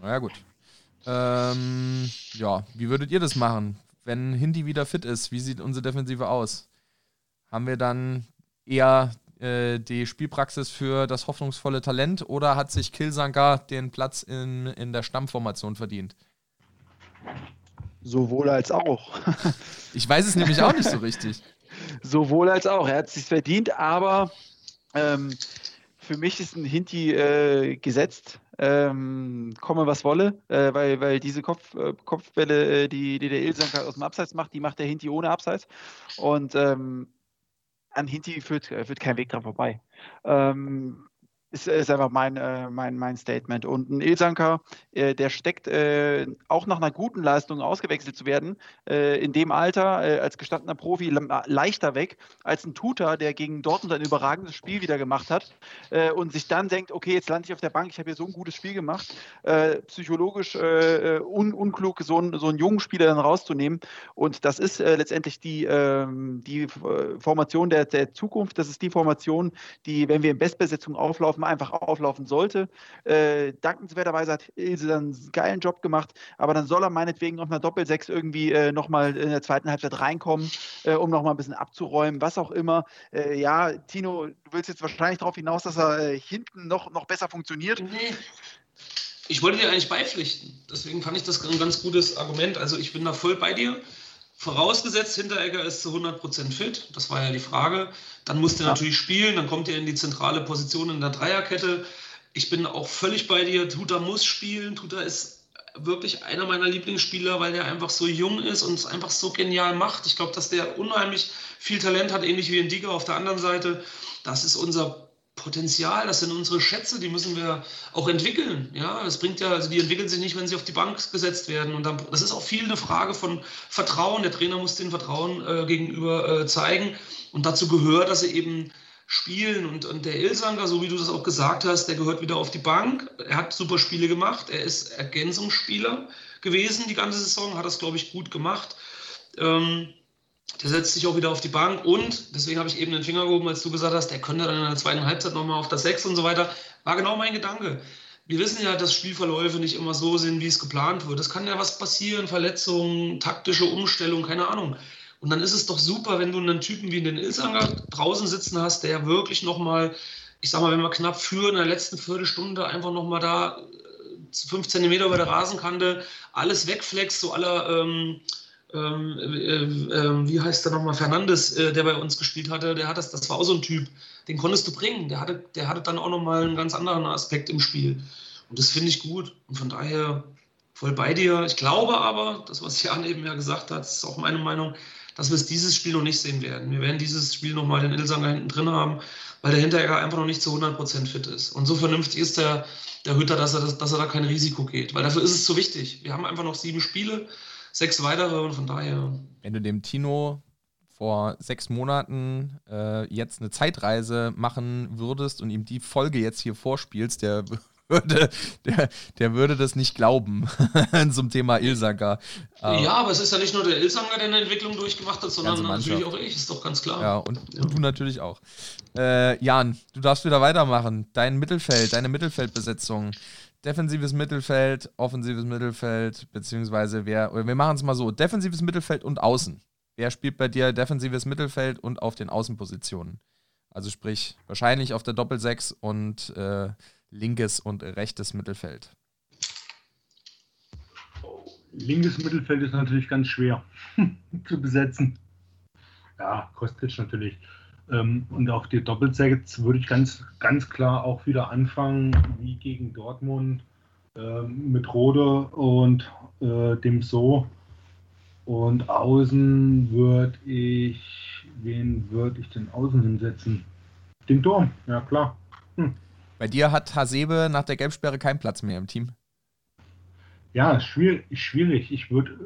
Naja, gut. Ähm, ja, wie würdet ihr das machen, wenn Hindi wieder fit ist? Wie sieht unsere Defensive aus? Haben wir dann eher äh, die Spielpraxis für das hoffnungsvolle Talent oder hat sich Kilsanka den Platz in, in der Stammformation verdient? Sowohl als auch. Ich weiß es nämlich auch nicht so richtig. Sowohl als auch. Er hat es sich verdient, aber ähm, für mich ist ein Hinti äh, gesetzt. Ähm, komme was wolle, äh, weil, weil diese Kopf, äh, Kopfbälle, äh, die, die der Ilsanker aus dem Abseits macht, die macht der Hinti ohne Abseits. Und ähm, an Hinti führt, äh, führt kein Weg dran vorbei. Ähm, ist, ist einfach mein, äh, mein, mein Statement. Und ein Ilsanker, äh, der steckt äh, auch nach einer guten Leistung ausgewechselt zu werden, äh, in dem Alter äh, als gestandener Profi leichter weg als ein Tutor, der gegen Dortmund ein überragendes Spiel wieder gemacht hat äh, und sich dann denkt, okay, jetzt lande ich auf der Bank, ich habe hier so ein gutes Spiel gemacht, psychologisch un unklug, so, ein, so einen jungen Spieler dann rauszunehmen. Und das ist letztendlich die, ähm, die Formation der, der Zukunft, das ist die Formation, die, wenn wir in Bestbesetzung auflaufen, einfach auflaufen sollte. Äh, dankenswerterweise hat Ilse dann einen geilen Job gemacht, aber dann soll er meinetwegen auf einer Doppelsechs irgendwie äh, nochmal in der zweiten Halbzeit reinkommen, äh, um nochmal ein bisschen abzuräumen, was auch immer. Äh, ja, Tino, du willst jetzt wahrscheinlich darauf hinaus, dass er äh, hinten noch, noch besser funktioniert. Nee. Ich wollte dir eigentlich beipflichten. Deswegen fand ich das ein ganz gutes Argument. Also ich bin da voll bei dir. Vorausgesetzt, Hinteregger ist zu 100% fit, das war ja die Frage. Dann muss der ja. natürlich spielen, dann kommt er in die zentrale Position in der Dreierkette. Ich bin auch völlig bei dir, Tuta muss spielen. Tuta ist wirklich einer meiner Lieblingsspieler, weil der einfach so jung ist und es einfach so genial macht. Ich glaube, dass der unheimlich viel Talent hat, ähnlich wie in Diga auf der anderen Seite. Das ist unser Potenzial, das sind unsere Schätze, die müssen wir auch entwickeln. Ja, das bringt ja, also die entwickeln sich nicht, wenn sie auf die Bank gesetzt werden. Und dann, das ist auch viel eine Frage von Vertrauen. Der Trainer muss den Vertrauen äh, gegenüber äh, zeigen. Und dazu gehört, dass sie eben spielen. Und, und der Ilsanker, so wie du das auch gesagt hast, der gehört wieder auf die Bank. Er hat super Spiele gemacht. Er ist Ergänzungsspieler gewesen die ganze Saison, hat das, glaube ich, gut gemacht. Ähm, der setzt sich auch wieder auf die Bank und deswegen habe ich eben den Finger gehoben, als du gesagt hast, der könnte dann in der zweiten Halbzeit nochmal auf das 6 und so weiter. War genau mein Gedanke. Wir wissen ja, dass Spielverläufe nicht immer so sind, wie es geplant wird. Es kann ja was passieren, Verletzungen, taktische Umstellung, keine Ahnung. Und dann ist es doch super, wenn du einen Typen wie den Ilsanger draußen sitzen hast, der wirklich nochmal, ich sag mal, wenn wir knapp führen, in der letzten Viertelstunde einfach nochmal da 5 äh, Zentimeter über der Rasenkante alles wegflext, so aller. Ähm, ähm, äh, äh, wie heißt der nochmal, Fernandes, äh, der bei uns gespielt hatte, der hat das, das war auch so ein Typ, den konntest du bringen. Der hatte, der hatte dann auch nochmal einen ganz anderen Aspekt im Spiel. Und das finde ich gut. Und von daher voll bei dir. Ich glaube aber, das, was Jan eben ja gesagt hat, ist auch meine Meinung, dass wir es dieses Spiel noch nicht sehen werden. Wir werden dieses Spiel nochmal den Ilsanger hinten drin haben, weil der Hinteregger einfach noch nicht zu 100% fit ist. Und so vernünftig ist der, der Hütter, dass er, dass er da kein Risiko geht. Weil dafür ist es zu wichtig. Wir haben einfach noch sieben Spiele sechs weitere und von daher. Wenn du dem Tino vor sechs Monaten äh, jetzt eine Zeitreise machen würdest und ihm die Folge jetzt hier vorspielst, der würde, der, der würde das nicht glauben zum Thema Ilsanger. Ja, aber es ist ja nicht nur der Ilsanger, der eine Entwicklung durchgemacht hat, sondern natürlich auch ich, ist doch ganz klar. Ja, und, ja. und du natürlich auch. Äh, Jan, du darfst wieder weitermachen. Dein Mittelfeld, deine Mittelfeldbesetzung defensives Mittelfeld, offensives Mittelfeld, beziehungsweise wer, wir machen es mal so, defensives Mittelfeld und Außen. Wer spielt bei dir defensives Mittelfeld und auf den Außenpositionen? Also sprich, wahrscheinlich auf der Doppelsechs und äh, linkes und rechtes Mittelfeld. Linkes Mittelfeld ist natürlich ganz schwer zu besetzen. Ja, Kostic natürlich. Ähm, und auf die Doppelsechs würde ich ganz, ganz klar auch wieder anfangen, wie gegen Dortmund, ähm, mit Rode und äh, dem So. Und außen würde ich, wen würde ich denn außen hinsetzen? Den Turm, ja klar. Hm. Bei dir hat Hasebe nach der Gelbsperre keinen Platz mehr im Team. Ja, schwierig. schwierig. Ich würde,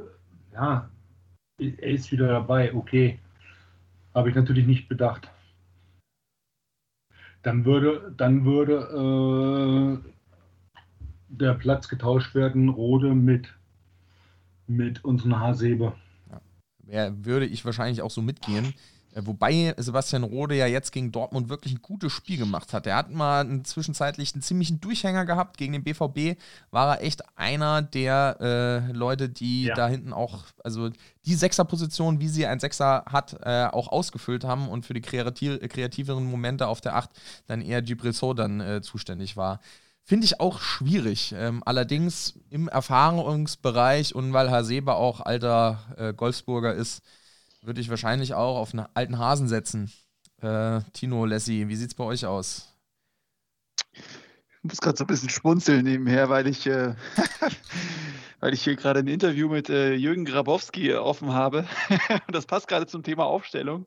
ja, er ist wieder dabei, okay. Habe ich natürlich nicht bedacht. Dann würde, dann würde äh, der Platz getauscht werden, Rode mit, mit unseren Hasebe. Ja, würde ich wahrscheinlich auch so mitgehen. Äh, wobei Sebastian Rode ja jetzt gegen Dortmund wirklich ein gutes Spiel gemacht hat. Er hat mal einen zwischenzeitlich einen ziemlichen Durchhänger gehabt. Gegen den BVB war er echt einer der äh, Leute, die ja. da hinten auch, also die Sechserposition, wie sie ein Sechser hat, äh, auch ausgefüllt haben und für die kreativ kreativeren Momente auf der Acht dann eher Gibril So dann äh, zuständig war. Finde ich auch schwierig. Ähm, allerdings im Erfahrungsbereich und weil Hasebe auch alter äh, Golfsburger ist, würde ich wahrscheinlich auch auf einen alten Hasen setzen. Äh, Tino, Lessi, wie sieht es bei euch aus? muss gerade so ein bisschen schmunzeln nebenher, weil ich, äh, weil ich hier gerade ein Interview mit äh, Jürgen Grabowski offen habe. das passt gerade zum Thema Aufstellung.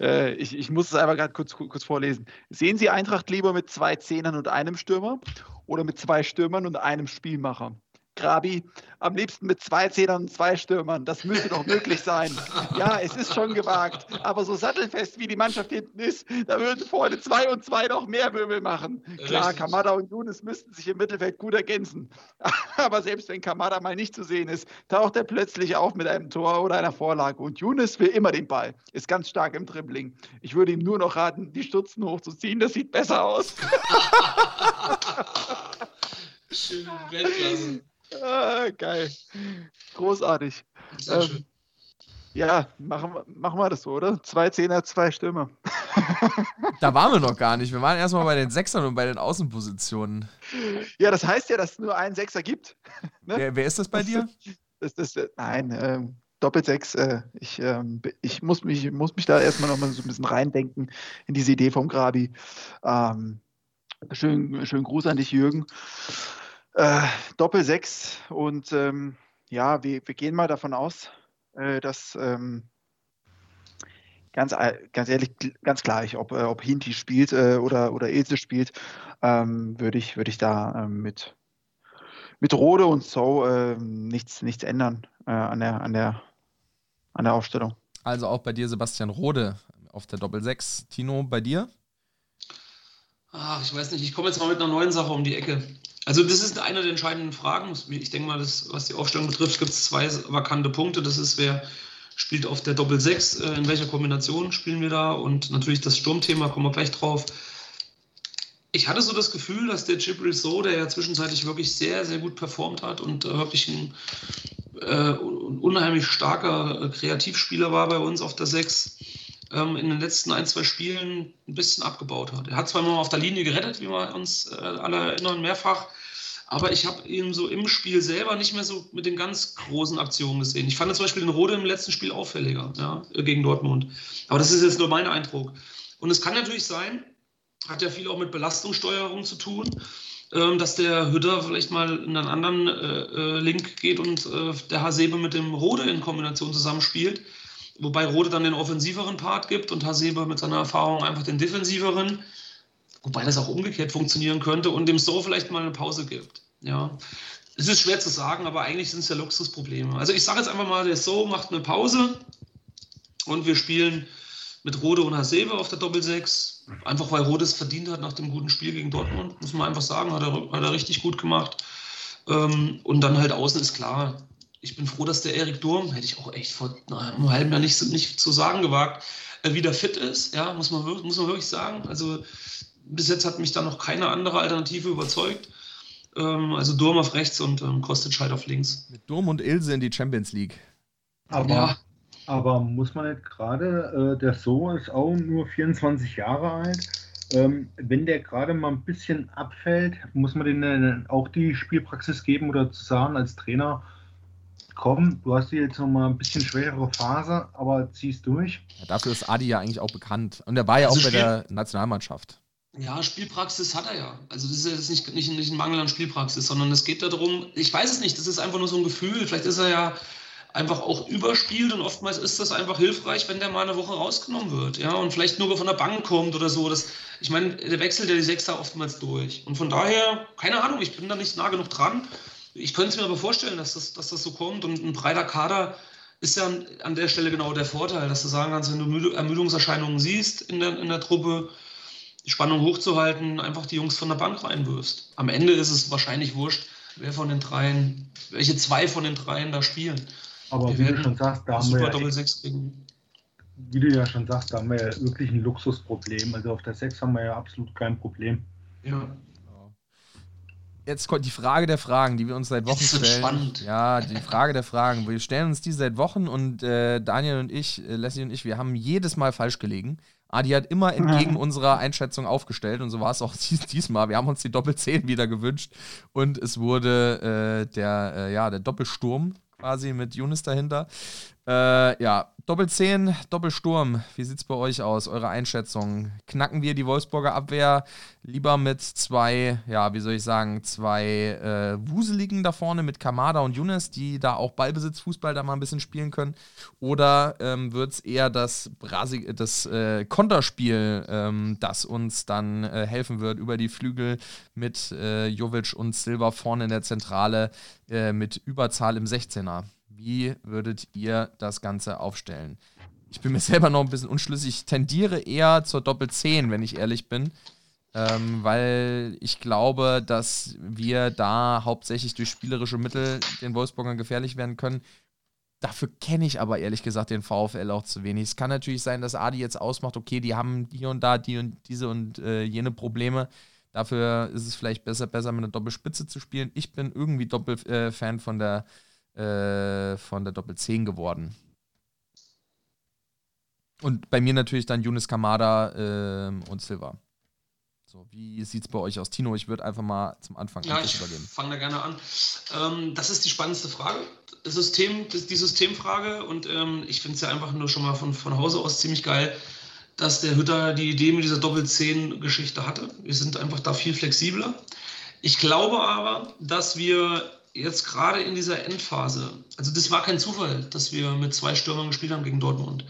Äh, ich, ich, muss es einfach gerade kurz, kurz vorlesen. Sehen Sie Eintracht lieber mit zwei Zehnern und einem Stürmer oder mit zwei Stürmern und einem Spielmacher? Grabi, am liebsten mit zwei Zehnern und zwei Stürmern. Das müsste doch möglich sein. Ja, es ist schon gewagt. Aber so sattelfest wie die Mannschaft hinten ist, da würden vorne zwei und zwei noch mehr Möbel machen. Klar, Richtig. Kamada und Younes müssten sich im Mittelfeld gut ergänzen. Aber selbst wenn Kamada mal nicht zu sehen ist, taucht er plötzlich auf mit einem Tor oder einer Vorlage. Und Younes will immer den Ball, ist ganz stark im Dribbling. Ich würde ihm nur noch raten, die Stutzen hochzuziehen. Das sieht besser aus. Schön, Weltklasse. Ah, geil. Großartig. Ähm, ja, machen, machen wir das so, oder? Zwei Zehner, zwei Stürmer. Da waren wir noch gar nicht. Wir waren erstmal bei den Sechsern und bei den Außenpositionen. Ja, das heißt ja, dass es nur einen Sechser gibt. Ne? Wer, wer, ist das bei dir? Das, das, das nein, ähm, Doppelsechs. Äh, ich, ähm, ich muss, mich, muss mich da erstmal noch mal so ein bisschen reindenken in diese Idee vom Grabi. Ähm, schönen, schönen Gruß an dich, Jürgen. Äh, Doppel 6 und ähm, ja, wir, wir, gehen mal davon aus, äh, dass ähm, ganz, ganz ehrlich, ganz gleich, ob, äh, ob Hinti spielt äh, oder, oder Ilse spielt, ähm, würde ich, würd ich da ähm, mit, mit Rode und So ähm, nichts, nichts ändern äh, an, der, an, der, an der Aufstellung. Also auch bei dir Sebastian Rode auf der Doppel 6. Tino, bei dir? Ach, ich weiß nicht, ich komme jetzt mal mit einer neuen Sache um die Ecke. Also das ist eine der entscheidenden Fragen. Ich denke mal, das, was die Aufstellung betrifft, gibt es zwei vakante Punkte. Das ist, wer spielt auf der Doppel 6, äh, in welcher Kombination spielen wir da und natürlich das Sturmthema, kommen wir gleich drauf. Ich hatte so das Gefühl, dass der Gibril So, der ja zwischenzeitlich wirklich sehr, sehr gut performt hat und äh, wirklich ein äh, unheimlich starker äh, Kreativspieler war bei uns auf der 6, ähm, in den letzten ein, zwei Spielen ein bisschen abgebaut hat. Er hat zwar immer auf der Linie gerettet, wie wir uns äh, alle erinnern, mehrfach, aber ich habe ihn so im Spiel selber nicht mehr so mit den ganz großen Aktionen gesehen. Ich fand zum Beispiel den Rode im letzten Spiel auffälliger ja, gegen Dortmund. Aber das ist jetzt nur mein Eindruck. Und es kann natürlich sein, hat ja viel auch mit Belastungssteuerung zu tun, ähm, dass der Hütter vielleicht mal in einen anderen äh, äh Link geht und äh, der Hasebe mit dem Rode in Kombination zusammenspielt. Wobei Rode dann den offensiveren Part gibt und Hasebe mit seiner Erfahrung einfach den defensiveren. Wobei das auch umgekehrt funktionieren könnte und dem So vielleicht mal eine Pause gibt. Ja. Es ist schwer zu sagen, aber eigentlich sind es ja Luxusprobleme. Also ich sage jetzt einfach mal, der So macht eine Pause und wir spielen mit Rode und Hasebe auf der Doppel-6. Einfach weil Rode es verdient hat nach dem guten Spiel gegen Dortmund, muss man einfach sagen, hat er, hat er richtig gut gemacht. Ähm, und dann halt außen ist klar, ich bin froh, dass der Erik Durm, hätte ich auch echt vor einem halben Jahr nicht, nicht zu sagen gewagt, äh, wieder fit ist. Ja, muss man, muss man wirklich sagen. Also bis jetzt hat mich da noch keine andere Alternative überzeugt. Ähm, also Durm auf rechts und ähm, Kostic halt auf links. Mit Durm und Ilse in die Champions League. Aber, ja. aber muss man nicht gerade, äh, der So ist auch nur 24 Jahre alt. Ähm, wenn der gerade mal ein bisschen abfällt, muss man denen auch die Spielpraxis geben oder zu sagen als Trainer, komm, du hast hier jetzt noch mal ein bisschen schwerere Phase, aber ziehst durch. Ja, dafür ist Adi ja eigentlich auch bekannt. Und er war ja also auch bei der Nationalmannschaft. Ja, Spielpraxis hat er ja. Also das ist jetzt nicht, nicht, nicht ein Mangel an Spielpraxis, sondern es geht darum, ich weiß es nicht, das ist einfach nur so ein Gefühl. Vielleicht ist er ja einfach auch überspielt und oftmals ist das einfach hilfreich, wenn der mal eine Woche rausgenommen wird, ja, und vielleicht nur von der Bank kommt oder so. Das, ich meine, der wechselt ja die Sechser oftmals durch. Und von daher, keine Ahnung, ich bin da nicht nah genug dran. Ich könnte es mir aber vorstellen, dass das, dass das so kommt. Und ein breiter Kader ist ja an der Stelle genau der Vorteil, dass du sagen kannst, wenn du Ermüdungserscheinungen siehst in der, in der Truppe, die Spannung hochzuhalten, einfach die Jungs von der Bank reinwirfst. Am Ende ist es wahrscheinlich wurscht, wer von den dreien, welche zwei von den dreien da spielen. Aber wir wie du schon sagst, da haben wir ja, wie du ja schon sagst, da haben wir ja wirklich ein Luxusproblem. Also auf der 6 haben wir ja absolut kein Problem. Ja jetzt kommt die Frage der Fragen, die wir uns seit Wochen das ist stellen. Spannend. Ja, die Frage der Fragen. Wir stellen uns die seit Wochen und äh, Daniel und ich, äh, Leslie und ich, wir haben jedes Mal falsch gelegen. Adi hat immer entgegen ja. unserer Einschätzung aufgestellt und so war es auch diesmal. Wir haben uns die Doppel-10 wieder gewünscht und es wurde äh, der, äh, ja, der Doppelsturm quasi mit Younes dahinter. Äh, ja, Doppel 10, Doppelsturm. Wie sieht es bei euch aus? Eure Einschätzung? Knacken wir die Wolfsburger Abwehr lieber mit zwei, ja, wie soll ich sagen, zwei äh, Wuseligen da vorne mit Kamada und Younes, die da auch Ballbesitzfußball da mal ein bisschen spielen können? Oder ähm, es eher das, Brasi das äh, Konterspiel, ähm, das uns dann äh, helfen wird über die Flügel mit äh, Jovic und Silva vorne in der Zentrale äh, mit Überzahl im 16er? Wie würdet ihr das Ganze aufstellen? Ich bin mir selber noch ein bisschen unschlüssig. Ich tendiere eher zur Doppel 10, wenn ich ehrlich bin. Ähm, weil ich glaube, dass wir da hauptsächlich durch spielerische Mittel den Wolfsburgern gefährlich werden können. Dafür kenne ich aber ehrlich gesagt den VfL auch zu wenig. Es kann natürlich sein, dass Adi jetzt ausmacht, okay, die haben hier und da die und diese und äh, jene Probleme. Dafür ist es vielleicht besser, besser mit einer Doppelspitze zu spielen. Ich bin irgendwie Doppelfan äh, von der äh, von der Doppel 10 geworden. Und bei mir natürlich dann Yunus Kamada äh, und Silva. So, wie sieht es bei euch aus? Tino, ich würde einfach mal zum Anfang ja, ich übergeben. fange da gerne an. Ähm, das ist die spannendste Frage. Das System, das, die Systemfrage. Und ähm, ich finde es ja einfach nur schon mal von, von Hause aus ziemlich geil, dass der Hütter die Idee mit dieser Doppel-10-Geschichte hatte. Wir sind einfach da viel flexibler. Ich glaube aber, dass wir jetzt gerade in dieser Endphase, also das war kein Zufall, dass wir mit zwei Stürmern gespielt haben gegen Dortmund.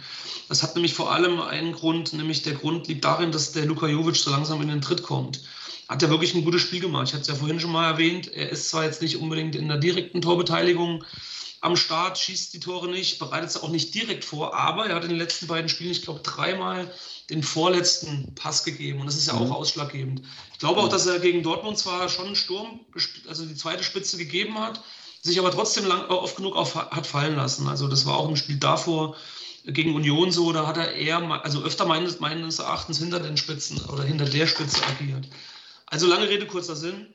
Das hat nämlich vor allem einen Grund, nämlich der Grund liegt darin, dass der Luka Jovic so langsam in den Tritt kommt. Hat er wirklich ein gutes Spiel gemacht. Ich hatte es ja vorhin schon mal erwähnt, er ist zwar jetzt nicht unbedingt in der direkten Torbeteiligung am Start, schießt die Tore nicht, bereitet es auch nicht direkt vor, aber er hat in den letzten beiden Spielen, ich glaube, dreimal den vorletzten Pass gegeben und das ist ja auch mhm. ausschlaggebend. Ich glaube auch, dass er gegen Dortmund zwar schon einen Sturm, also die zweite Spitze gegeben hat, sich aber trotzdem lang, oft genug auf, hat fallen lassen. Also das war auch im Spiel davor gegen Union so, da hat er eher, also öfter meines, meines Erachtens hinter den Spitzen oder hinter der Spitze agiert. Also lange Rede, kurzer Sinn.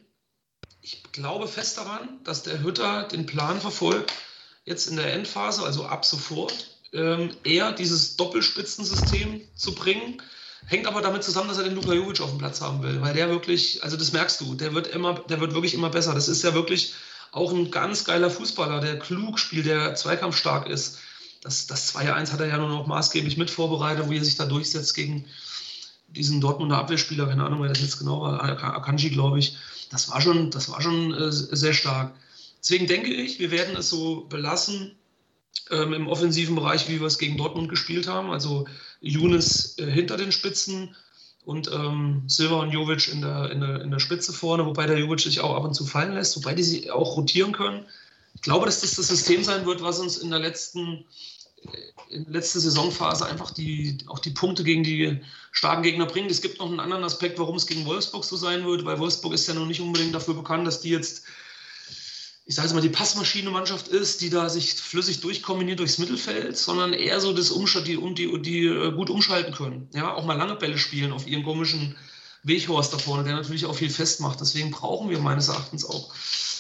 Ich glaube fest daran, dass der Hütter den Plan verfolgt, jetzt in der Endphase, also ab sofort, ähm, eher dieses Doppelspitzensystem zu bringen. Hängt aber damit zusammen, dass er den Luka Jovic auf dem Platz haben will, weil der wirklich, also das merkst du, der wird immer, der wird wirklich immer besser. Das ist ja wirklich auch ein ganz geiler Fußballer, der klug spielt, der zweikampfstark ist. Das, das 2-1 hat er ja nur noch maßgeblich mit vorbereitet, wo er sich da durchsetzt gegen diesen Dortmunder Abwehrspieler, keine Ahnung, wer das jetzt genau war, Akanji, glaube ich. Das war schon, das war schon äh, sehr stark. Deswegen denke ich, wir werden es so belassen, ähm, im offensiven Bereich, wie wir es gegen Dortmund gespielt haben. Also Younes äh, hinter den Spitzen und ähm, Silva und Jovic in der, in, der, in der Spitze vorne, wobei der Jovic sich auch ab und zu fallen lässt, wobei die sich auch rotieren können. Ich glaube, dass das das System sein wird, was uns in der letzten, äh, in der letzten Saisonphase einfach die, auch die Punkte gegen die starken Gegner bringt. Es gibt noch einen anderen Aspekt, warum es gegen Wolfsburg so sein wird, weil Wolfsburg ist ja noch nicht unbedingt dafür bekannt, dass die jetzt ich sage jetzt mal, die Passmaschine-Mannschaft ist, die da sich flüssig durchkombiniert durchs Mittelfeld, sondern eher so das Umschalt, die, die, die äh, gut umschalten können. Ja, auch mal lange Bälle spielen auf ihren komischen Weghorst da vorne, der natürlich auch viel festmacht. Deswegen brauchen wir meines Erachtens auch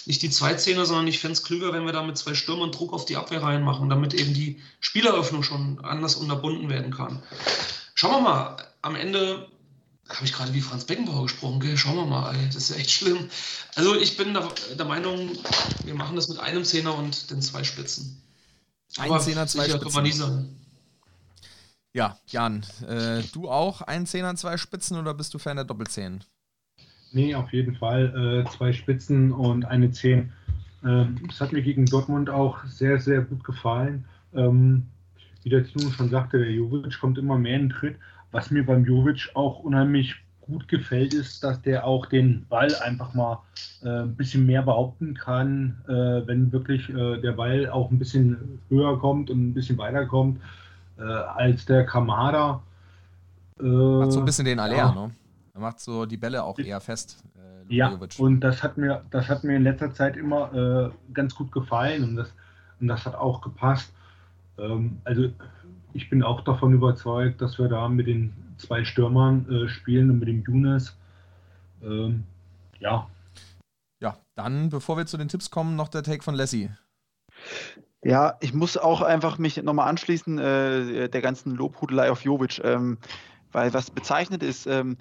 nicht die Zweizehner, sondern ich fände es klüger, wenn wir da mit zwei Stürmern Druck auf die Abwehr reinmachen, damit eben die Spieleröffnung schon anders unterbunden werden kann. Schauen wir mal, am Ende habe ich gerade wie Franz Beckenbauer gesprochen, gell? Schauen wir mal, ey. das ist echt schlimm. Also ich bin der, der, Meinung, wir machen das mit einem Zehner und den zwei Spitzen. Ein Zehner, zwei Spitzen. Kann man nie sagen. Ja, Jan, äh, du auch ein Zehner, zwei Spitzen oder bist du Fan der Doppelzehn? Nee, auf jeden Fall. Äh, zwei Spitzen und eine Zehn. Ähm, das hat mir gegen Dortmund auch sehr, sehr gut gefallen. Ähm, wie der Tino schon sagte, der Jovic kommt immer mehr in den Tritt. Was mir beim Jovic auch unheimlich gut gefällt, ist, dass der auch den Ball einfach mal äh, ein bisschen mehr behaupten kann, äh, wenn wirklich äh, der Ball auch ein bisschen höher kommt und ein bisschen weiter kommt äh, als der Kamada. macht so ein bisschen den Aller, ja. ne? Er macht so die Bälle auch eher fest. Äh, ja, und das hat mir, das hat mir in letzter Zeit immer äh, ganz gut gefallen und das, und das hat auch gepasst. Ähm, also ich bin auch davon überzeugt, dass wir da mit den zwei Stürmern äh, spielen und mit dem Younes. Ähm, ja. Ja, dann, bevor wir zu den Tipps kommen, noch der Take von Lassie. Ja, ich muss auch einfach mich nochmal anschließen, äh, der ganzen Lobhudelei auf Jovic, ähm, weil was bezeichnet ist, ähm,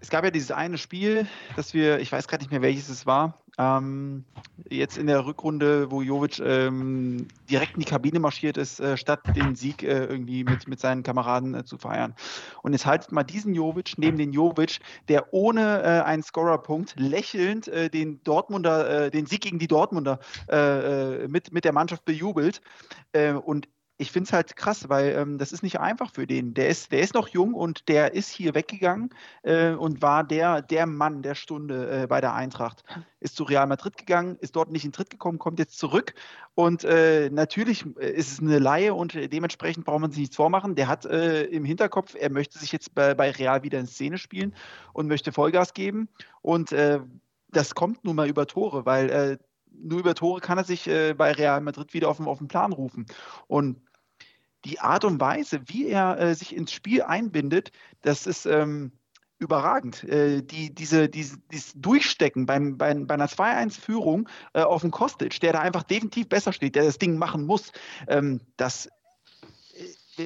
es gab ja dieses eine Spiel, das wir, ich weiß gerade nicht mehr welches es war, Ähm, jetzt in der Rückrunde, wo Jovic ähm, direkt in die Kabine marschiert ist, äh, statt den Sieg äh, irgendwie mit, mit seinen Kameraden äh, zu feiern. Und jetzt haltet mal diesen Jovic neben den Jovic, der ohne äh, einen Scorerpunkt lächelnd äh, den Dortmunder, äh, den Sieg gegen die Dortmunder mit, mit der Mannschaft bejubelt. und ich finde es halt krass, weil ähm, das ist nicht einfach für den. Der ist, der ist noch jung und der ist hier weggegangen äh, und war der, der Mann der Stunde äh, bei der Eintracht. Ist zu Real Madrid gegangen, ist dort nicht in Tritt gekommen, kommt jetzt zurück. Und äh, natürlich äh, ist es eine Laie und dementsprechend braucht man sich nichts vormachen. Der hat äh, im Hinterkopf, er möchte sich jetzt bei, bei, Real wieder in Szene spielen und möchte Vollgas geben. Und äh, das kommt nun mal über Tore, weil nur über Tore kann er sich bei Real Madrid wieder auf den, auf den Plan rufen. Und die Art und Weise, wie er äh, sich ins Spiel einbindet, das ist ähm, überragend. Äh, die, diese, diese, dieses Durchstecken beim, beim, bei einer 2-1-Führung äh, auf den Kostic, der da einfach definitiv besser steht, der das Ding machen muss, ähm, das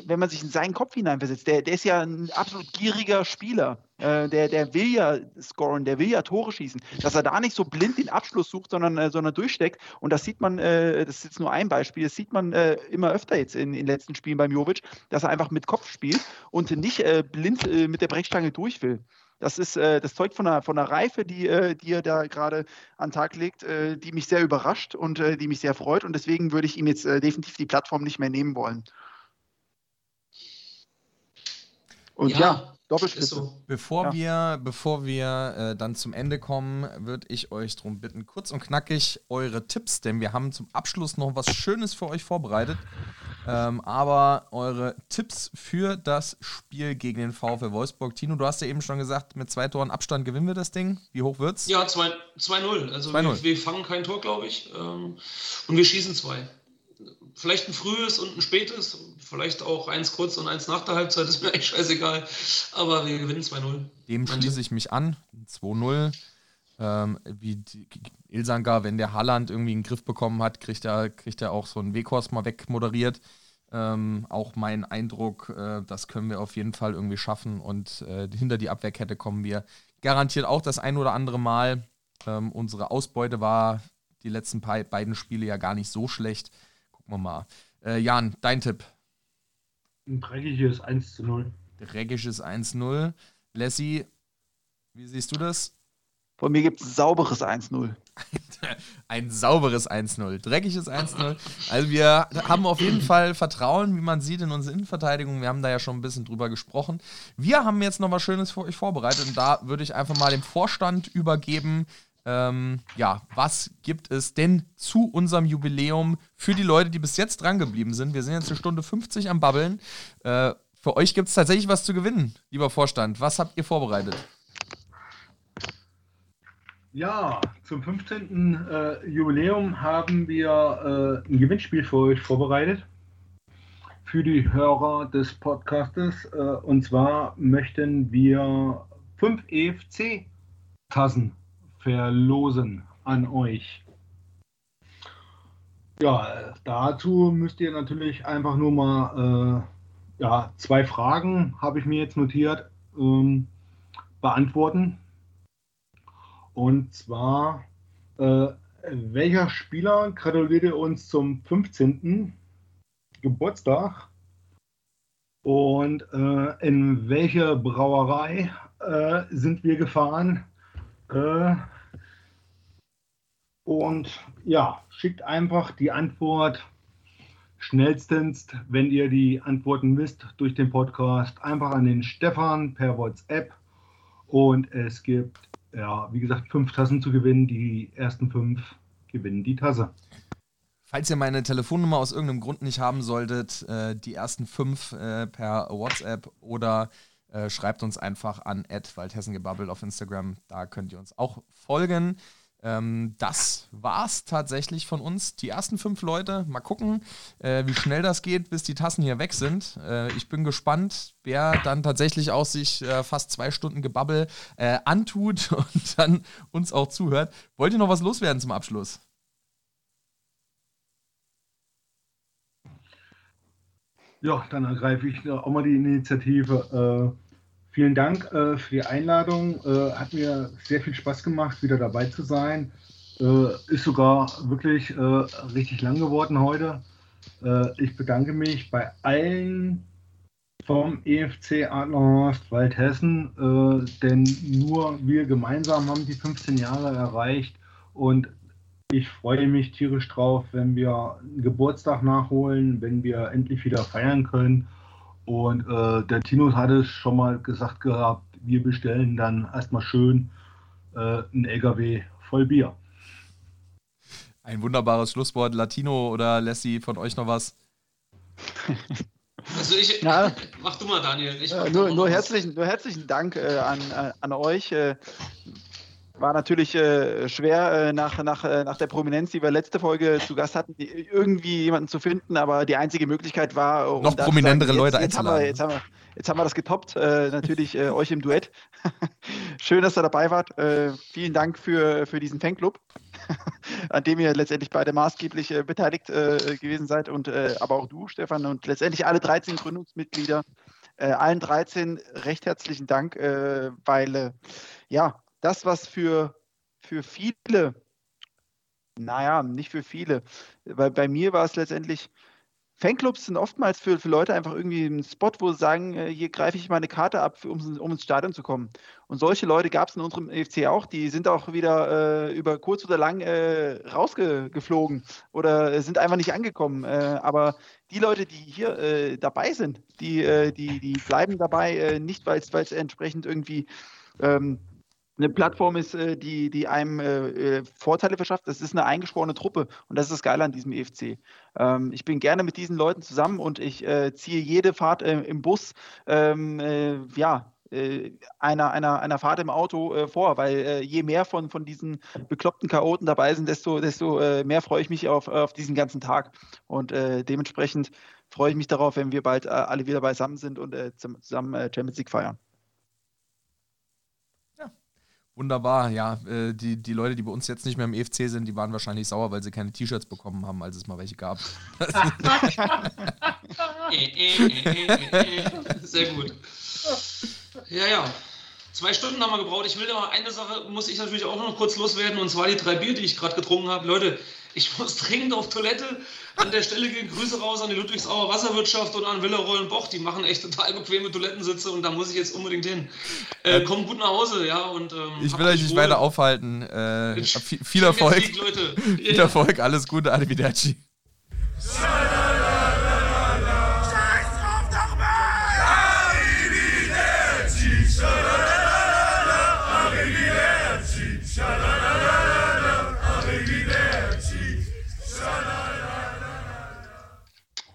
wenn man sich in seinen Kopf hineinversetzt, der, der ist ja ein absolut gieriger Spieler. Äh, der, der will ja scoren, der will ja Tore schießen. Dass er da nicht so blind den Abschluss sucht, sondern, äh, sondern durchsteckt. Und das sieht man, äh, das ist jetzt nur ein Beispiel, das sieht man äh, immer öfter jetzt in, den letzten Spielen beim Jovic, dass er einfach mit Kopf spielt und nicht äh, blind äh, mit der Brechstange durch will. Das ist das zeugt von einer, von einer Reife, die, die er da gerade an den Tag legt, die mich sehr überrascht und die mich sehr freut. Und deswegen würde ich ihm jetzt definitiv die Plattform nicht mehr nehmen wollen. Und ja, ja Doppelspitze. So. Bevor ja. wir, bevor wir äh, dann zum Ende kommen, würde ich euch darum bitten, kurz und knackig eure Tipps, denn wir haben zum Abschluss noch was Schönes für euch vorbereitet. Ähm, aber eure Tipps für das Spiel gegen den VfL Wolfsburg. Tino, du hast ja eben schon gesagt, mit zwei Toren Abstand gewinnen wir das Ding. Wie hoch wird's? Ja, 2-0. Also 2 wir, wir, fangen kein Tor, glaube ich. Ähm, und wir schießen zwei vielleicht ein frühes und ein spätes, vielleicht auch eins kurz und eins nach der Halbzeit, ist mir eigentlich scheißegal. Aber wir gewinnen 2-0. Dem schließe ich mich an. 2-0. Ähm, wie Ilsangar, wenn der Halland irgendwie einen Griff bekommen hat, kriegt er, kriegt er auch so einen Weghorst mal wegmoderiert. Ähm, auch mein Eindruck, äh, das können wir auf jeden Fall irgendwie schaffen. Und äh, hinter die Abwehrkette kommen wir garantiert auch das ein oder andere Mal. Ähm, unsere Ausbeute war die letzten beiden Spiele ja gar nicht so schlecht. Gucken wir mal. Äh, Jan, dein Tipp? Ein dreckiges 1 zu 0. Dreckiges 1-0. Lassie, wie siehst du das? Von mir gibt es ein sauberes 1-0. ein sauberes 1-0. Dreckiges 1-0. Also wir haben auf jeden Fall Vertrauen, wie man sieht, in unsere Innenverteidigung. Wir haben da ja schon ein bisschen drüber gesprochen. Wir haben jetzt noch was Schönes für euch vorbereitet und da würde ich einfach mal dem Vorstand übergeben, ähm, ja, was gibt es denn zu unserem Jubiläum für die Leute, die bis jetzt dran geblieben sind? Wir sind jetzt eine Stunde 50 am Babbeln. Äh, für euch gibt es tatsächlich was zu gewinnen, lieber Vorstand. Was habt ihr vorbereitet? Ja, zum 15. Äh, Jubiläum haben wir äh, ein Gewinnspiel für euch vorbereitet. Für die Hörer des Podcastes. Äh, und zwar möchten wir fünf EFC-Tassen verlosen an euch. Ja, dazu müsst ihr natürlich einfach nur mal äh, ja, zwei Fragen, habe ich mir jetzt notiert, ähm, beantworten. Und zwar, äh, welcher Spieler gratulierte uns zum 15. Geburtstag? Und äh, in welche Brauerei äh, sind wir gefahren? Und ja, schickt einfach die Antwort schnellstens, wenn ihr die Antworten wisst, durch den Podcast einfach an den Stefan per WhatsApp. Und es gibt, ja, wie gesagt, fünf Tassen zu gewinnen. Die ersten fünf gewinnen die Tasse. Falls ihr meine Telefonnummer aus irgendeinem Grund nicht haben solltet, äh, die ersten fünf äh, per WhatsApp oder äh, schreibt uns einfach an waldhessengebabbel auf Instagram. Da könnt ihr uns auch folgen. Ähm, das war's tatsächlich von uns. Die ersten fünf Leute. Mal gucken, äh, wie schnell das geht, bis die Tassen hier weg sind. Äh, ich bin gespannt, wer dann tatsächlich auch sich äh, fast zwei Stunden Gebabbel äh, antut und dann uns auch zuhört. Wollt ihr noch was loswerden zum Abschluss? Ja, dann ergreife ich auch mal die Initiative. Vielen Dank äh, für die Einladung. Äh, hat mir sehr viel Spaß gemacht, wieder dabei zu sein. Äh, ist sogar wirklich äh, richtig lang geworden heute. Äh, ich bedanke mich bei allen vom EFC Adlerhorst Waldhessen, äh, denn nur wir gemeinsam haben die 15 Jahre erreicht und ich freue mich tierisch drauf, wenn wir einen Geburtstag nachholen, wenn wir endlich wieder feiern können. Und äh, der Tino hat es schon mal gesagt gehabt, wir bestellen dann erstmal schön äh, einen LKW voll Bier. Ein wunderbares Schlusswort. Latino oder Lassie, von euch noch was? Also ich, ja, mach du mal, Daniel. Äh, nur, nur, herzlichen, nur herzlichen Dank äh, an, äh, an euch. Äh, war natürlich äh, schwer, äh, nach, nach, äh, nach der Prominenz, die wir letzte Folge zu Gast hatten, die, irgendwie jemanden zu finden, aber die einzige Möglichkeit war. Um Noch prominentere sagen, Leute jetzt, einzuladen. Jetzt haben, wir, jetzt, haben wir, jetzt haben wir das getoppt, äh, natürlich äh, euch im Duett. Schön, dass ihr dabei wart. Vielen Dank für, für diesen Fanclub, an dem ihr letztendlich beide maßgeblich beteiligt gewesen seid und aber auch du, Stefan, und letztendlich alle 13 Gründungsmitglieder. allen 13 recht herzlichen Dank, weil ja, das, was für, für viele, naja, nicht für viele, weil bei mir war es letztendlich, Fanclubs sind oftmals für, für Leute einfach irgendwie ein Spot, wo sie sagen, äh, hier greife ich meine Karte ab, um, um ins Stadion zu kommen. Und solche Leute gab es in unserem EFC auch, die sind auch wieder äh, über kurz oder lang äh, rausgeflogen oder sind einfach nicht angekommen. Äh, aber die Leute, die hier äh, dabei sind, die, äh, die, die bleiben dabei, nicht weil es entsprechend irgendwie ähm, eine Plattform ist, äh, die, die einem äh, äh, Vorteile verschafft. Das ist eine eingeschworene Truppe und das ist das Geile an diesem EFC. Ähm, ich bin gerne mit diesen Leuten zusammen und ich ziehe jede Fahrt im Bus, ähm, äh, ja, einer, einer, einer Fahrt im Auto vor, weil je mehr von, von diesen bekloppten Chaoten dabei sind, desto, desto mehr freue ich mich auf, auf diesen ganzen Tag. Und dementsprechend freue ich mich darauf, wenn wir bald alle wieder beisammen sind und zusammen Champions League feiern. Wunderbar, ja. Äh, die, die Leute, die bei uns jetzt nicht mehr im EFC sind, die waren wahrscheinlich sauer, weil sie keine T-Shirts bekommen haben, als es mal welche gab. Sehr gut. Ja, ja. Zwei Stunden haben wir gebraucht. Ich will aber eine Sache, muss ich natürlich auch noch kurz loswerden, und zwar die drei Bier, die ich gerade getrunken habe. Leute, ich muss dringend auf Toilette. An der Stelle gehen Grüße raus an die Ludwigsauer Wasserwirtschaft und an Villarollen Boch. Die machen echt total bequeme Toilettensitze und da muss ich jetzt unbedingt hin. Äh, äh kommt gut nach Hause, ja. Und, ähm, ich will euch nicht weiter aufhalten. Äh, viel, viel Erfolg. Leute. Viel Erfolg, alles Gute, Arrivederci. Yeah.